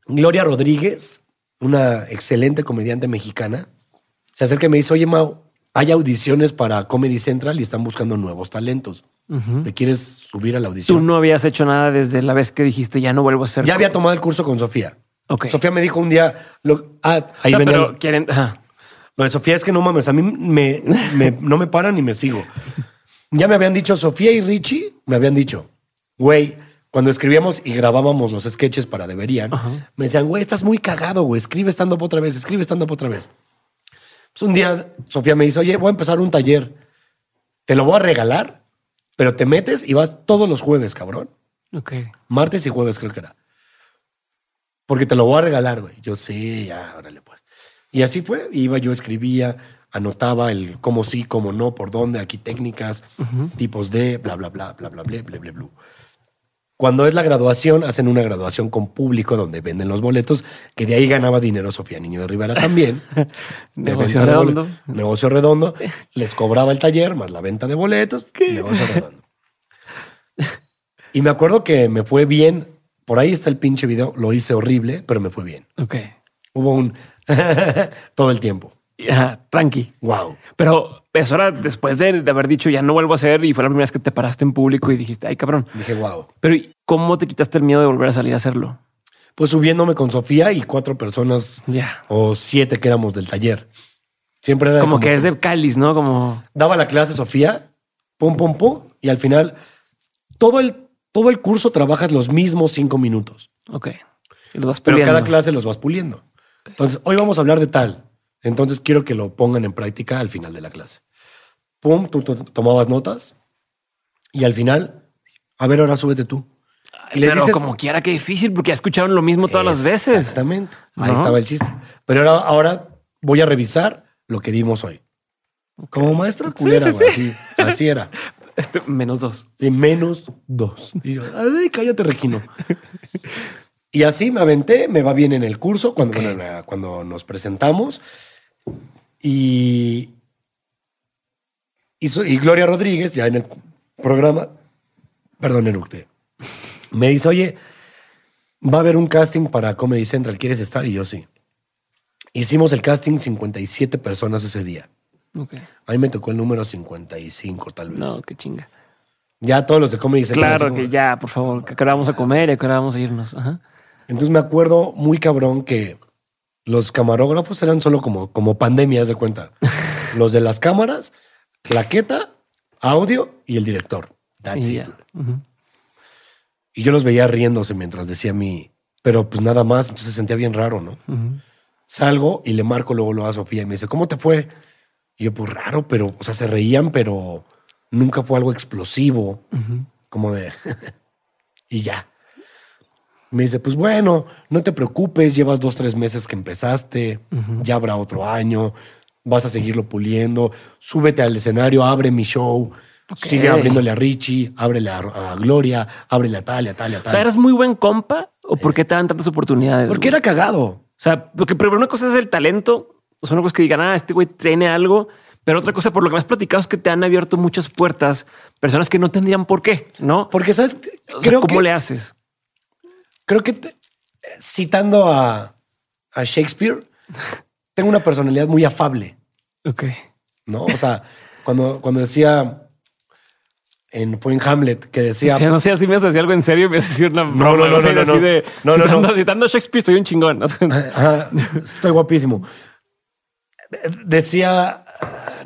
[SPEAKER 2] Gloria Rodríguez, una excelente comediante mexicana, se acerca y me dice: Oye, Mau, hay audiciones para Comedy Central y están buscando nuevos talentos. ¿Te quieres subir a la audición?
[SPEAKER 1] Tú no habías hecho nada desde la vez que dijiste ya no vuelvo a hacer.
[SPEAKER 2] Ya había tomado el curso con Sofía. Sofía me dijo un día, lo- ah,
[SPEAKER 1] O
[SPEAKER 2] ahí
[SPEAKER 1] sea,
[SPEAKER 2] venía
[SPEAKER 1] pero quieren. ajá.
[SPEAKER 2] Lo de Sofía es que no mames, a mí me, me- no me paran ni me sigo. Ya me habían dicho, Sofía y Richie me habían dicho, güey, cuando escribíamos y grabábamos los sketches para Deberían, me decían, güey, estás muy cagado, güey, escribe stand-up otra vez, escribe stand-up otra vez. Pues un día Sofía me dice, oye, voy a empezar un taller, te lo voy a regalar, pero te metes y vas todos los jueves, cabrón.
[SPEAKER 1] Ok.
[SPEAKER 2] Martes y jueves creo que era. Porque te lo voy a regalar, güey. Yo sí, ya, órale pues. Y así fue. Iba yo, escribía, anotaba el cómo sí, cómo no, por dónde, aquí técnicas, tipos de, bla, bla, bla, bla, bla, bla, bla, bla, bla. Cuando es la graduación, hacen una graduación con público donde venden los boletos, que de ahí ganaba dinero Sofía Niño de Rivera también.
[SPEAKER 1] Negocio redondo.
[SPEAKER 2] Negocio redondo. Les cobraba el taller más la venta de boletos. Negocio redondo. Y me acuerdo que me fue bien. Por ahí está el pinche video. Lo hice horrible, pero me fue bien.
[SPEAKER 1] Ok.
[SPEAKER 2] Hubo un todo el tiempo.
[SPEAKER 1] Ajá, tranqui.
[SPEAKER 2] Wow.
[SPEAKER 1] Pero eso era después de, de haber dicho ya no vuelvo a hacer y fue la primera vez que te paraste en público y dijiste, ay cabrón.
[SPEAKER 2] Dije, wow.
[SPEAKER 1] Pero ¿y ¿cómo te quitaste el miedo de volver a salir a hacerlo?
[SPEAKER 2] Pues subiéndome con Sofía y cuatro personas o siete que éramos del taller. Siempre era
[SPEAKER 1] Como que es de cáliz, ¿no? Como
[SPEAKER 2] daba la clase Sofía, pum, pum, pum, y al final todo el, todo el curso trabajas los mismos cinco minutos.
[SPEAKER 1] Ok. Y los vas
[SPEAKER 2] Pero cada clase los vas puliendo. Entonces, hoy vamos a hablar de tal. Entonces, quiero que lo pongan en práctica al final de la clase. Pum, tú, tomabas notas y al final, a ver, ahora súbete tú. Y
[SPEAKER 1] pero
[SPEAKER 2] dices-
[SPEAKER 1] como quiera que difícil porque ya escucharon lo mismo todas las veces.
[SPEAKER 2] Exactamente. Ahí
[SPEAKER 1] ¿No?
[SPEAKER 2] estaba el chiste. Pero ahora, ahora voy a revisar lo que dimos hoy. Como maestra culera,
[SPEAKER 1] sí,
[SPEAKER 2] Así, así era.
[SPEAKER 1] Este, menos dos.
[SPEAKER 2] Sí, menos dos. Y yo, ay, cállate, Regino. Y así me aventé, me va bien en el curso cuando, bueno, cuando nos presentamos. Y, y, y Gloria Rodríguez, ya en el programa, perdón, eructé, me dice, oye, va a haber un casting para Comedy Central, ¿quieres estar? Y yo sí. Hicimos el casting 57 personas ese día.
[SPEAKER 1] Ok.
[SPEAKER 2] A mí me tocó el número 55, tal vez.
[SPEAKER 1] No, qué chinga.
[SPEAKER 2] Ya todos los de Comedy Central.
[SPEAKER 1] Claro
[SPEAKER 2] como-
[SPEAKER 1] que ya, por favor, que ahora vamos a comer y que ahora vamos a irnos. Ajá.
[SPEAKER 2] Entonces me acuerdo muy cabrón que los camarógrafos eran solo como, como pandemia, haz de cuenta. los de las cámaras, claqueta, audio y el director. That's
[SPEAKER 1] Y
[SPEAKER 2] it. Y yo los veía riéndose mientras decía mi... Pero pues nada más, entonces se sentía bien raro, ¿no? Salgo y le marco luego lo a Sofía y me dice, ¿cómo te fue? Y yo, pues raro, pero, o sea, se reían, pero nunca fue algo explosivo, como de... y ya. Me dice, pues bueno, no te preocupes, llevas dos, tres meses que empezaste, ya habrá otro año, vas a seguirlo puliendo, súbete al escenario, abre mi show, sigue abriéndole a Richie, ábrele a, a Gloria, ábrele a tal, a tal, a
[SPEAKER 1] O
[SPEAKER 2] tal.
[SPEAKER 1] sea, ¿eras muy buen compa o por qué te dan tantas oportunidades?
[SPEAKER 2] Porque
[SPEAKER 1] güey?
[SPEAKER 2] era cagado.
[SPEAKER 1] O sea, porque primero una cosa es el talento, o sea, una cosa es que digan, ah, este güey tiene algo, pero otra cosa, por lo que me has platicado, es que te han abierto muchas puertas, personas que no tendrían por qué, ¿no?
[SPEAKER 2] Porque, ¿sabes?
[SPEAKER 1] O sea,
[SPEAKER 2] Creo
[SPEAKER 1] ¿Cómo
[SPEAKER 2] que,
[SPEAKER 1] le haces?
[SPEAKER 2] Creo que te- citando a, a Shakespeare, tengo una personalidad muy afable,
[SPEAKER 1] Ok.
[SPEAKER 2] ¿no? O sea, cuando, cuando decía en, fue en Hamlet que decía,
[SPEAKER 1] Sí, no sé, así me hace algo en serio, me hace decir una
[SPEAKER 2] No,
[SPEAKER 1] broma,
[SPEAKER 2] no, no,
[SPEAKER 1] güey,
[SPEAKER 2] no,
[SPEAKER 1] así
[SPEAKER 2] no.
[SPEAKER 1] de
[SPEAKER 2] No, no, no.
[SPEAKER 1] citando, citando a Shakespeare, soy un chingón.
[SPEAKER 2] Ajá, estoy guapísimo. Decía,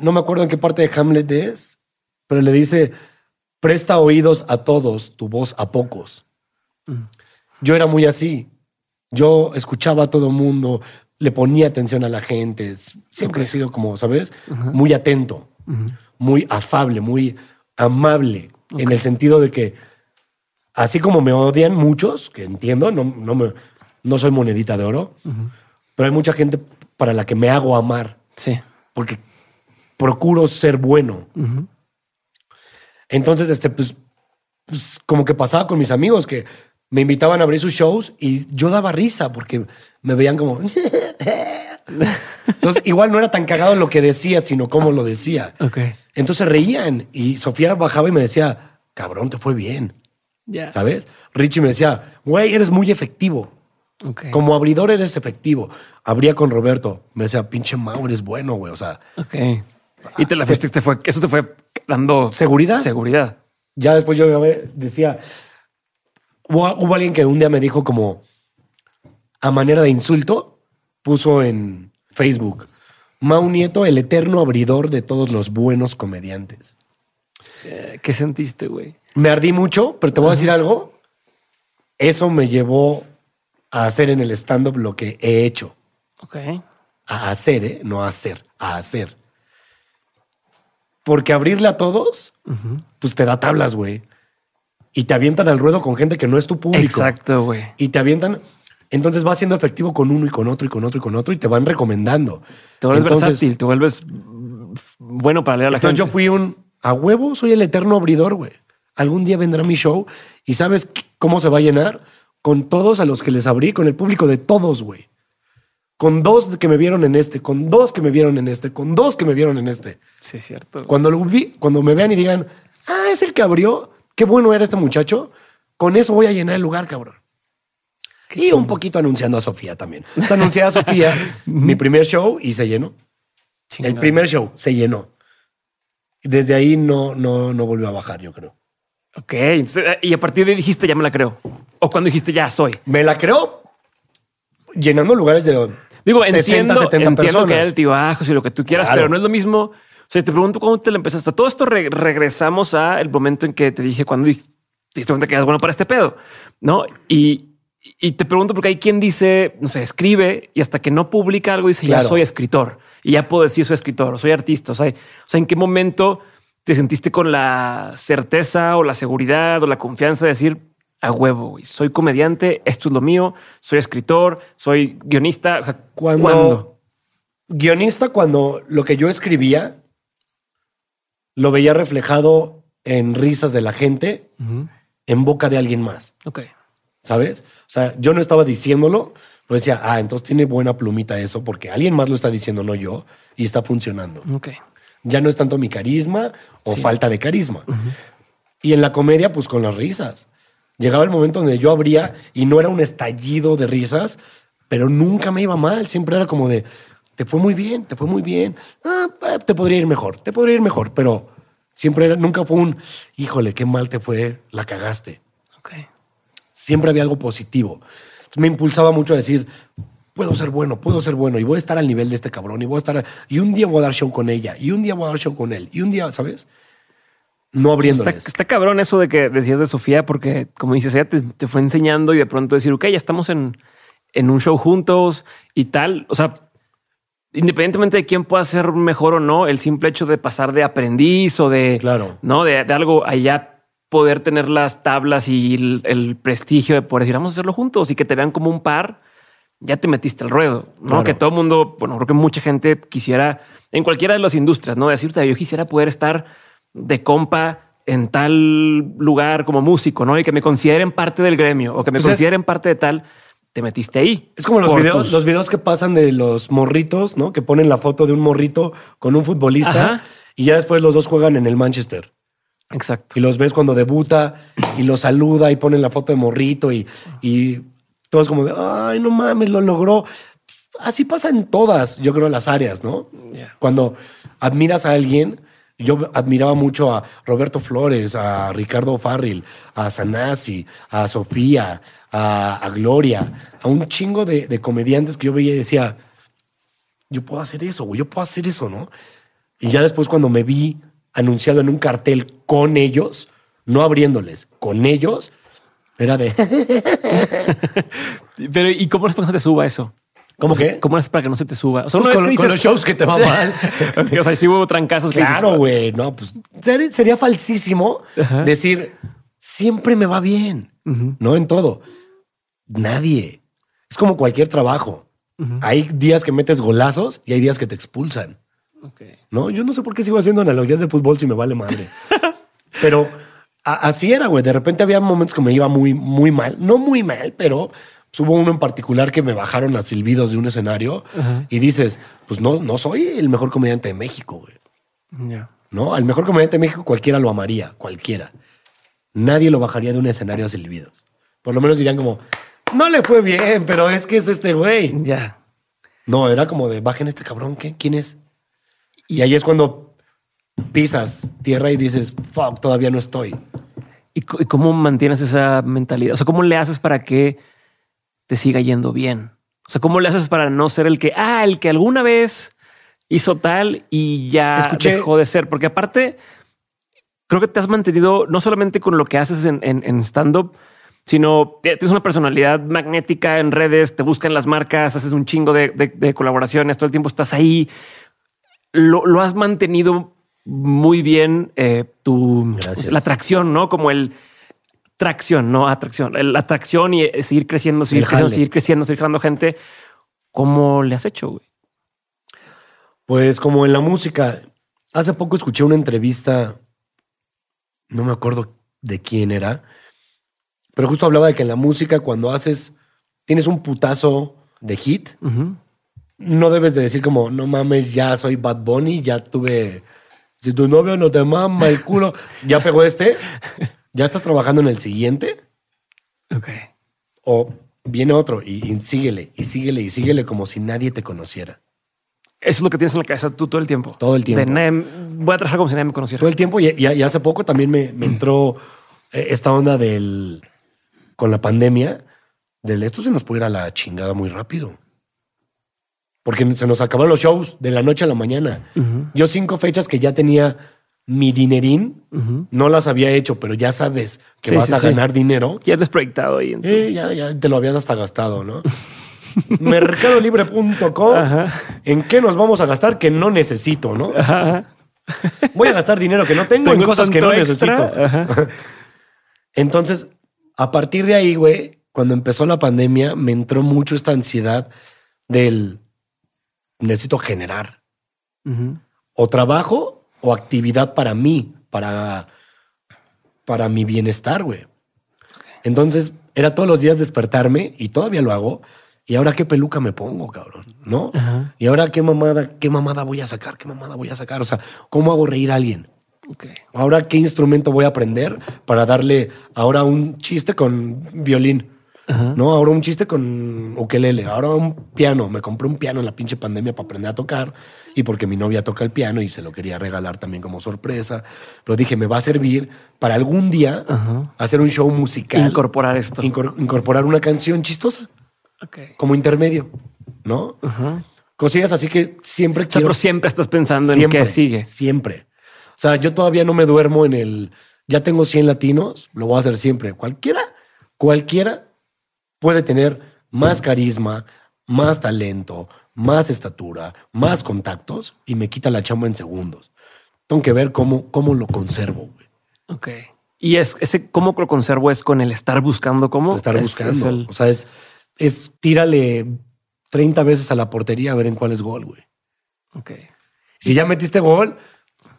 [SPEAKER 2] no me acuerdo en qué parte de Hamlet es, pero le dice, presta oídos a todos, tu voz a pocos. Yo era muy así. Yo escuchaba a todo mundo, le ponía atención a la gente. Siempre he sido como, ¿sabes? Muy atento, muy afable, muy amable, en el sentido de que, así como me odian muchos, que entiendo, no, no, me, no soy monedita de oro, pero hay mucha gente para la que me hago amar,
[SPEAKER 1] Sí.
[SPEAKER 2] porque procuro ser bueno. Entonces, este, pues, pues, como que pasaba con mis amigos que me invitaban a abrir sus shows y yo daba risa porque me veían como... Entonces, igual no era tan cagado lo que decía, sino cómo lo decía. Entonces reían y Sofía bajaba y me decía, cabrón, te fue bien,
[SPEAKER 1] Ya.
[SPEAKER 2] ¿sabes? Richie me decía, güey, eres muy efectivo. Como abridor eres efectivo. Abría con Roberto. Me decía, pinche Mau, eres bueno, güey. O sea,
[SPEAKER 1] Ok. Y te la fuiste, te fue, eso te fue dando
[SPEAKER 2] ¿seguridad?
[SPEAKER 1] seguridad.
[SPEAKER 2] ya después yo decía, hubo, hubo alguien que un día me dijo como, a manera de insulto, puso en Facebook, Mau Nieto, el eterno abridor de todos los buenos comediantes.
[SPEAKER 1] Eh, ¿Qué sentiste, güey?
[SPEAKER 2] Me ardí mucho, pero te voy a decir algo. Eso me llevó a hacer en el stand-up lo que he hecho.
[SPEAKER 1] Ok.
[SPEAKER 2] A hacer, ¿eh? No a hacer, a hacer. Porque abrirle a todos, pues te da tablas, güey. Y te avientan al ruedo con gente que no es tu público.
[SPEAKER 1] Exacto, güey.
[SPEAKER 2] Y te avientan. Entonces vas siendo efectivo con uno y con otro y con otro y con otro y te van recomendando.
[SPEAKER 1] Te vuelves
[SPEAKER 2] Entonces-
[SPEAKER 1] versátil, te vuelves bueno para leer a la
[SPEAKER 2] Entonces
[SPEAKER 1] gente.
[SPEAKER 2] yo fui un a huevo, soy el eterno abridor, güey. Algún día vendrá mi show y sabes cómo se va a llenar con todos a los que les abrí, con el público de todos, güey. Con dos que me vieron en este, con dos que me vieron en este, con dos que me vieron en este.
[SPEAKER 1] Sí, es cierto.
[SPEAKER 2] Cuando lo vi, cuando me vean y digan, ah, es el que abrió, qué bueno era este muchacho, con eso voy a llenar el lugar, cabrón. y un poquito anunciando a Sofía también. O sea, anuncié a Sofía mi primer show y se llenó. El primer show se llenó. Desde ahí no, no, no volvió a bajar, yo creo.
[SPEAKER 1] Ok. entonces, eh, y a partir de ahí dijiste, ya me la creo. O cuando dijiste, ya soy.
[SPEAKER 2] Me la creo llenando lugares de
[SPEAKER 1] Digo,
[SPEAKER 2] 60,
[SPEAKER 1] entiendo,
[SPEAKER 2] 70
[SPEAKER 1] entiendo
[SPEAKER 2] personas.
[SPEAKER 1] que hay altibajos y lo que tú quieras,
[SPEAKER 2] Claro.
[SPEAKER 1] pero no es lo mismo. O sea, te pregunto cómo te la empezaste. Todo esto re- regresamos a el momento en que te dije cuando te diste cuenta que eras bueno para este pedo, ¿no? Y, y te pregunto porque hay quien dice, no sé, escribe y hasta que no publica algo dice, ya soy escritor. Y ya puedo decir soy escritor o soy artista. O sea, o sea, ¿en qué momento te sentiste con la certeza o la seguridad o la confianza de decir, a huevo, güey, soy comediante, esto es lo mío, soy escritor, soy guionista? O sea,
[SPEAKER 2] Cuando
[SPEAKER 1] ¿cuándo?
[SPEAKER 2] guionista, cuando lo que yo escribía lo veía reflejado en risas de la gente, en boca de alguien más,
[SPEAKER 1] Ok.
[SPEAKER 2] ¿sabes? O sea, yo no estaba diciéndolo, pero decía, ah, entonces tiene buena plumita eso, porque alguien más lo está diciendo, no yo, y está funcionando.
[SPEAKER 1] Ok.
[SPEAKER 2] Ya no es tanto mi carisma o falta de carisma. Y en la comedia, pues con las risas. Llegaba el momento donde yo abría y no era un estallido de risas, pero nunca me iba mal. Siempre era como de, te fue muy bien, te fue muy bien. Ah, te podría ir mejor, te podría ir mejor, pero siempre era, nunca fue un, híjole, qué mal te fue, la cagaste.
[SPEAKER 1] Ok.
[SPEAKER 2] Siempre había algo positivo. Entonces me impulsaba mucho a decir, puedo ser bueno, puedo ser bueno y voy a estar al nivel de este cabrón y voy a estar, y un día voy a dar show con ella y un día voy a dar show con él y un día, ¿sabes? No
[SPEAKER 1] Está,
[SPEAKER 2] abriéndoles.
[SPEAKER 1] está cabrón eso de que decías de Sofía, porque como dices, ella te, te fue enseñando y de pronto decir, ok, ya estamos en, en un show juntos y tal. O sea, independientemente de quién pueda ser mejor o no, el simple hecho de pasar de aprendiz o de,
[SPEAKER 2] Claro.
[SPEAKER 1] no, de, de algo allá poder tener las tablas y el, el prestigio de poder decir, vamos a hacerlo juntos y que te vean como un par, ya te metiste al ruedo, ¿no?
[SPEAKER 2] Claro.
[SPEAKER 1] Que todo el mundo, bueno, creo que mucha gente quisiera, en cualquiera de las industrias, ¿no? Decirte, yo quisiera poder estar de compa en tal lugar como músico, ¿no? Y que me consideren parte del gremio o que me
[SPEAKER 2] Pues es-
[SPEAKER 1] consideren parte de tal, te metiste ahí.
[SPEAKER 2] Es como los videos,
[SPEAKER 1] tus-
[SPEAKER 2] los videos que pasan de los morritos, ¿no? Que ponen la foto de un morrito con un futbolista
[SPEAKER 1] Ajá.
[SPEAKER 2] y ya después los dos juegan en el Manchester.
[SPEAKER 1] Exacto.
[SPEAKER 2] Y los ves cuando debuta y lo saluda y ponen la foto de morrito y, y todos como de, ay, no mames, lo logró. Así pasa en todas, yo creo, las áreas, ¿no? Cuando admiras a alguien, yo admiraba mucho a Roberto Flores, a Ricardo Farril, a Sanasi, a Sofía, a, a Gloria, a un chingo de, de comediantes que yo veía y decía, yo puedo hacer eso, güey, yo puedo hacer eso, ¿no? Y ya después cuando me vi anunciado en un cartel con ellos, no abriéndoles, con ellos, era de,
[SPEAKER 1] Pero ¿y cómo es para que no te suba eso?
[SPEAKER 2] ¿cómo que?
[SPEAKER 1] ¿Cómo es para que no se te suba? O sea,
[SPEAKER 2] Pues con,
[SPEAKER 1] que
[SPEAKER 2] con
[SPEAKER 1] dices,
[SPEAKER 2] los shows que te va mal.
[SPEAKER 1] O sea, sí hubo trancazos.
[SPEAKER 2] Claro, güey. No, pues ser- sería falsísimo
[SPEAKER 1] Ajá.
[SPEAKER 2] decir siempre me va bien, no en todo. Nadie. Es como cualquier trabajo. Hay días que metes golazos y hay días que te expulsan.
[SPEAKER 1] Ok.
[SPEAKER 2] No, yo no sé por qué sigo haciendo analogías de fútbol si me vale madre. Pero así era, güey. De repente había momentos que me iba muy, muy mal. No muy mal, pero pues, hubo uno en particular que me bajaron a silbidos de un escenario y dices, pues no, no soy el mejor comediante de México, güey.
[SPEAKER 1] Ya.
[SPEAKER 2] ¿No? Al mejor comediante de México cualquiera lo amaría, cualquiera. Nadie lo bajaría de un escenario a silbidos. Por lo menos dirían como, no le fue bien, pero es que es este güey.
[SPEAKER 1] Ya.
[SPEAKER 2] No, era como de, bajen este cabrón, ¿qué? ¿Quién es? Y ahí es cuando pisas tierra y dices, fuck, todavía no estoy.
[SPEAKER 1] ¿Y, cómo mantienes esa mentalidad? O sea, ¿cómo le haces para que te siga yendo bien? O sea, ¿cómo le haces para no ser el que, ah, el que alguna vez hizo tal y ya
[SPEAKER 2] Escuché-
[SPEAKER 1] dejó de ser? Porque aparte, creo que te has mantenido no solamente con lo que haces en, en- en stand-up, sino tienes una personalidad magnética en redes, te buscan las marcas, haces un chingo de, de- de colaboraciones, todo el tiempo estás ahí. Lo, lo has mantenido muy bien eh, tu
[SPEAKER 2] Gracias.
[SPEAKER 1] la atracción, ¿no? Como el tracción, no atracción, la atracción y eh, seguir creciendo, seguir
[SPEAKER 2] El
[SPEAKER 1] creciendo,
[SPEAKER 2] jale.
[SPEAKER 1] seguir creciendo, seguir jalando gente. ¿Cómo le has hecho, güey?
[SPEAKER 2] Pues como en la música, hace poco escuché una entrevista, no me acuerdo de quién era, pero justo hablaba de que en la música cuando haces, tienes un putazo de hit, no debes de decir como, no mames, ya soy Bad Bunny, ya tuve, si tu novio no te mama el culo, ya pegó este, ya estás trabajando en el siguiente,
[SPEAKER 1] Ok.
[SPEAKER 2] o viene otro y, y síguele, y síguele, y síguele como si nadie te conociera.
[SPEAKER 1] Eso es lo que tienes en la cabeza tú todo el tiempo.
[SPEAKER 2] Todo el tiempo.
[SPEAKER 1] De nadie- voy a trabajar como si nadie me conociera.
[SPEAKER 2] todo el tiempo y, y- y hace poco también me, me entró eh, esta onda del con la pandemia del esto se nos puede ir a la chingada muy rápido porque se nos acabaron los shows de la noche a la mañana yo cinco fechas que ya tenía mi dinerín no las había hecho pero ya sabes que
[SPEAKER 1] Sí,
[SPEAKER 2] vas
[SPEAKER 1] sí,
[SPEAKER 2] a
[SPEAKER 1] sí.
[SPEAKER 2] ganar dinero
[SPEAKER 1] Ya has proyectado ahí. En tu-
[SPEAKER 2] eh, ya, ya te lo habías hasta gastado no mercadolibre.com en qué nos vamos a gastar que no necesito no
[SPEAKER 1] Ajá.
[SPEAKER 2] voy a gastar dinero que no tengo, en cosas que no
[SPEAKER 1] extra.
[SPEAKER 2] necesito. Entonces, a partir de ahí, güey, cuando empezó la pandemia, me entró mucho esta ansiedad del necesito generar o trabajo o actividad para mí, para, para mi bienestar, güey. Entonces, era todos los días despertarme y todavía lo hago. Y ahora qué peluca me pongo, cabrón, ¿no? Y ahora qué mamada, qué mamada voy a sacar, qué mamada voy a sacar. O sea, ¿cómo hago reír a alguien?
[SPEAKER 1] Ok.
[SPEAKER 2] Ahora, ¿qué instrumento voy a aprender para darle ahora un chiste con violín?
[SPEAKER 1] Ajá.
[SPEAKER 2] No, ahora un chiste con ukelele, ahora un piano. Me compré un piano en la pinche pandemia para aprender a tocar y porque mi novia toca el piano y se lo quería regalar también como sorpresa. Pero dije, me va a servir para algún día
[SPEAKER 1] Ajá.
[SPEAKER 2] hacer un show musical.
[SPEAKER 1] Incorporar esto.
[SPEAKER 2] Incor- incorporar una canción chistosa
[SPEAKER 1] Ok.
[SPEAKER 2] como intermedio, ¿no?
[SPEAKER 1] Ajá.
[SPEAKER 2] Cosillas así que siempre
[SPEAKER 1] O sea,
[SPEAKER 2] quiero
[SPEAKER 1] pero siempre estás pensando
[SPEAKER 2] siempre,
[SPEAKER 1] en qué sigue.
[SPEAKER 2] Siempre. O sea, yo todavía no me duermo en el. Ya tengo 100 latinos, lo voy a hacer siempre. Cualquiera, cualquiera puede tener más carisma, más talento, más estatura, más contactos y me quita la chamba en segundos. Tengo que ver cómo, cómo lo conservo. güey.
[SPEAKER 1] Ok. Y es ese cómo lo conservo es con el estar buscando cómo
[SPEAKER 2] Estar
[SPEAKER 1] Es-
[SPEAKER 2] buscando.
[SPEAKER 1] es el-
[SPEAKER 2] O sea, es, es tírale 30 veces a la portería a ver en cuál es gol, güey.
[SPEAKER 1] Ok.
[SPEAKER 2] Si ya metiste gol,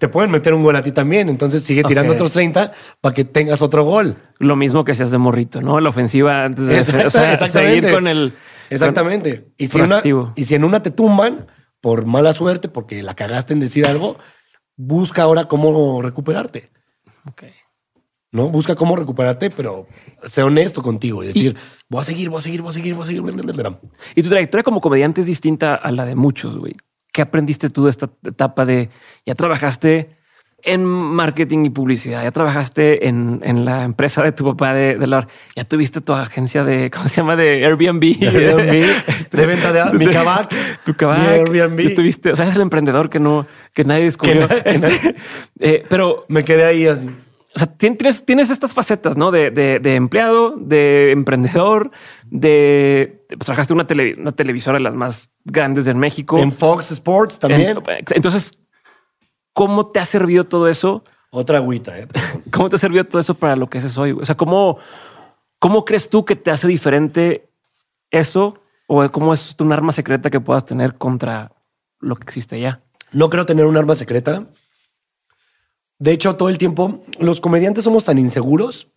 [SPEAKER 2] te pueden meter un gol a ti también. Entonces sigue tirando otros 30 para que tengas otro gol.
[SPEAKER 1] Lo mismo que seas de morrito, ¿no? La ofensiva antes de
[SPEAKER 2] Exacto,
[SPEAKER 1] o sea,
[SPEAKER 2] exactamente.
[SPEAKER 1] seguir con el.
[SPEAKER 2] Exactamente. Y si, una, y si en una te tumban por mala suerte, porque la cagaste en decir algo, busca ahora cómo recuperarte.
[SPEAKER 1] Ok.
[SPEAKER 2] ¿No? Busca cómo recuperarte, pero sé honesto contigo y decir, voy a seguir, voy a seguir, voy a seguir, voy a seguir.
[SPEAKER 1] Y tu trayectoria como comediante es distinta a la de muchos, güey. ¿Qué aprendiste tú de esta etapa de ya trabajaste en marketing y publicidad, ya trabajaste en, en la empresa de tu papá de, de la ya tuviste tu agencia de, ¿cómo se llama? De Airbnb.
[SPEAKER 2] Airbnb, de venta de mi cabac,
[SPEAKER 1] tu cabac.
[SPEAKER 2] mi Airbnb.
[SPEAKER 1] Tuviste, o sea, es el emprendedor que no, que nadie descubrió.
[SPEAKER 2] Que
[SPEAKER 1] Este, eh, pero
[SPEAKER 2] Me quedé ahí así.
[SPEAKER 1] o sea, tien- tienes, tienes estas facetas, ¿no? De, de- de empleado, de emprendedor, de... Pues trabajaste una, tele- una televisora de las más grandes en México.
[SPEAKER 2] En Fox Sports también.
[SPEAKER 1] En- entonces, ¿cómo te ha servido todo eso?
[SPEAKER 2] Otra agüita, ¿eh?
[SPEAKER 1] ¿Cómo te ha servido todo eso para lo que haces hoy? O sea, ¿cómo, ¿cómo crees tú que te hace diferente eso? ¿O cómo es un arma secreta que puedas tener contra lo que existe ya?
[SPEAKER 2] No creo tener un arma secreta. De hecho, todo el tiempo, los comediantes somos tan inseguros.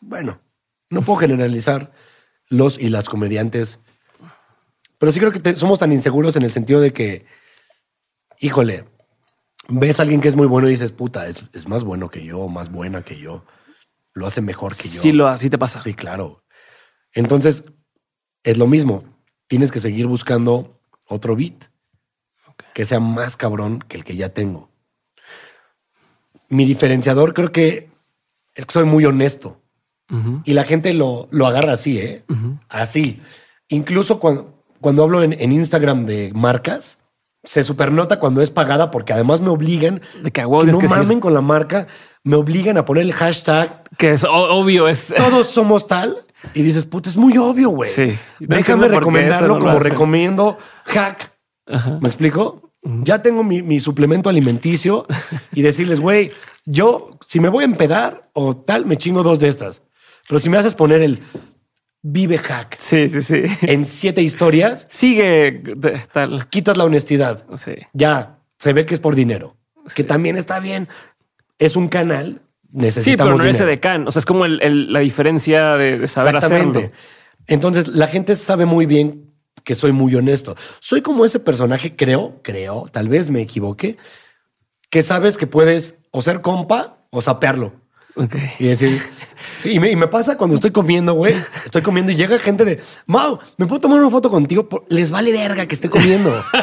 [SPEAKER 2] Bueno, no puedo generalizar los y las comediantes, pero sí creo que te- somos tan inseguros en el sentido de que, híjole, ves a alguien que es muy bueno y dices, puta, es, es más bueno que yo, más buena que yo, lo hace mejor que yo.
[SPEAKER 1] Sí, lo, así te pasa.
[SPEAKER 2] Sí, claro. Entonces, es lo mismo. Tienes que seguir buscando otro beat que sea más cabrón que el que ya tengo. Mi diferenciador creo que es que soy muy honesto. Y la gente lo, lo agarra así, ¿eh? Así. Incluso cuando, cuando hablo en, en Instagram de marcas, se supernota cuando es pagada porque además me obligan
[SPEAKER 1] De que
[SPEAKER 2] no
[SPEAKER 1] que
[SPEAKER 2] mamen con la marca, me obligan a poner el hashtag
[SPEAKER 1] Que es obvio, es.
[SPEAKER 2] todos somos tal. Y dices, puta, es muy obvio, güey.
[SPEAKER 1] Sí. No
[SPEAKER 2] Déjame recomendarlo
[SPEAKER 1] no
[SPEAKER 2] como recomiendo hack.
[SPEAKER 1] Ajá.
[SPEAKER 2] ¿Me explico? Ya tengo mi, mi suplemento alimenticio y decirles, güey, yo si me voy a empedar o tal, me chingo dos de estas. Pero si me haces poner el vive hack
[SPEAKER 1] Sí, sí, sí.
[SPEAKER 2] en siete historias,
[SPEAKER 1] Sigue de- tal.
[SPEAKER 2] quitas la honestidad.
[SPEAKER 1] Sí.
[SPEAKER 2] Ya se ve que es por dinero, que también está bien. Es un canal,
[SPEAKER 1] Sí,
[SPEAKER 2] necesitamos
[SPEAKER 1] pero no eres
[SPEAKER 2] dinero.
[SPEAKER 1] edecán. O sea, es como el- el- la diferencia de, de saber
[SPEAKER 2] Exactamente.
[SPEAKER 1] hacerlo.
[SPEAKER 2] Entonces, la gente sabe muy bien que soy muy honesto. Soy como ese personaje, creo, creo, tal vez me equivoque, que sabes que puedes o ser compa o sapearlo. Y decir, y me, y me pasa cuando estoy comiendo, güey. Estoy comiendo y llega gente de, Mau, ¿me puedo tomar una foto contigo? Les vale verga que esté comiendo.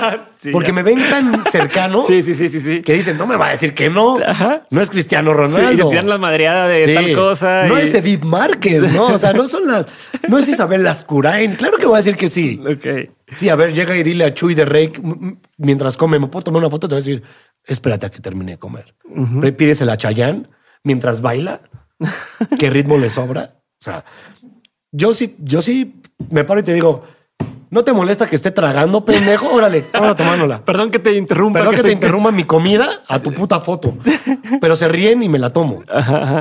[SPEAKER 1] Sí,
[SPEAKER 2] Porque
[SPEAKER 1] ya.
[SPEAKER 2] me ven tan cercano
[SPEAKER 1] Sí, sí, sí, sí, sí.
[SPEAKER 2] que dicen, no me va a decir que no.
[SPEAKER 1] Ajá.
[SPEAKER 2] No es Cristiano
[SPEAKER 1] Sí,
[SPEAKER 2] Ronaldo.
[SPEAKER 1] y te tiran la madreada de
[SPEAKER 2] Sí.
[SPEAKER 1] tal cosa.
[SPEAKER 2] No
[SPEAKER 1] y-
[SPEAKER 2] es Edith Márquez, ¿no? O sea, no son las. No es Isabel Lascurain. Claro que voy a decir que sí.
[SPEAKER 1] Ok.
[SPEAKER 2] Sí, a ver, llega y dile a Chuy de Rey mientras come, ¿me puedo tomar una foto? Te voy a decir, espérate a que termine de comer. Pero Pídesela a Chayán mientras baila. ¿Qué ritmo le sobra? O sea, yo sí, yo sí me paro y te digo, ¿no te molesta que esté tragando, pendejo? Órale, vamos a tomárnosla.
[SPEAKER 1] Perdón que te interrumpa.
[SPEAKER 2] Perdón que te
[SPEAKER 1] estoy-
[SPEAKER 2] interrumpa mi comida a tu puta foto. Pero se ríen y me la tomo.
[SPEAKER 1] Ajá, ajá.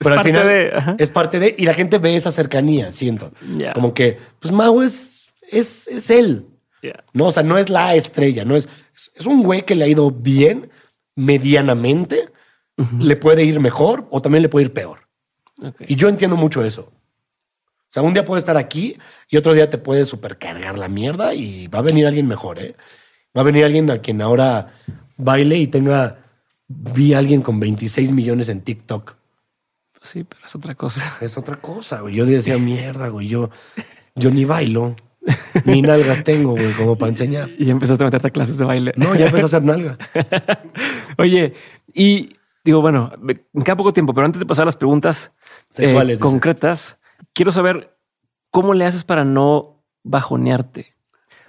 [SPEAKER 1] Es
[SPEAKER 2] Pero al
[SPEAKER 1] parte
[SPEAKER 2] final
[SPEAKER 1] de-
[SPEAKER 2] es parte de, y la gente ve esa cercanía, siento.
[SPEAKER 1] Ya.
[SPEAKER 2] Como que, pues Mau es, es, es él.
[SPEAKER 1] Ya.
[SPEAKER 2] No, o sea, no es la estrella, no es, es un güey que le ha ido bien, medianamente, le puede ir mejor o también le puede ir peor. Y yo entiendo mucho eso. O sea, un día puede estar aquí y otro día te puede supercargar la mierda y va a venir alguien mejor, ¿eh? Va a venir alguien a quien ahora baile y tenga, vi a alguien con 26 millones en TikTok.
[SPEAKER 1] Sí, pero es otra cosa.
[SPEAKER 2] Es otra cosa, güey. Yo decía, mierda, güey. Yo, yo ni bailo, ni nalgas tengo, güey, como para enseñar.
[SPEAKER 1] Y empezaste a meterte a clases de baile.
[SPEAKER 2] No, ya empecé a hacer nalga.
[SPEAKER 1] Oye, y digo, bueno, me me queda poco tiempo, pero antes de pasar a las preguntas eh,
[SPEAKER 2] Sexuales,
[SPEAKER 1] concretas, quiero saber cómo le haces para no bajonearte.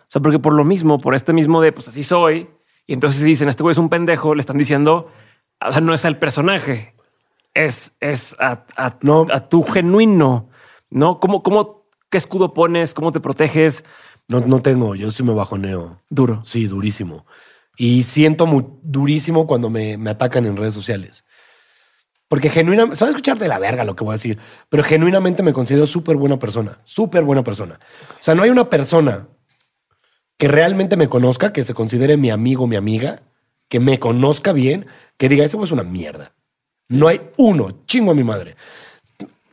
[SPEAKER 1] O sea, porque por lo mismo, por este mismo de pues así soy, y entonces dicen este güey es un pendejo, le están diciendo, o sea, no es al personaje, es, es a, a,
[SPEAKER 2] No.
[SPEAKER 1] a tu genuino, ¿no? ¿Cómo, cómo, qué escudo pones? ¿Cómo te proteges?
[SPEAKER 2] No, no tengo, yo sí me bajoneo.
[SPEAKER 1] Duro.
[SPEAKER 2] Sí, durísimo. Y siento muy durísimo cuando me, me atacan en redes sociales. Porque genuinamente, se va a escuchar de la verga lo que voy a decir, pero genuinamente me considero súper buena persona, súper buena persona. O sea, no hay una persona que realmente me conozca, que se considere mi amigo, mi amiga, que me conozca bien, que diga, ese es una mierda. No hay uno, chingo a mi madre.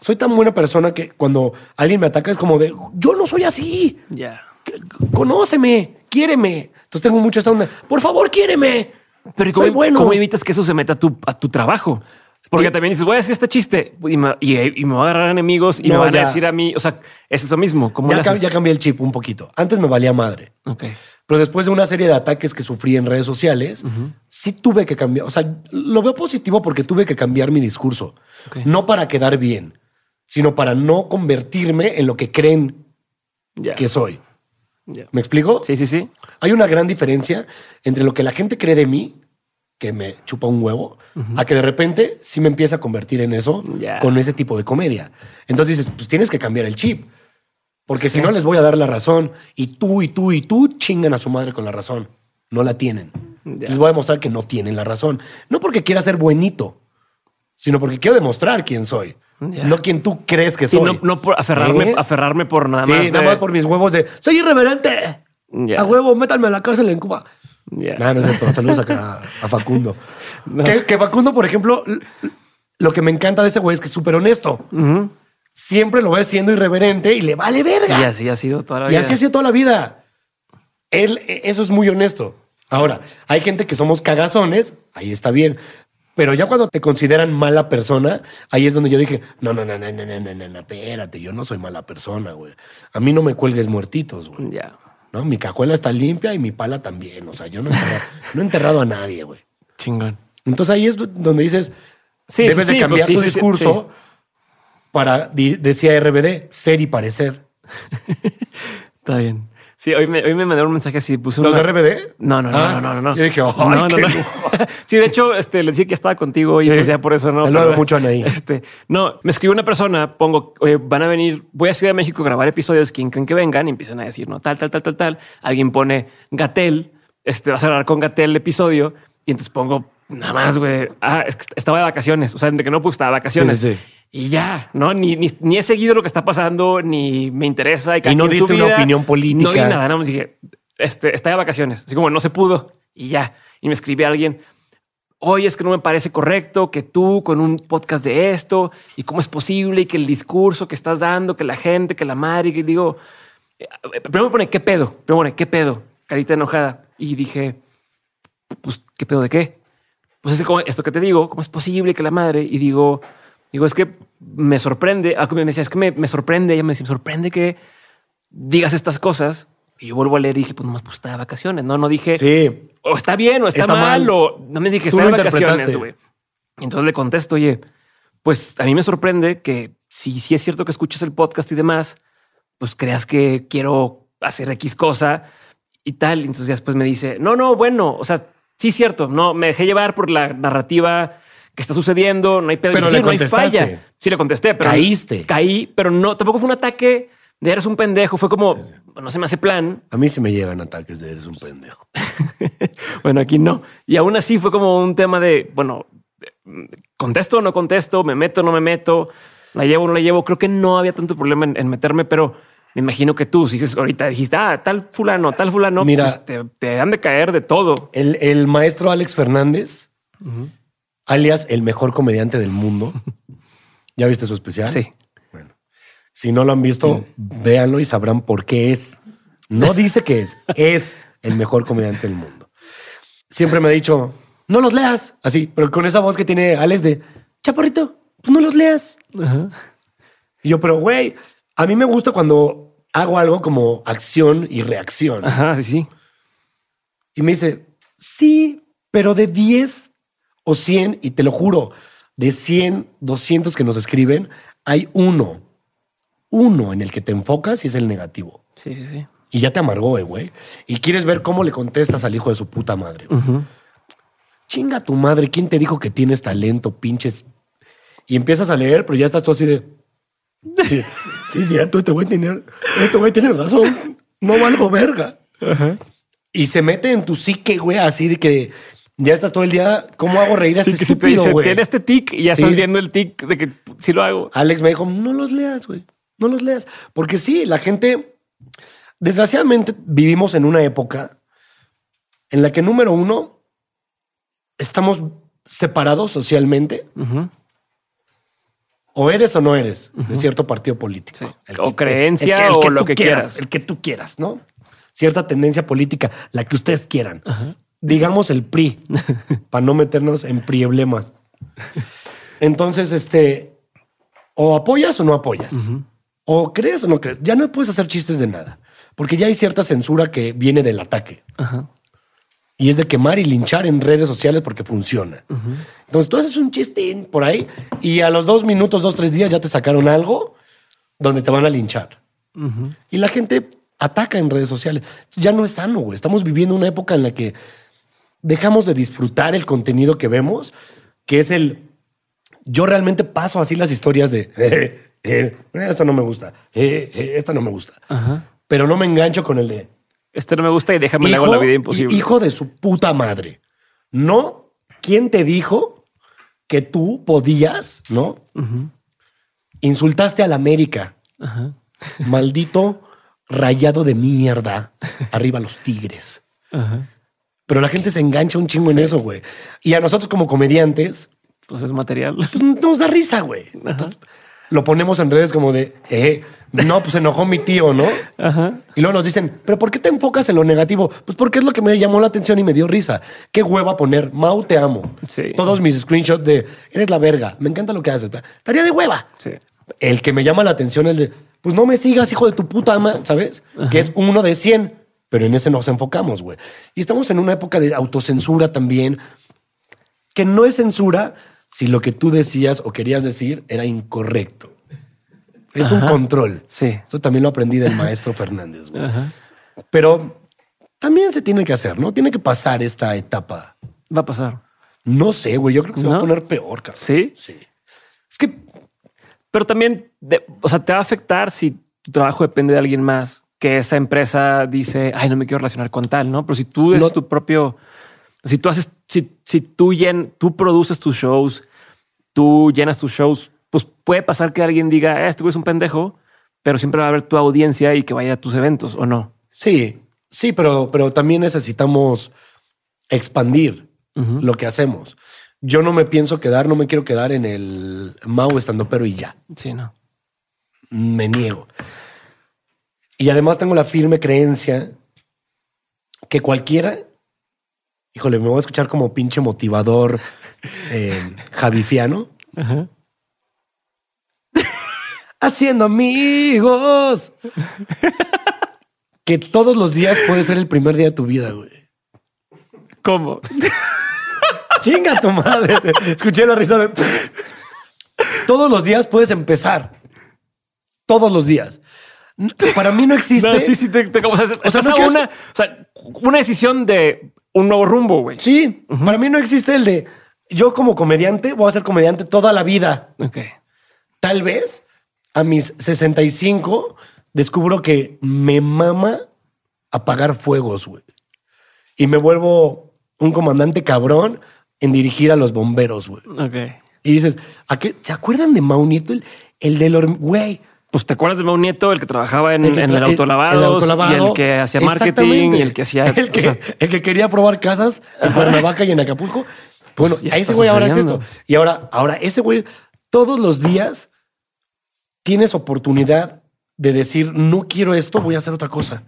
[SPEAKER 2] Soy tan buena persona que cuando alguien me ataca es como de, yo no soy así
[SPEAKER 1] Ya.
[SPEAKER 2] conóceme, quiéreme. Entonces tengo mucho esta onda. Por favor, quiéreme.
[SPEAKER 1] Pero ¿y
[SPEAKER 2] soy
[SPEAKER 1] cómo,
[SPEAKER 2] bueno.
[SPEAKER 1] ¿cómo evitas que eso se meta a tu, a tu trabajo? Porque
[SPEAKER 2] Sí.
[SPEAKER 1] también dices, voy a decir este chiste y me, y, y me va a agarrar enemigos y
[SPEAKER 2] No,
[SPEAKER 1] me van
[SPEAKER 2] ya.
[SPEAKER 1] a decir a mí, o sea, es eso mismo. ¿Cómo
[SPEAKER 2] ya, ya cambié el chip un poquito. Antes me valía madre.
[SPEAKER 1] Ok.
[SPEAKER 2] Pero después de una serie de ataques que sufrí en redes sociales, sí tuve que cambiar. O sea, lo veo positivo porque tuve que cambiar mi discurso. No para quedar bien, sino para no convertirme en lo que creen que soy. ¿Me explico?
[SPEAKER 1] Sí, sí, sí.
[SPEAKER 2] Hay una gran diferencia entre lo que la gente cree de mí, que me chupa un huevo, a que de repente sí me empieza a convertir en eso con ese tipo de comedia. Entonces dices, pues tienes que cambiar el chip. Porque si no les voy a dar la razón y tú y tú y tú chingan a su madre con la razón. No la tienen. Les voy a demostrar que no tienen la razón. No porque quiera ser buenito, sino porque quiero demostrar quién soy. No quien tú crees que
[SPEAKER 1] Sí,
[SPEAKER 2] soy.
[SPEAKER 1] no, no por aferrarme,
[SPEAKER 2] ¿Eh?
[SPEAKER 1] aferrarme por nada
[SPEAKER 2] sí,
[SPEAKER 1] más.
[SPEAKER 2] nada
[SPEAKER 1] de-
[SPEAKER 2] más por mis huevos de soy irreverente. A huevo, métanme a la cárcel en Cuba.
[SPEAKER 1] Ya.
[SPEAKER 2] No, no es cierto. Saludos acá a Facundo.
[SPEAKER 1] No.
[SPEAKER 2] Que, que Facundo, por ejemplo, lo que me encanta de ese güey es que es súper honesto. Siempre lo ves siendo irreverente y le vale verga.
[SPEAKER 1] Y así ha sido toda la
[SPEAKER 2] Y
[SPEAKER 1] vida.
[SPEAKER 2] así ha sido toda la vida. Él, e- eso es muy honesto. Ahora, hay gente que somos cagazones, ahí está bien. Pero ya cuando te consideran mala persona, ahí es donde yo dije, no, no, no, no, no, no, no, no, espérate, yo no soy mala persona, güey. A mí no me cuelgues muertitos, güey.
[SPEAKER 1] Ya.
[SPEAKER 2] ¿No? Mi cajuela está limpia y mi pala también. O sea, yo no he enterrado, no he enterrado a nadie, güey.
[SPEAKER 1] Chingón.
[SPEAKER 2] Entonces ahí es donde dices,
[SPEAKER 1] Sí,
[SPEAKER 2] debes
[SPEAKER 1] sí,
[SPEAKER 2] de cambiar
[SPEAKER 1] pues sí,
[SPEAKER 2] tu discurso para, decía RBD, ser y parecer.
[SPEAKER 1] Está bien. Sí, hoy me, hoy me mandaron un mensaje así, puse
[SPEAKER 2] ¿Los
[SPEAKER 1] una...
[SPEAKER 2] de RBD?
[SPEAKER 1] No, no, no,
[SPEAKER 2] Ah,
[SPEAKER 1] no, no, no, no.
[SPEAKER 2] Yo dije, ¡ay,
[SPEAKER 1] no, no, no. Sí, de hecho, este, le decía que estaba contigo y pues ya por eso no.
[SPEAKER 2] Saludos
[SPEAKER 1] pero-
[SPEAKER 2] mucho, Anaí.
[SPEAKER 1] Este, no, me escribió una persona, pongo, oye, van a venir, voy a Ciudad de México a grabar episodios, ¿quién creen que vengan? Y empiezan a decir, no, tal, tal, tal, tal, tal. Alguien pone Gatel, este, vas a grabar con Gatel el episodio. Y entonces pongo, nada más, güey, ah, es que estaba de vacaciones. O sea, de que no, pues estaba de vacaciones.
[SPEAKER 2] Sí, sí, sí.
[SPEAKER 1] Y ya, ¿no? Ni, ni, ni he seguido lo que está pasando, ni me interesa. cada
[SPEAKER 2] Y no diste una opinión política.
[SPEAKER 1] No di nada, nada más dije, este, está de vacaciones. Así como no se pudo y ya. Y me escribí a alguien, oye, es que no me parece correcto que tú con un podcast de esto y cómo es posible y que el discurso que estás dando, que la gente, que la madre, y que digo, eh, primero me pone, ¿qué pedo? Primero me pone, ¿qué pedo? Carita enojada. Y dije, pues, ¿qué pedo de qué? Pues es como esto que te digo, ¿cómo es posible que la madre? Y digo, digo, es que me sorprende, ah, me decía, es que me, me sorprende, ella me decía, me sorprende que digas estas cosas. Y yo vuelvo a leer y dije, pues nomás pues está de vacaciones, ¿no? No dije,
[SPEAKER 2] Sí.
[SPEAKER 1] o está bien o está,
[SPEAKER 2] Está
[SPEAKER 1] mal,
[SPEAKER 2] mal.
[SPEAKER 1] o no me dije, está de vacaciones, güey. Y entonces le contesto, oye, pues a mí me sorprende que si, si es cierto que escuchas el podcast y demás, pues creas que quiero hacer X cosa y tal. Y entonces ya después me dice, no, no, bueno, o sea, sí es cierto, no, me dejé llevar por la narrativa que está sucediendo, no hay pedo,
[SPEAKER 2] Pero
[SPEAKER 1] Sí,
[SPEAKER 2] le
[SPEAKER 1] no hay falla. Sí le contesté, pero
[SPEAKER 2] Caíste.
[SPEAKER 1] Caí, pero no, tampoco fue un ataque de eres un pendejo, fue como, no se me hace plan,
[SPEAKER 2] A mí sí me llegan ataques de eres un pendejo.
[SPEAKER 1] Bueno, aquí no. Y aún así fue como un tema de, bueno, contesto o no contesto, me meto o no me meto, la llevo o no la llevo. Creo que no había tanto problema en, en meterme, pero me imagino que tú, si dices ahorita dijiste, ah, tal fulano, tal fulano,
[SPEAKER 2] Mira.
[SPEAKER 1] pues te, te han de caer de todo.
[SPEAKER 2] El, el maestro Alex Fernández, alias el mejor comediante del mundo. ¿Ya viste su especial?
[SPEAKER 1] Sí.
[SPEAKER 2] Bueno, si no lo han visto, véanlo y sabrán por qué es. No dice que es, es el mejor comediante del mundo. Siempre me ha dicho, no los leas. Así, pero con esa voz que tiene Alex de, chaparrito, pues no los leas. Y yo, pero güey, a mí me gusta cuando hago algo como acción y reacción.
[SPEAKER 1] Ajá, sí, sí.
[SPEAKER 2] Y me dice, sí, pero de 10 o 100, y te lo juro, de 100, 200 que nos escriben, hay uno, uno en el que te enfocas y es el negativo.
[SPEAKER 1] Sí, sí, sí.
[SPEAKER 2] Y ya te amargó, eh, güey. Y quieres ver cómo le contestas al hijo de su puta madre. Chinga tu madre, ¿quién te dijo que tienes talento, pinches? Y empiezas a leer, pero ya estás tú así de... Sí, sí, cierto, este güey tiene, este güey tiene razón. No valgo verga. Y se mete en tu psique, güey, así de que ya estás todo el día. ¿Cómo hago reír a este estúpido, güey?
[SPEAKER 1] tiene este tic y ya
[SPEAKER 2] Sí.
[SPEAKER 1] estás viendo el tic de que sí lo hago.
[SPEAKER 2] Alex me dijo, no los leas, güey. No los leas. Porque sí, la gente, desgraciadamente vivimos en una época en la que, número uno, estamos separados socialmente. O eres o no eres de cierto partido político.
[SPEAKER 1] Sí. O creencia o lo que quieras.
[SPEAKER 2] El que tú quieras, ¿no? Cierta tendencia política, la que ustedes quieran. Digamos el PRI, para no meternos en prieblemas. Entonces, este, o apoyas o no apoyas. O crees o no crees. Ya no puedes hacer chistes de nada. Porque ya hay cierta censura que viene del ataque.
[SPEAKER 1] Ajá.
[SPEAKER 2] Y es de quemar y linchar en redes sociales porque funciona. Entonces tú haces un chiste por ahí y a los dos minutos, dos, tres días ya te sacaron algo donde te van a linchar. Y la gente ataca en redes sociales. Ya no es sano, güey. Estamos viviendo una época en la que dejamos de disfrutar el contenido que vemos, que es el... Yo realmente paso así las historias de... eh, eh, esto no me gusta. eh, eh, esto no me gusta.
[SPEAKER 1] Ajá.
[SPEAKER 2] Pero no me engancho con el de...
[SPEAKER 1] Este no me gusta y déjame le hago la vida imposible.
[SPEAKER 2] Hijo de su puta madre. No, ¿quién te dijo que tú podías, no? Insultaste a la América.
[SPEAKER 1] Ajá.
[SPEAKER 2] Maldito rayado de mierda. Arriba los tigres.
[SPEAKER 1] Ajá.
[SPEAKER 2] Pero la gente se engancha un chingo en eso, güey. Y a nosotros como comediantes,
[SPEAKER 1] Pues es material.
[SPEAKER 2] pues nos da risa, güey. Entonces, lo ponemos en redes como de, eh, no, pues se enojó mi tío, ¿no?
[SPEAKER 1] Ajá.
[SPEAKER 2] Y luego nos dicen, ¿pero por qué te enfocas en lo negativo? Pues porque es lo que me llamó la atención y me dio risa. Qué hueva poner, Mau, te amo.
[SPEAKER 1] Sí.
[SPEAKER 2] Todos mis screenshots de, eres la verga, me encanta lo que haces. Estaría de hueva.
[SPEAKER 1] Sí.
[SPEAKER 2] El que me llama la atención es de, pues no me sigas, hijo de tu puta ama, ¿sabes? Que es uno de 100, pero en ese nos enfocamos, güey. Y estamos en una época de autocensura también, que no es censura si lo que tú decías o querías decir era incorrecto. Es un control.
[SPEAKER 1] Sí.
[SPEAKER 2] Eso también lo aprendí del maestro Fernández, güey.
[SPEAKER 1] Ajá.
[SPEAKER 2] Pero también se tiene que hacer, ¿no? Tiene que pasar esta etapa.
[SPEAKER 1] Va a pasar.
[SPEAKER 2] No sé, güey. Yo creo que se va a poner peor, cabrón.
[SPEAKER 1] ¿Sí?
[SPEAKER 2] Sí. Es que
[SPEAKER 1] Pero también, de- o sea, te va a afectar si tu trabajo depende de alguien más, que esa empresa dice, ay, no me quiero relacionar con tal, ¿no? Pero si tú eres
[SPEAKER 2] No.
[SPEAKER 1] tu propio, si tú haces, si, si tú, llen, tú produces tus shows, tú llenas tus shows, pues puede pasar que alguien diga, "Eh, este güey es un pendejo, pero siempre va a haber tu audiencia y que vaya a tus eventos, ¿o no?
[SPEAKER 2] Sí, sí, pero, pero también necesitamos expandir lo que hacemos. Yo no me pienso quedar, no me quiero quedar en el Mau estando pero y ya.
[SPEAKER 1] Sí, no.
[SPEAKER 2] Me niego. Y además tengo la firme creencia que cualquiera, híjole, me voy a escuchar como pinche motivador eh, javifiano. Haciendo amigos. que todos los días puede ser el primer día de tu vida, güey.
[SPEAKER 1] ¿Cómo?
[SPEAKER 2] Chinga tu madre. Escuché la risa de. Todos los días puedes empezar. Todos los días. Para mí no existe.
[SPEAKER 1] No, sí, sí, te, te- o sea,
[SPEAKER 2] no quieres-
[SPEAKER 1] una, o sea, una decisión de un nuevo rumbo, güey.
[SPEAKER 2] Sí, para mí no existe el de yo como comediante voy a ser comediante toda la vida.
[SPEAKER 1] Ok.
[SPEAKER 2] Tal vez a mis 65 descubro que me mama apagar fuegos, güey. Y me vuelvo un comandante cabrón en dirigir a los bomberos, güey.
[SPEAKER 1] Ok.
[SPEAKER 2] Y dices, ¿a qué? ¿Se acuerdan de Mau Nieto? El, el del güey.
[SPEAKER 1] Pues te acuerdas de Mau Nieto, el que trabajaba en
[SPEAKER 2] El que
[SPEAKER 1] en el, autolavado,
[SPEAKER 2] el autolavado.
[SPEAKER 1] y el que hacía marketing y el que hacía.
[SPEAKER 2] El que,
[SPEAKER 1] o sea,
[SPEAKER 2] el que quería probar casas en Cuernavaca y en Acapulco. Bueno,
[SPEAKER 1] Pues
[SPEAKER 2] a ese güey ahora es esto. Y ahora, ahora ese güey, todos los días tienes oportunidad de decir, no quiero esto, voy a hacer otra cosa.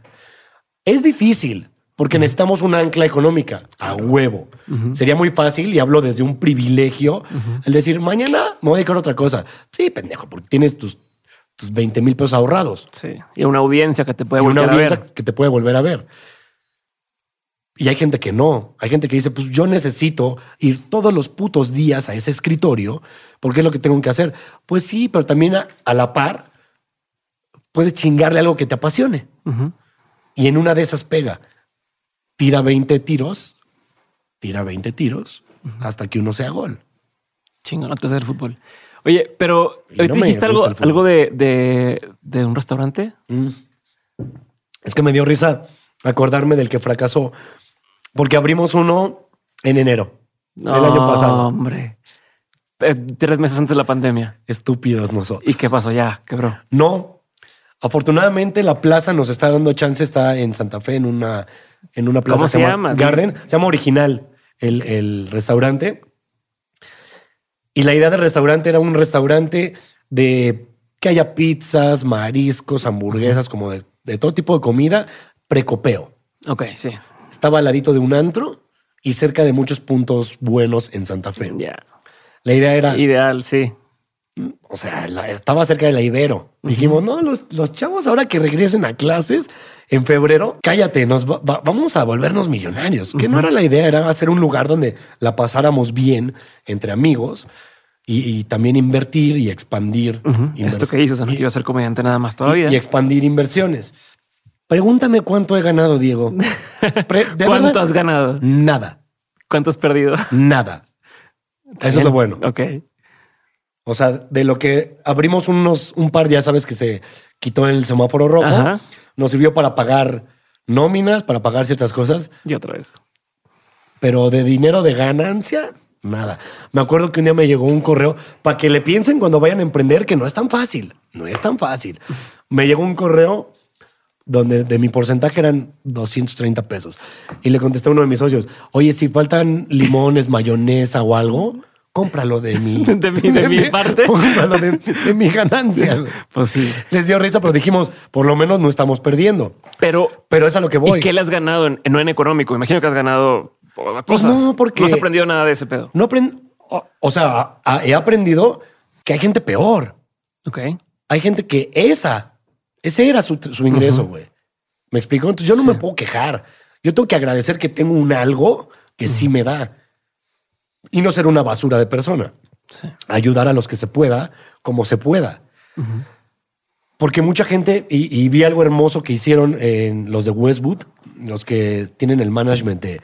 [SPEAKER 2] Es difícil porque necesitamos una ancla económica a huevo. Sería muy fácil y hablo desde un privilegio el decir, mañana me voy a dedicar a otra cosa. Sí, pendejo, porque tienes tus, tus 20 mil pesos ahorrados
[SPEAKER 1] sí. Y una audiencia que te puede
[SPEAKER 2] y una
[SPEAKER 1] volver a
[SPEAKER 2] audiencia
[SPEAKER 1] ver.
[SPEAKER 2] que te puede volver a ver. Y hay gente que no. Hay gente que dice, pues yo necesito ir todos los putos días a ese escritorio porque es lo que tengo que hacer. Pues sí, pero también a, a la par puedes chingarle algo que te apasione. Y en una de esas pega. Tira 20 tiros, tira 20 tiros hasta que uno sea gol.
[SPEAKER 1] Chingo, no te hacer fútbol. Oye, pero
[SPEAKER 2] Y
[SPEAKER 1] ahorita
[SPEAKER 2] no me
[SPEAKER 1] dijiste algo, algo de, de, de un restaurante.
[SPEAKER 2] Mm. Es que me dio risa acordarme del que fracasó porque abrimos uno en enero del año pasado.
[SPEAKER 1] Hombre. Eh, tres meses antes de la pandemia.
[SPEAKER 2] Estúpidos nosotros.
[SPEAKER 1] ¿Y qué pasó? Ya, quebró.
[SPEAKER 2] No. Afortunadamente la plaza nos está dando chance, está en Santa Fe, en una, en una plaza
[SPEAKER 1] ¿Cómo se llama?
[SPEAKER 2] Garden. Se llama Original el, el restaurante. Y la idea del restaurante era un restaurante de que haya pizzas, mariscos, hamburguesas, como de, de todo tipo de comida, precopeo.
[SPEAKER 1] Ok, sí.
[SPEAKER 2] Estaba al ladito de un antro y cerca de muchos puntos buenos en Santa Fe.
[SPEAKER 1] Ya.
[SPEAKER 2] La idea era
[SPEAKER 1] Ideal, sí.
[SPEAKER 2] o sea, la- estaba cerca de la Ibero. Dijimos, no, los, los chavos ahora que regresen a clases en febrero, cállate, nos va- va- vamos a volvernos millonarios. Que no era la idea, era hacer un lugar donde la pasáramos bien entre amigos y, y también invertir y expandir.
[SPEAKER 1] Ujú.
[SPEAKER 2] invers-
[SPEAKER 1] Esto que dices, no quiero ser comediante nada más todavía.
[SPEAKER 2] y, y expandir inversiones. Pregúntame cuánto he ganado, Diego. Pre- ¿de
[SPEAKER 1] ¿Cuánto
[SPEAKER 2] verdad?
[SPEAKER 1] has ganado?
[SPEAKER 2] Nada,
[SPEAKER 1] ¿Cuánto has perdido?
[SPEAKER 2] nada. Eso es lo bueno.
[SPEAKER 1] Ok.
[SPEAKER 2] O sea, de lo que abrimos unos, un par, ya sabes que se quitó el semáforo rojo,
[SPEAKER 1] Ajá.
[SPEAKER 2] Nos sirvió para pagar nóminas, para pagar ciertas cosas,
[SPEAKER 1] Y otra vez.
[SPEAKER 2] pero de dinero de ganancia, nada. Me acuerdo que un día me llegó un correo para que le piensen cuando vayan a emprender que no es tan fácil, no es tan fácil. Me llegó un correo donde de mi porcentaje eran 230 pesos. Y le contesté a uno de mis socios, oye, si faltan limones, mayonesa o algo, cómpralo de mi,
[SPEAKER 1] De mi- de mi parte.
[SPEAKER 2] Cómpralo de, de mi ganancia.
[SPEAKER 1] Pues sí.
[SPEAKER 2] Les dio risa, pero dijimos, por lo menos no estamos perdiendo.
[SPEAKER 1] Pero,
[SPEAKER 2] Pero es a lo que voy.
[SPEAKER 1] ¿y qué le has ganado en, no en económico? Imagino que has ganado cosas.
[SPEAKER 2] Pues no, porque-
[SPEAKER 1] No has aprendido nada de ese pedo.
[SPEAKER 2] No aprend- o, o sea, a- he aprendido que hay gente peor.
[SPEAKER 1] Ok.
[SPEAKER 2] Hay gente que esa, ese era su, su ingreso, güey. ¿Me explico? Entonces yo no me puedo quejar. Yo tengo que agradecer que tengo un algo que sí me da. Y no ser una basura de persona.
[SPEAKER 1] Sí.
[SPEAKER 2] Ayudar a los que se pueda, como se pueda. Porque mucha gente, y, y vi algo hermoso que hicieron en los de Westwood, los que tienen el management de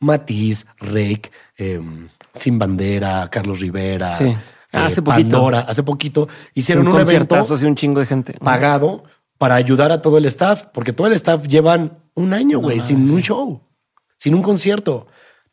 [SPEAKER 2] Matiz, Rake, em, Sin Bandera, Carlos Rivera,
[SPEAKER 1] Sí. Ah,
[SPEAKER 2] eh,
[SPEAKER 1] hace poquito.
[SPEAKER 2] Pandora, hace poquito, hicieron un,
[SPEAKER 1] un
[SPEAKER 2] evento
[SPEAKER 1] conciertazo, sí, un chingo de gente.
[SPEAKER 2] pagado para ayudar a todo el staff, porque todo el staff llevan un año, güey, sin un show, sin un concierto.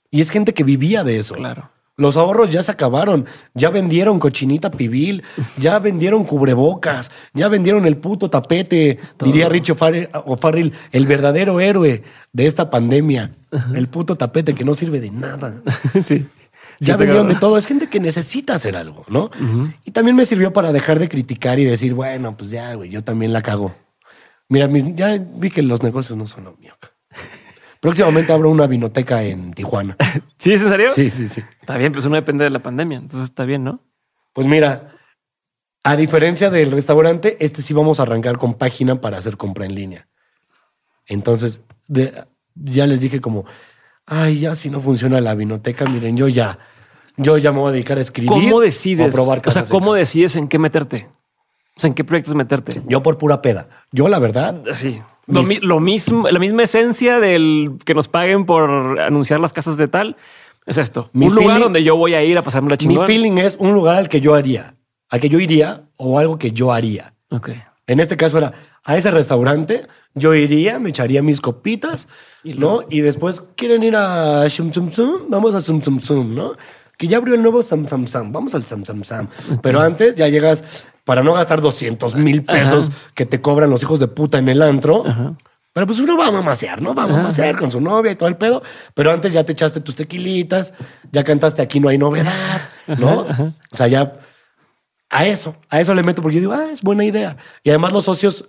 [SPEAKER 2] Y es gente que vivía de eso.
[SPEAKER 1] Claro.
[SPEAKER 2] Los ahorros ya se acabaron, ya vendieron cochinita pibil, ya vendieron cubrebocas, ya vendieron el puto tapete, diría Richie O'Farrell, O'Farrell, el verdadero héroe de esta pandemia, el puto tapete que no sirve de nada.
[SPEAKER 1] sí.
[SPEAKER 2] Ya
[SPEAKER 1] Sí,
[SPEAKER 2] vendieron de todo. Es gente que necesita hacer algo, ¿no? Y también me sirvió para dejar de criticar y decir, bueno, pues ya, güey, yo también la cago. Mira, mis- ya vi que los negocios no son lo mío. Próximamente abro una vinoteca en Tijuana.
[SPEAKER 1] ¿Sí, es en serio?
[SPEAKER 2] Sí, sí, sí.
[SPEAKER 1] Está bien, pues uno depende de la pandemia. Entonces está bien, ¿no?
[SPEAKER 2] Pues mira, a diferencia del restaurante, este sí vamos a arrancar con página para hacer compra en línea. Entonces, de- ya les dije como, ay, ya si no funciona la vinoteca, miren, yo ya, yo ya me voy a dedicar a escribir.
[SPEAKER 1] ¿Cómo decides?
[SPEAKER 2] o probar
[SPEAKER 1] o sea, ¿cómo decides en qué meterte? O sea, ¿en qué proyectos meterte?
[SPEAKER 2] Yo por pura peda. Yo, la verdad,
[SPEAKER 1] Sí. Lo, mi- lo mismo, la misma esencia del que nos paguen por anunciar las casas de tal es esto.
[SPEAKER 2] Mi
[SPEAKER 1] un lugar
[SPEAKER 2] feeling-
[SPEAKER 1] donde yo voy a ir a pasarme la
[SPEAKER 2] mi
[SPEAKER 1] chingón.
[SPEAKER 2] feeling es un lugar al que yo haría, al que yo iría o algo que yo haría.
[SPEAKER 1] Ok.
[SPEAKER 2] En este caso era a ese restaurante, yo iría, me echaría mis copitas,
[SPEAKER 1] Y
[SPEAKER 2] ¿no? Y después, ¿quieren ir a Shum Tsum Tsum? Vamos a Sum Tsum Tsum, ¿no? Que ya abrió el nuevo Sam Sam Sam, vamos al Sam Sam Sam. Pero antes ya llegas, para no gastar 200 mil pesos que te cobran los hijos de puta en el antro, pero pues uno va a mamasear, ¿no? Va a mamasear con su novia y todo el pedo. Pero antes ya te echaste tus tequilitas, ya cantaste Aquí no hay novedad, ¿no? O sea, ya a eso, a eso le meto porque yo digo, ah, es buena idea. Y además los socios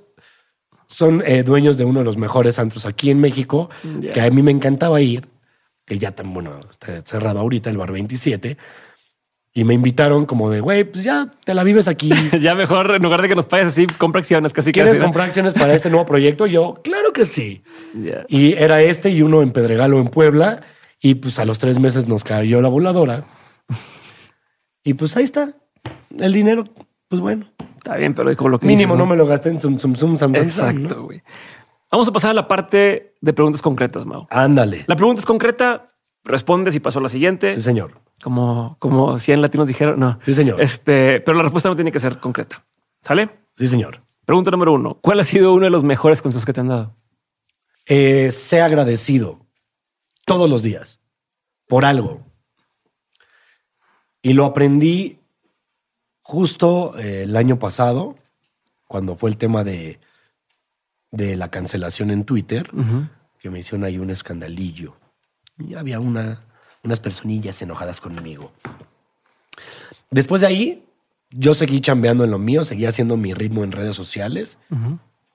[SPEAKER 2] son eh, dueños de uno de los mejores antros aquí en México, que a mí me encantaba ir, que ya tan bueno, está cerrado ahorita, el bar 27. Y me invitaron como de, güey, pues ya te la vives aquí.
[SPEAKER 1] ya mejor, en lugar de que nos pagues así, compra acciones casi
[SPEAKER 2] ¿Quieres
[SPEAKER 1] casi,
[SPEAKER 2] comprar acciones para este nuevo proyecto? Yo, claro que sí. Y era este y uno en Pedregalo, en Puebla. Y pues a los tres meses nos cayó la voladora. Y pues ahí está. El dinero, pues bueno.
[SPEAKER 1] Está bien, pero como lo que
[SPEAKER 2] Mínimo
[SPEAKER 1] dices,
[SPEAKER 2] no me lo gasté en zum, zum.
[SPEAKER 1] Exacto, güey. Vamos a pasar a la parte de preguntas concretas, Mau.
[SPEAKER 2] Ándale.
[SPEAKER 1] La pregunta es concreta, respondes y paso a la siguiente.
[SPEAKER 2] Sí, señor.
[SPEAKER 1] Como, como 100 latinos dijeron, no.
[SPEAKER 2] Sí, señor.
[SPEAKER 1] Este, pero la respuesta no tiene que ser concreta. ¿Sale?
[SPEAKER 2] Sí, señor.
[SPEAKER 1] Pregunta número uno. ¿Cuál ha sido uno de los mejores consejos que te han dado?
[SPEAKER 2] Eh, sé agradecido todos los días por algo. Y lo aprendí justo eh, el año pasado, cuando fue el tema de, de la cancelación en Twitter, que me hicieron ahí un escandalillo. Y había una, unas personillas enojadas conmigo. Después de ahí, yo seguí chambeando en lo mío, seguí haciendo mi ritmo en redes sociales,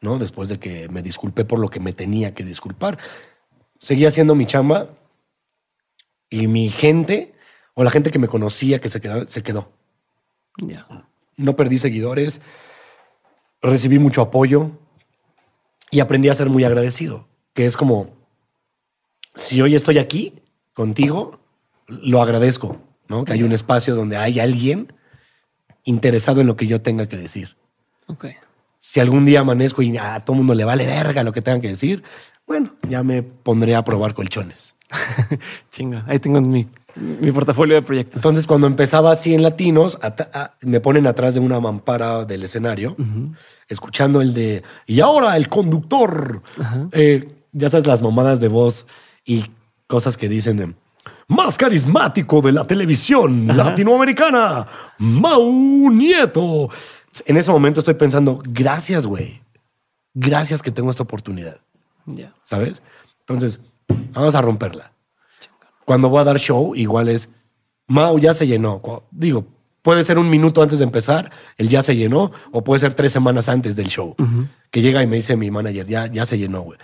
[SPEAKER 2] ¿no? Después de que me disculpé por lo que me tenía que disculpar. Seguí haciendo mi chamba y mi gente, o la gente que me conocía que se quedó, se quedó.
[SPEAKER 1] Ya.
[SPEAKER 2] No perdí seguidores, recibí mucho apoyo y aprendí a ser muy agradecido, que es como, si hoy estoy aquí contigo, lo agradezco, ¿no? Que hay un espacio donde hay alguien interesado en lo que yo tenga que decir.
[SPEAKER 1] Ok.
[SPEAKER 2] Si algún día amanezco y a todo mundo le vale verga lo que tengan que decir, bueno, ya me pondré a probar colchones.
[SPEAKER 1] Chinga. Ahí tengo mi, mi portafolio de proyectos.
[SPEAKER 2] Entonces, cuando empezaba así en latinos, ata- a- me ponen atrás de una mampara del escenario, escuchando el de, y ahora el conductor. Eh, ya sabes, las mamadas de voz y cosas que dicen de, más carismático de la televisión latinoamericana, Mau Nieto. En ese momento estoy pensando, gracias, güey. gracias que tengo esta oportunidad,
[SPEAKER 1] Ya.
[SPEAKER 2] ¿sabes? Entonces, vamos a romperla. Cuando voy a dar show, igual es, Mau ya se llenó. Digo, puede ser un minuto antes de empezar, el ya se llenó, o puede ser tres semanas antes del show. Que llega y me dice mi manager, ya, ya se llenó, güey.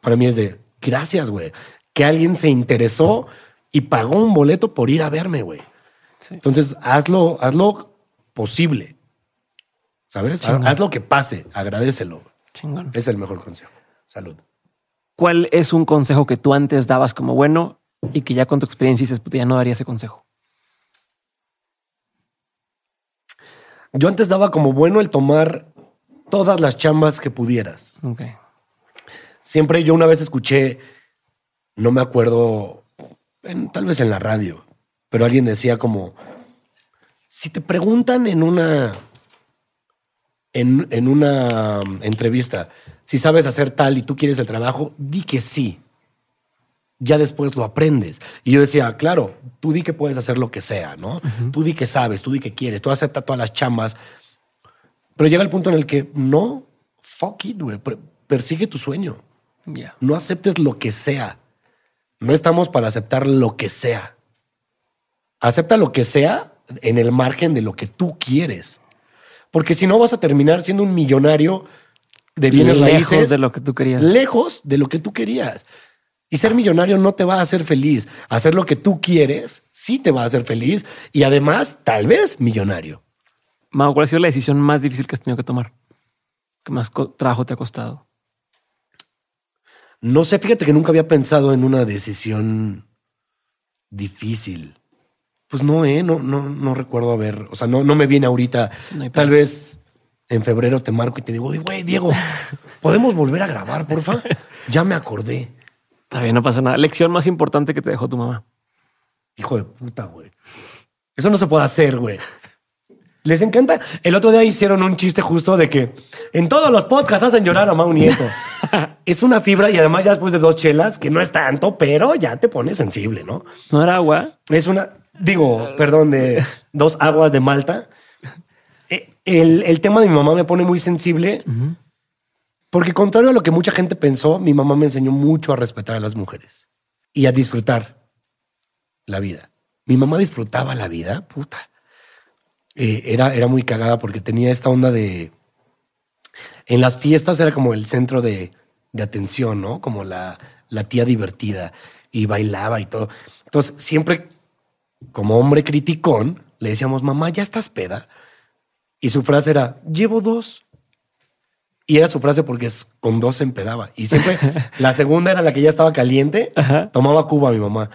[SPEAKER 2] Para mí es de, gracias, güey. Que alguien se interesó y pagó un boleto por ir a verme, güey.
[SPEAKER 1] Sí.
[SPEAKER 2] Entonces, hazlo, hazlo posible. ¿Sabes? Haz,
[SPEAKER 1] Chingón.
[SPEAKER 2] haz lo que pase, agradecelo.
[SPEAKER 1] Chingón.
[SPEAKER 2] Es el mejor consejo. Salud.
[SPEAKER 1] ¿Cuál es un consejo que tú antes dabas como bueno y que ya con tu experiencia dices, puta, ya no daría ese consejo?
[SPEAKER 2] Yo antes daba como bueno el tomar todas las chambas que pudieras.
[SPEAKER 1] Ok.
[SPEAKER 2] Siempre yo una vez escuché, no me acuerdo, en- tal vez en la radio, pero alguien decía como, si te preguntan en una, en, en una um, entrevista, si sabes hacer tal y tú quieres el trabajo, di que sí. Ya después lo aprendes. Y yo decía, claro, tú di que puedes hacer lo que sea, ¿no? Tú di que sabes, tú di que quieres, tú acepta todas las chambas. Pero llega el punto en el que no, fuck it, güey, per- persigue tu sueño. No aceptes lo que sea. No estamos para aceptar lo que sea. Acepta lo que sea en el margen de lo que tú quieres. Porque si no vas a terminar siendo un millonario de bienes
[SPEAKER 1] Lejos
[SPEAKER 2] raíces.
[SPEAKER 1] de lo que tú querías.
[SPEAKER 2] Lejos de lo que tú querías. Y ser millonario no te va a hacer feliz. Hacer lo que tú quieres sí te va a hacer feliz. Y además, tal vez millonario.
[SPEAKER 1] Mau, ¿cuál ha sido la decisión más difícil que has tenido que tomar? ¿Qué más trabajo te ha costado?
[SPEAKER 2] No sé, fíjate que nunca había pensado en una decisión difícil. Pues no, eh, no, no, no recuerdo haber, o sea, no, no me viene ahorita.
[SPEAKER 1] No
[SPEAKER 2] Tal vez en febrero te marco y te digo, "Oye, güey, Diego, ¿podemos volver a grabar, porfa? Ya me acordé.
[SPEAKER 1] Está bien, no pasa nada. Lección más importante que te dejó tu mamá.
[SPEAKER 2] Hijo de puta, güey. Eso no se puede hacer, güey. Les encanta. El otro día hicieron un chiste justo de que en todos los podcasts hacen llorar a Mau Nieto. es una fibra y además ya después de dos chelas, que no es tanto, pero ya te pone sensible, ¿no?
[SPEAKER 1] ¿No era agua?
[SPEAKER 2] Es una, digo, perdón, de dos aguas de Malta. Eh, El, el tema de mi mamá me pone muy sensible porque contrario a lo que mucha gente pensó, mi mamá me enseñó mucho a respetar a las mujeres y a disfrutar la vida. Mi mamá disfrutaba la vida, puta. Eh, era, era muy cagada porque tenía esta onda de... En las fiestas era como el centro de, de atención, ¿no? Como la, la tía divertida y bailaba y todo. Entonces, siempre como hombre criticón, le decíamos, mamá, ¿ya estás peda? Y su frase era, llevo dos. Y era su frase porque con dos se empedaba. Y siempre la segunda era la que ya estaba caliente,
[SPEAKER 1] Ajá.
[SPEAKER 2] tomaba Cuba mi mamá.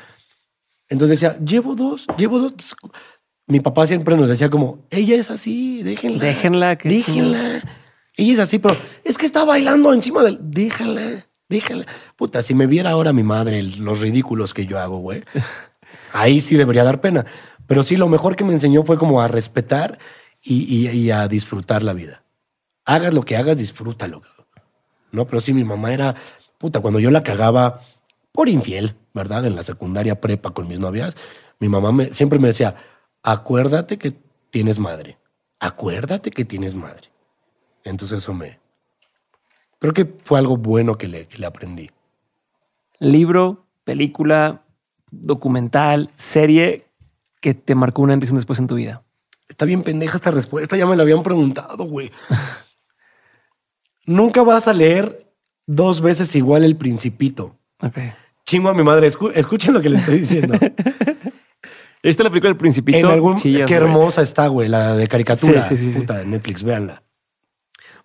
[SPEAKER 2] Entonces decía, llevo dos, llevo dos. Mi papá siempre nos decía como, ella es así, déjenla.
[SPEAKER 1] Déjenla, que
[SPEAKER 2] Déjenla. Ella es así, pero es que está bailando encima del... Déjala, déjala. Puta, si me viera ahora mi madre los ridículos que yo hago, güey. Ahí sí debería dar pena. Pero sí, lo mejor que me enseñó fue como a respetar y, y- y a disfrutar la vida. Hagas lo que hagas, disfrútalo. No, pero sí, mi mamá era, puta, cuando yo la cagaba por infiel, ¿verdad? En la secundaria prepa con mis novias, mi mamá me, siempre me decía, acuérdate que tienes madre. Acuérdate que tienes madre. Entonces eso me... Creo que fue algo bueno que le, que le aprendí.
[SPEAKER 1] Libro, película, documental, serie que te marcó un antes y un después en tu vida.
[SPEAKER 2] Está bien pendeja esta respuesta, ya me la habían preguntado, güey. Nunca vas a leer dos veces igual el principito.
[SPEAKER 1] Ok.
[SPEAKER 2] Chingo a mi madre, escu- escuchen lo que le estoy diciendo.
[SPEAKER 1] ¿Viste la película del Principito?
[SPEAKER 2] en algún...
[SPEAKER 1] Chillas,
[SPEAKER 2] qué
[SPEAKER 1] güey.
[SPEAKER 2] hermosa está, güey, la de caricatura.
[SPEAKER 1] Sí, sí, sí, sí.
[SPEAKER 2] Puta, de Netflix, véanla.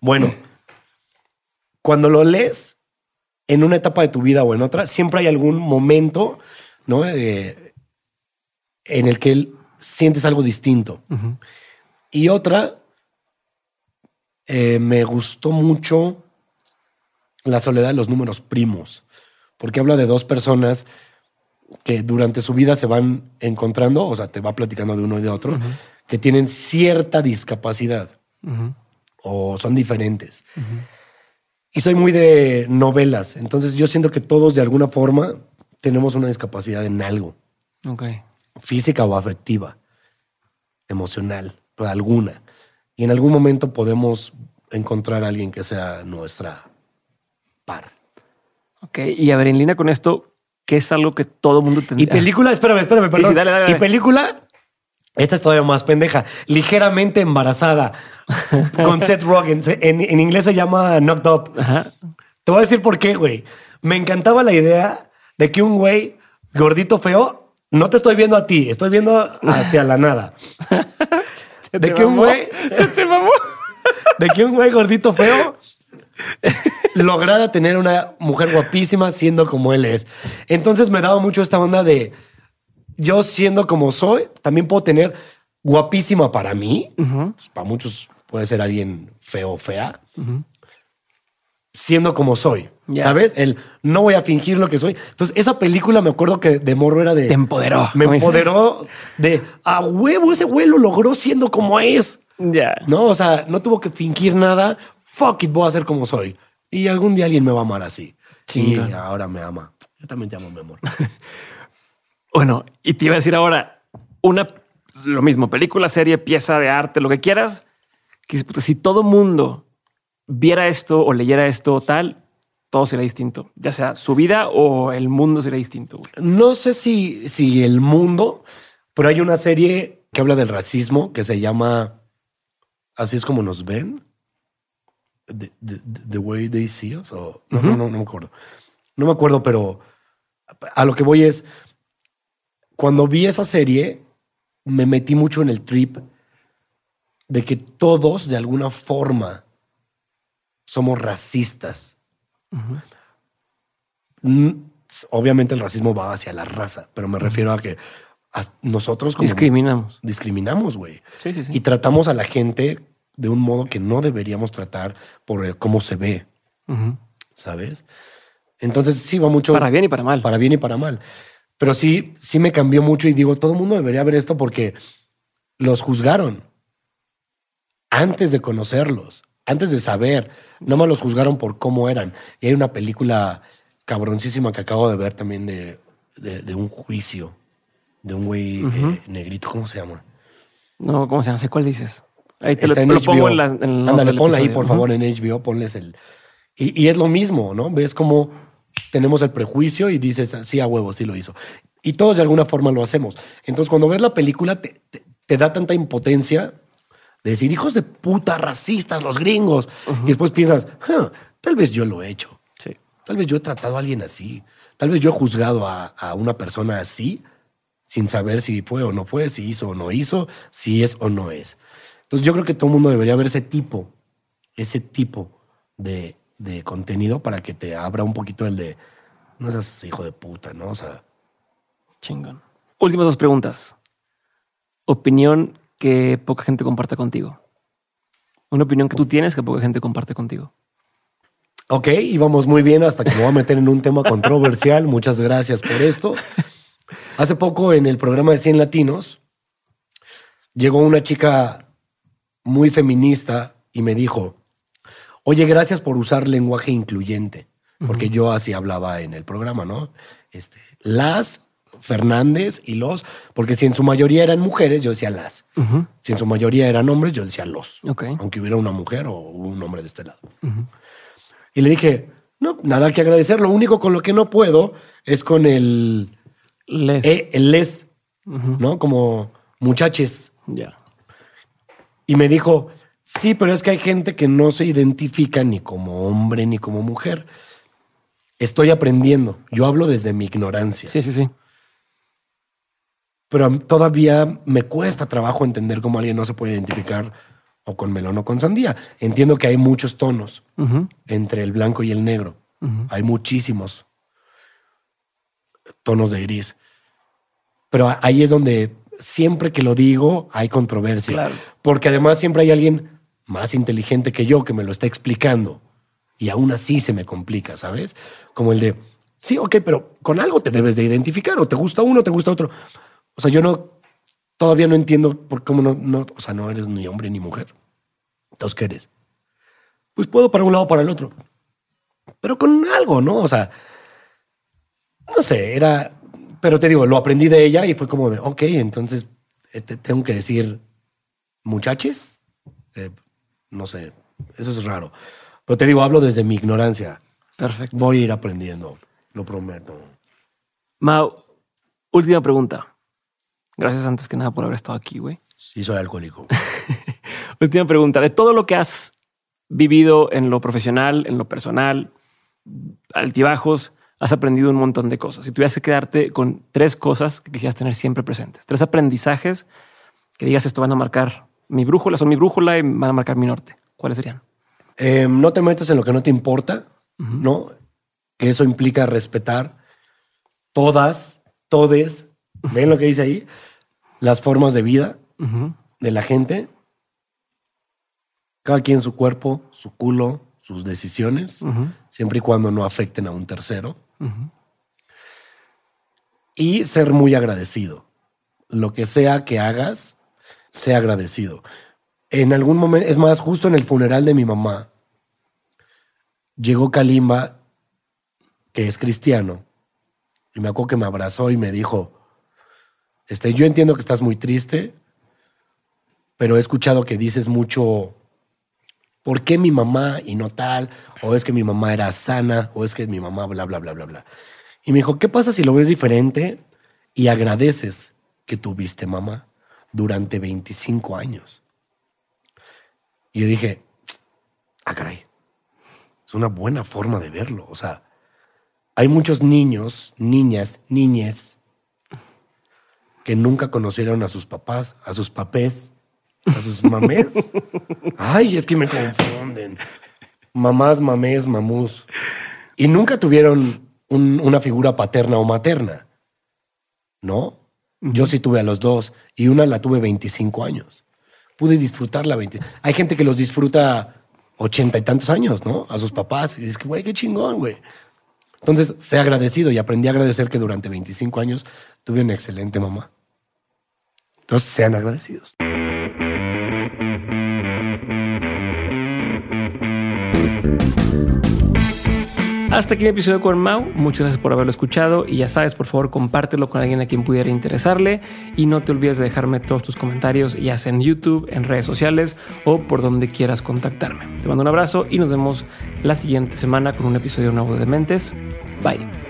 [SPEAKER 2] Bueno, cuando lo lees en una etapa de tu vida o en otra, siempre hay algún momento, ¿no? Eh, en el que sientes algo distinto. Y otra, eh, me gustó mucho La soledad de los números primos, porque habla de dos personas que durante su vida se van encontrando, o sea, te va platicando de uno y de otro, que tienen cierta discapacidad o son diferentes. Y soy muy de novelas, entonces yo siento que todos de alguna forma tenemos una discapacidad en algo,
[SPEAKER 1] Ok.
[SPEAKER 2] física o afectiva, emocional, pero alguna. Y en algún momento podemos encontrar a alguien que sea nuestra par.
[SPEAKER 1] Ok, y a ver, en línea con esto, ¿qué es algo que todo mundo tendría?
[SPEAKER 2] Y película, espérame, espérame, perdón.
[SPEAKER 1] sí, dale, dale, dale.
[SPEAKER 2] Y película, esta es todavía más pendeja, ligeramente embarazada, con Seth Rogen. En, en inglés se llama Knocked Up.
[SPEAKER 1] Ajá.
[SPEAKER 2] Te voy a decir por qué, güey. Me encantaba la idea de que un güey gordito feo, no te estoy viendo a ti, estoy viendo hacia la nada.
[SPEAKER 1] ¿Se
[SPEAKER 2] De que un güey,
[SPEAKER 1] ¿Se te mamó?
[SPEAKER 2] de que un güey gordito feo lograra tener una mujer guapísima siendo como él es. Entonces me daba mucho esta onda de yo siendo como soy, también puedo tener guapísima para mí. Pues, para muchos puede ser alguien feo o fea. Siendo como soy. ¿sabes? El no voy a fingir lo que soy. Entonces, esa película me acuerdo que de morro era de.
[SPEAKER 1] Te empoderó,
[SPEAKER 2] Me empoderó de a huevo, ese güey lo logró siendo como es.
[SPEAKER 1] Ya.
[SPEAKER 2] No, o sea, no tuvo que fingir nada. Fuck it, voy a ser como soy. Y algún día alguien me va a amar así. Y ahora me ama. Yo también te amo, mi amor.
[SPEAKER 1] Bueno, y te iba a decir ahora, una, lo mismo, película, serie, pieza de arte, lo que quieras, que si todo mundo viera esto o leyera esto o tal, todo sería distinto. Ya sea su vida o el mundo sería distinto. güey.
[SPEAKER 2] No sé si, si el mundo, pero hay una serie que habla del racismo que se llama Así es como nos ven. The, the- the way they see us. o- no, no, no, no me acuerdo. No me acuerdo, pero a lo que voy es, cuando vi esa serie, me metí mucho en el trip de que todos, de alguna forma, somos racistas. Mm, Obviamente el racismo va hacia la raza, pero me refiero a que a- nosotros como
[SPEAKER 1] Discriminamos.
[SPEAKER 2] discriminamos, güey.
[SPEAKER 1] Sí, sí, sí.
[SPEAKER 2] Y tratamos a la gente de un modo que no deberíamos tratar por cómo se ve. ¿sabes? Entonces sí va mucho
[SPEAKER 1] Para bien y para mal.
[SPEAKER 2] para bien y para mal. Pero sí, sí me cambió mucho y digo, todo el mundo debería ver esto porque los juzgaron antes de conocerlos, antes de saber. No más los juzgaron por cómo eran. Y hay una película cabroncísima que acabo de ver también de, de, de un juicio de un güey eh, negrito. ¿Cómo se llama?
[SPEAKER 1] No, ¿cómo se llama? Cuál dices. Ahí te lo, lo pongo en la. En
[SPEAKER 2] Ándale, ponla ahí, por favor, en HBO, ponles el. Y, y es lo mismo, ¿no? Ves cómo tenemos el prejuicio y dices, sí, a huevo, sí lo hizo. Y todos de alguna forma lo hacemos. Entonces, cuando ves la película, te, te- te da tanta impotencia de decir, hijos de puta, racistas, los gringos. Y después piensas, "Huh, tal vez yo lo he hecho.
[SPEAKER 1] Sí.
[SPEAKER 2] Tal vez yo he tratado a alguien así. Tal vez yo he juzgado a, a una persona así sin saber si fue o no fue, si hizo o no hizo, si es o no es. Entonces yo creo que todo el mundo debería ver ese tipo, ese tipo de, de contenido para que te abra un poquito el de, no seas hijo de puta, ¿no? O sea,
[SPEAKER 1] Chingón. Últimas dos preguntas. Opinión que poca gente comparte contigo. Una opinión que tú tienes que poca gente comparte contigo.
[SPEAKER 2] ok, íbamos muy bien hasta que me voy a meter en un tema controversial. Muchas gracias por esto. Hace poco en el programa de 100 Latinos llegó una chica muy feminista y me dijo, oye, gracias por usar lenguaje incluyente, porque yo así hablaba en el programa, ¿no? Este, las Fernández y los, porque si en su mayoría eran mujeres, yo decía las. Si en su mayoría eran hombres, yo decía los.
[SPEAKER 1] Ok.
[SPEAKER 2] Aunque hubiera una mujer o un hombre de este lado. Y le dije, no, nada que agradecer. Lo único con lo que no puedo es con el,
[SPEAKER 1] Les.
[SPEAKER 2] e- el les, ¿no? Como muchaches.
[SPEAKER 1] Ya.
[SPEAKER 2] Y me dijo, sí, pero es que hay gente que no se identifica ni como hombre ni como mujer. Estoy aprendiendo. Yo hablo desde mi ignorancia.
[SPEAKER 1] Sí, sí, sí.
[SPEAKER 2] Pero todavía me cuesta trabajo entender cómo alguien no se puede identificar o con melón o con sandía. Entiendo que hay muchos tonos entre el blanco y el negro. Hay muchísimos tonos de gris. Pero ahí es donde siempre que lo digo hay controversia.
[SPEAKER 1] Claro.
[SPEAKER 2] Porque además siempre hay alguien más inteligente que yo que me lo está explicando. Y aún así se me complica, ¿sabes? Como el de, sí, ok, pero con algo te debes de identificar. O te gusta uno, o te gusta otro. O sea, yo no, todavía no entiendo por cómo no, no, o sea, no eres ni hombre ni mujer. Entonces, ¿qué eres? Pues puedo para un lado o para el otro pero con algo, ¿no? O sea, no sé, era, pero te digo, lo aprendí de ella y fue como de, ok, entonces eh, te tengo que decir muchaches, Eh, no sé, eso es raro. Pero te digo, hablo desde mi ignorancia.
[SPEAKER 1] Perfecto.
[SPEAKER 2] Voy a ir aprendiendo, lo prometo.
[SPEAKER 1] Mau, última pregunta. Gracias antes que nada por haber estado aquí, güey.
[SPEAKER 2] Sí, soy alcohólico.
[SPEAKER 1] última pregunta. De todo lo que has vivido en lo profesional, en lo personal, altibajos, has aprendido un montón de cosas. Si tuvieras que quedarte con tres cosas que quisieras tener siempre presentes, tres aprendizajes que digas esto van a marcar mi brújula, son mi brújula y van a marcar mi norte, ¿cuáles serían?
[SPEAKER 2] Eh, no te metas en lo que no te importa, ¿no? Que eso implica respetar todas, todes, ven lo que dice ahí, las formas de vida de la gente. Cada quien su cuerpo, su culo, sus decisiones, siempre y cuando no afecten a un tercero. Y ser muy agradecido. Lo que sea que hagas, sea agradecido. En algún momento, es más, justo en el funeral de mi mamá, llegó Kalimba, que es cristiano, y me acuerdo que me abrazó y me dijo, este, yo entiendo que estás muy triste, pero he escuchado que dices mucho, ¿por qué mi mamá y no tal? O es que mi mamá era sana, o es que mi mamá bla, bla, bla, bla, bla. Y me dijo, ¿qué pasa si lo ves diferente y agradeces que tuviste mamá durante 25 años? Y yo dije, ah, caray, es una buena forma de verlo. O sea, hay muchos niños, niñas, niñes que nunca conocieron a sus papás, a sus papés, a sus mamés. Ay, es que me confunden. Mamás, mamés, mamús. Y nunca tuvieron una figura paterna o materna. ¿No? Yo sí tuve a los dos y una la tuve 25 años. Pude disfrutarla 20. Hay gente que los disfruta ochenta y tantos años, ¿no? A sus papás. Y dices que, güey, qué chingón, güey. Entonces, sé agradecido y aprendí a agradecer que durante 25 años tuve una excelente mamá. Entonces, sean agradecidos.
[SPEAKER 1] Hasta aquí mi episodio con Mau. Muchas gracias por haberlo escuchado y ya sabes, por favor, compártelo con alguien a quien pudiera interesarle y no te olvides de dejarme todos tus comentarios, ya sea en YouTube, en redes sociales o por donde quieras contactarme. Te mando un abrazo y nos vemos la siguiente semana con un episodio nuevo de Mentes. Bye.